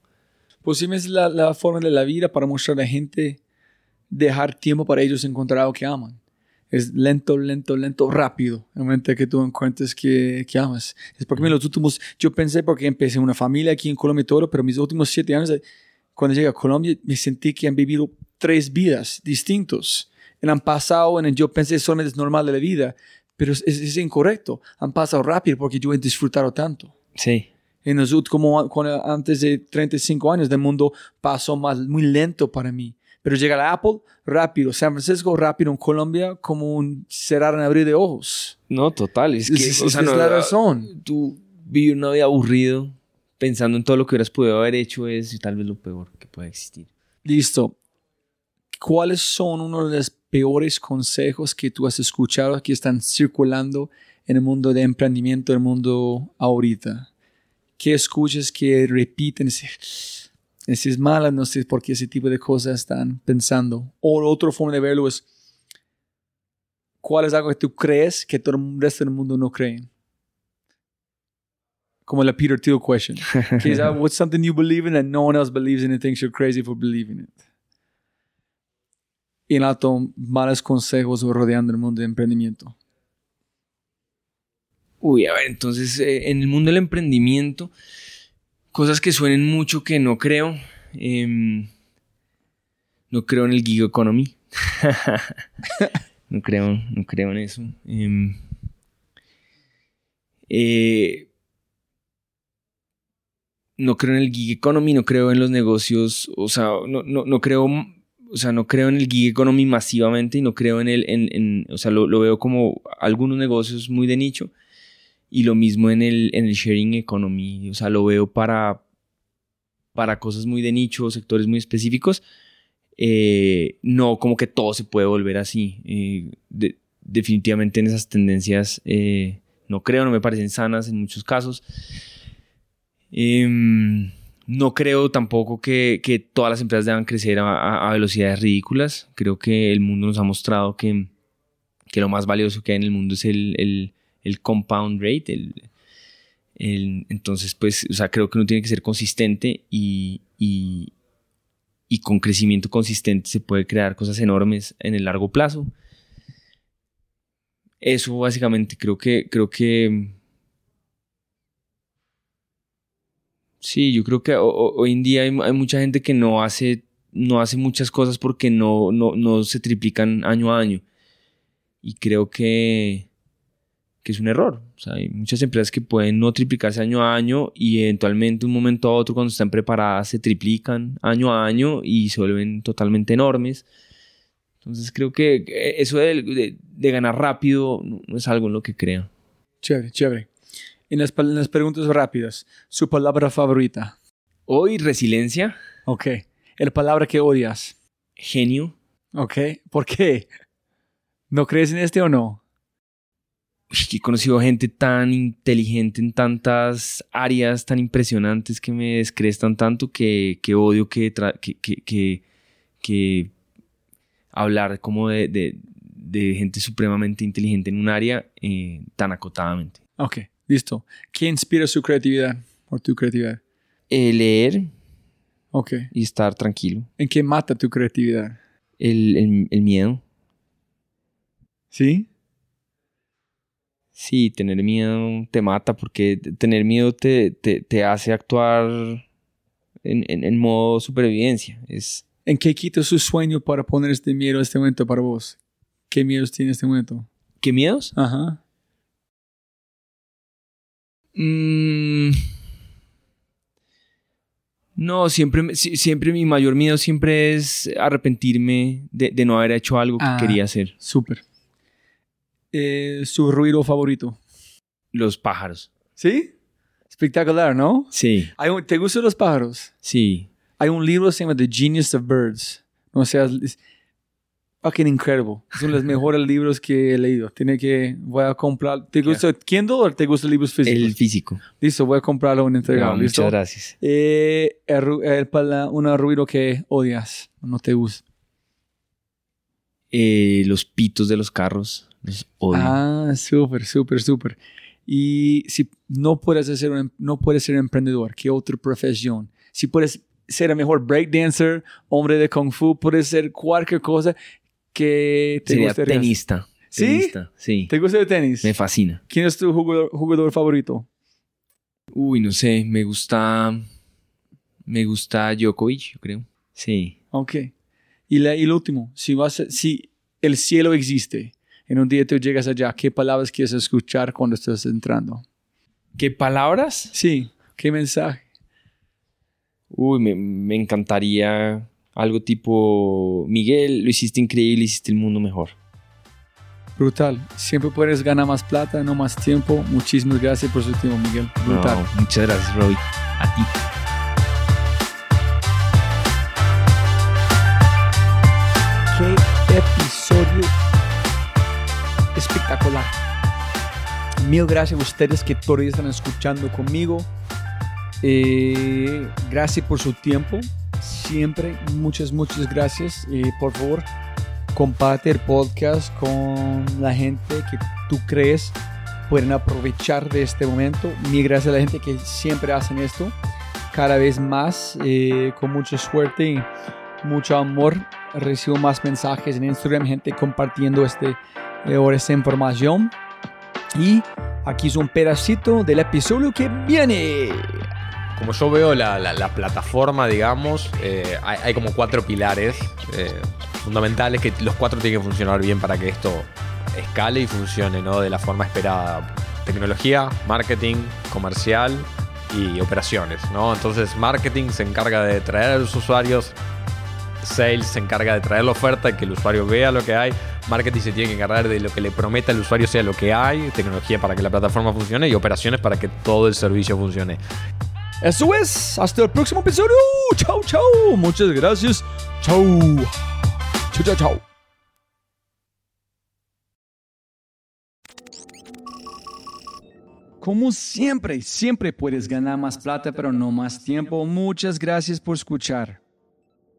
Pues sí, es la, la forma de la vida para mostrar a la gente, dejar tiempo para ellos encontrar algo que aman. Es lento, lento, lento, rápido. El momento que tú encuentres que, que amas. Es porque mira, los últimos, yo pensé porque empecé una familia aquí en Colombia y todo, pero mis últimos siete años, eh, cuando llegué a Colombia, me sentí que han vivido tres vidas distintos. Y han pasado, en el, yo pensé solamente es normal de la vida, pero es- es incorrecto. Han pasado rápido porque yo he disfrutado tanto. Sí, En los a- cuando antes de 35 años del mundo pasó más muy lento para mí. Pero llega a Apple rápido, San Francisco rápido, en Colombia como un cerrar en abrir de ojos. no, total. Es que, Es- o sea, es no, la razón. Tú vivir una vida aburrido pensando en todo lo que hubieras podido haber hecho es tal vez lo peor que puede existir. Listo. ¿Cuáles son uno de los peores consejos que tú has escuchado que están circulando en el mundo de emprendimiento, en el mundo ahorita? ¿Qué escuchas que repiten? Ese ese es mala, no sé por qué ese tipo de cosas están pensando. O otra forma de verlo es, ¿cuál es algo que tú crees que todo el resto del mundo no cree? Como la Peter Thiel question. Que es, ah, what's something you believe in that no one else believes in and thinks you're crazy for believing it? Y en alto, malos consejos rodeando el mundo de emprendimiento. Uy, a ver, entonces eh, en el mundo del emprendimiento, cosas que suenen mucho que no creo. em, no creo en el gig economy. no creo, no creo en eso. Em, eh, no creo en el gig economy, no creo en los negocios, o sea, no, no, no creo o sea, no creo en el gig economy masivamente y no creo en el, en, en- o sea, lo, lo veo como algunos negocios muy de nicho y lo mismo en el, en el sharing economy, o sea, lo veo para, para cosas muy de nicho, sectores muy específicos, eh, no como que todo se puede volver así. Eh, de- definitivamente en esas tendencias eh, no creo, no me parecen sanas en muchos casos. Em, no creo tampoco que, que todas las empresas deban crecer a, velocidades ridículas. Creo que el mundo nos ha mostrado que, que lo más valioso que hay en el mundo es el- el compound rate. el- el- entonces, pues, o sea, creo que uno tiene que ser consistente y, y- y con crecimiento consistente se puede crear cosas enormes en el largo plazo. Eso básicamente creo que, creo que Sí, yo creo que ho- ho- hoy en día hay mucha gente que no hace, no hace muchas cosas porque no, no, no se triplican año a año. Y creo que, que es un error. O sea, hay muchas empresas que pueden no triplicarse año a año y eventualmente un momento a otro cuando están preparadas se triplican año a año y se vuelven totalmente enormes. Entonces creo que eso de, de- de ganar rápido no, es algo en lo que creo. Chévere, chévere. En las, en las preguntas rápidas, su palabra favorita. Hoy resiliencia, Ok. El palabra que odias. genio, Ok. ¿Por qué? ¿No crees en este o no? He conocido gente tan inteligente en tantas áreas tan impresionantes que me descrestan tanto que, que odio que, tra- que, que, que- que hablar como de, de- de gente supremamente inteligente en un área eh, tan acotadamente. Ok, listo. ¿Qué inspira su creatividad o tu creatividad? Eh, leer Ok. y estar tranquilo. ¿En qué mata tu creatividad? El, el- el miedo. ¿Sí? Sí, tener miedo te mata porque tener miedo te, te, te hace actuar en, en- en modo supervivencia. Es, ¿En qué quita su sueño para poner este miedo en este momento para vos? ¿Qué miedos tiene este momento? ¿Qué miedos? Ajá. Mm, no, siempre, siempre mi mayor miedo siempre es arrepentirme de, de no haber hecho algo que Ah. quería hacer. Súper. Eh, su ruido favorito. Los pájaros. ¿Sí? Espectacular, ¿no? Sí, Hay un- ¿Te gustan los pájaros? sí. Hay un libro que se llama The Genius of Birds. No sé, es fucking incredible. Es uno de los mejores libros que he leído. Tiene que, voy a comprar. ¿Te gusta Kindle o te gustan libros físicos? El físico. Listo, voy a comprarlo en entregado. No, ¿Listo? muchas gracias. Eh, el, el pala- un ruido que odias, no te gusta. Eh, los pitos de los carros. Odio. Ah, súper, súper, súper. Y si no puedes, hacer un, em, no puedes ser emprendedor, ¿qué otra profesión? Si puedes ser el mejor breakdancer, hombre de kung fu, puedes ser cualquier cosa que te Sería gustaría. tenista. ¿Sí? Tenista, sí. ¿Te gusta el tenis? Me fascina. ¿Quién es tu jugador, jugador favorito? Uy, no sé, me gusta. Me gusta Djokovic, yo creo. Sí. Ok. Y, la, y el último, si, vas a- si el cielo existe, en un día tú llegas allá, ¿qué palabras quieres escuchar cuando estás entrando? ¿Qué palabras? Sí, ¿qué mensaje? Uy, me, me encantaría algo tipo. Miguel, lo hiciste increíble, hiciste el mundo mejor. Brutal. Siempre puedes ganar más plata, no más tiempo. Muchísimas gracias por su tiempo, Miguel. Brutal. No, muchas gracias, Robbie. A ti. Qué episodio Mil gracias a ustedes que todavía están escuchando conmigo. Eh, gracias por su tiempo. Siempre, muchas, muchas gracias. Eh, por favor, comparte el podcast con la gente que tú crees pueden aprovechar de este momento. Mil gracias a la gente que siempre hacen esto. Cada vez más, eh, con mucha suerte y mucho amor. Recibo más mensajes en Instagram, gente compartiendo este, eh, esta información. Y aquí es un pedacito del episodio que viene. Como yo veo la, la- la plataforma, digamos, eh, hay, hay como cuatro pilares eh, fundamentales que los cuatro tienen que funcionar bien para que esto escale y funcione ¿no? de la forma esperada. Tecnología, marketing, comercial y operaciones. ¿no? Entonces marketing se encarga de traer a los usuarios Sales se encarga de traer la oferta, que el usuario vea lo que hay. Marketing se tiene que encargar de lo que le prometa el usuario sea lo que hay. Tecnología para que la plataforma funcione y operaciones para que todo el servicio funcione. Eso es. Hasta el próximo episodio. Chau, chau. Muchas gracias. Chau. Chau, chau, chau. Como siempre, siempre puedes ganar más plata, pero no más tiempo. Muchas gracias por escuchar.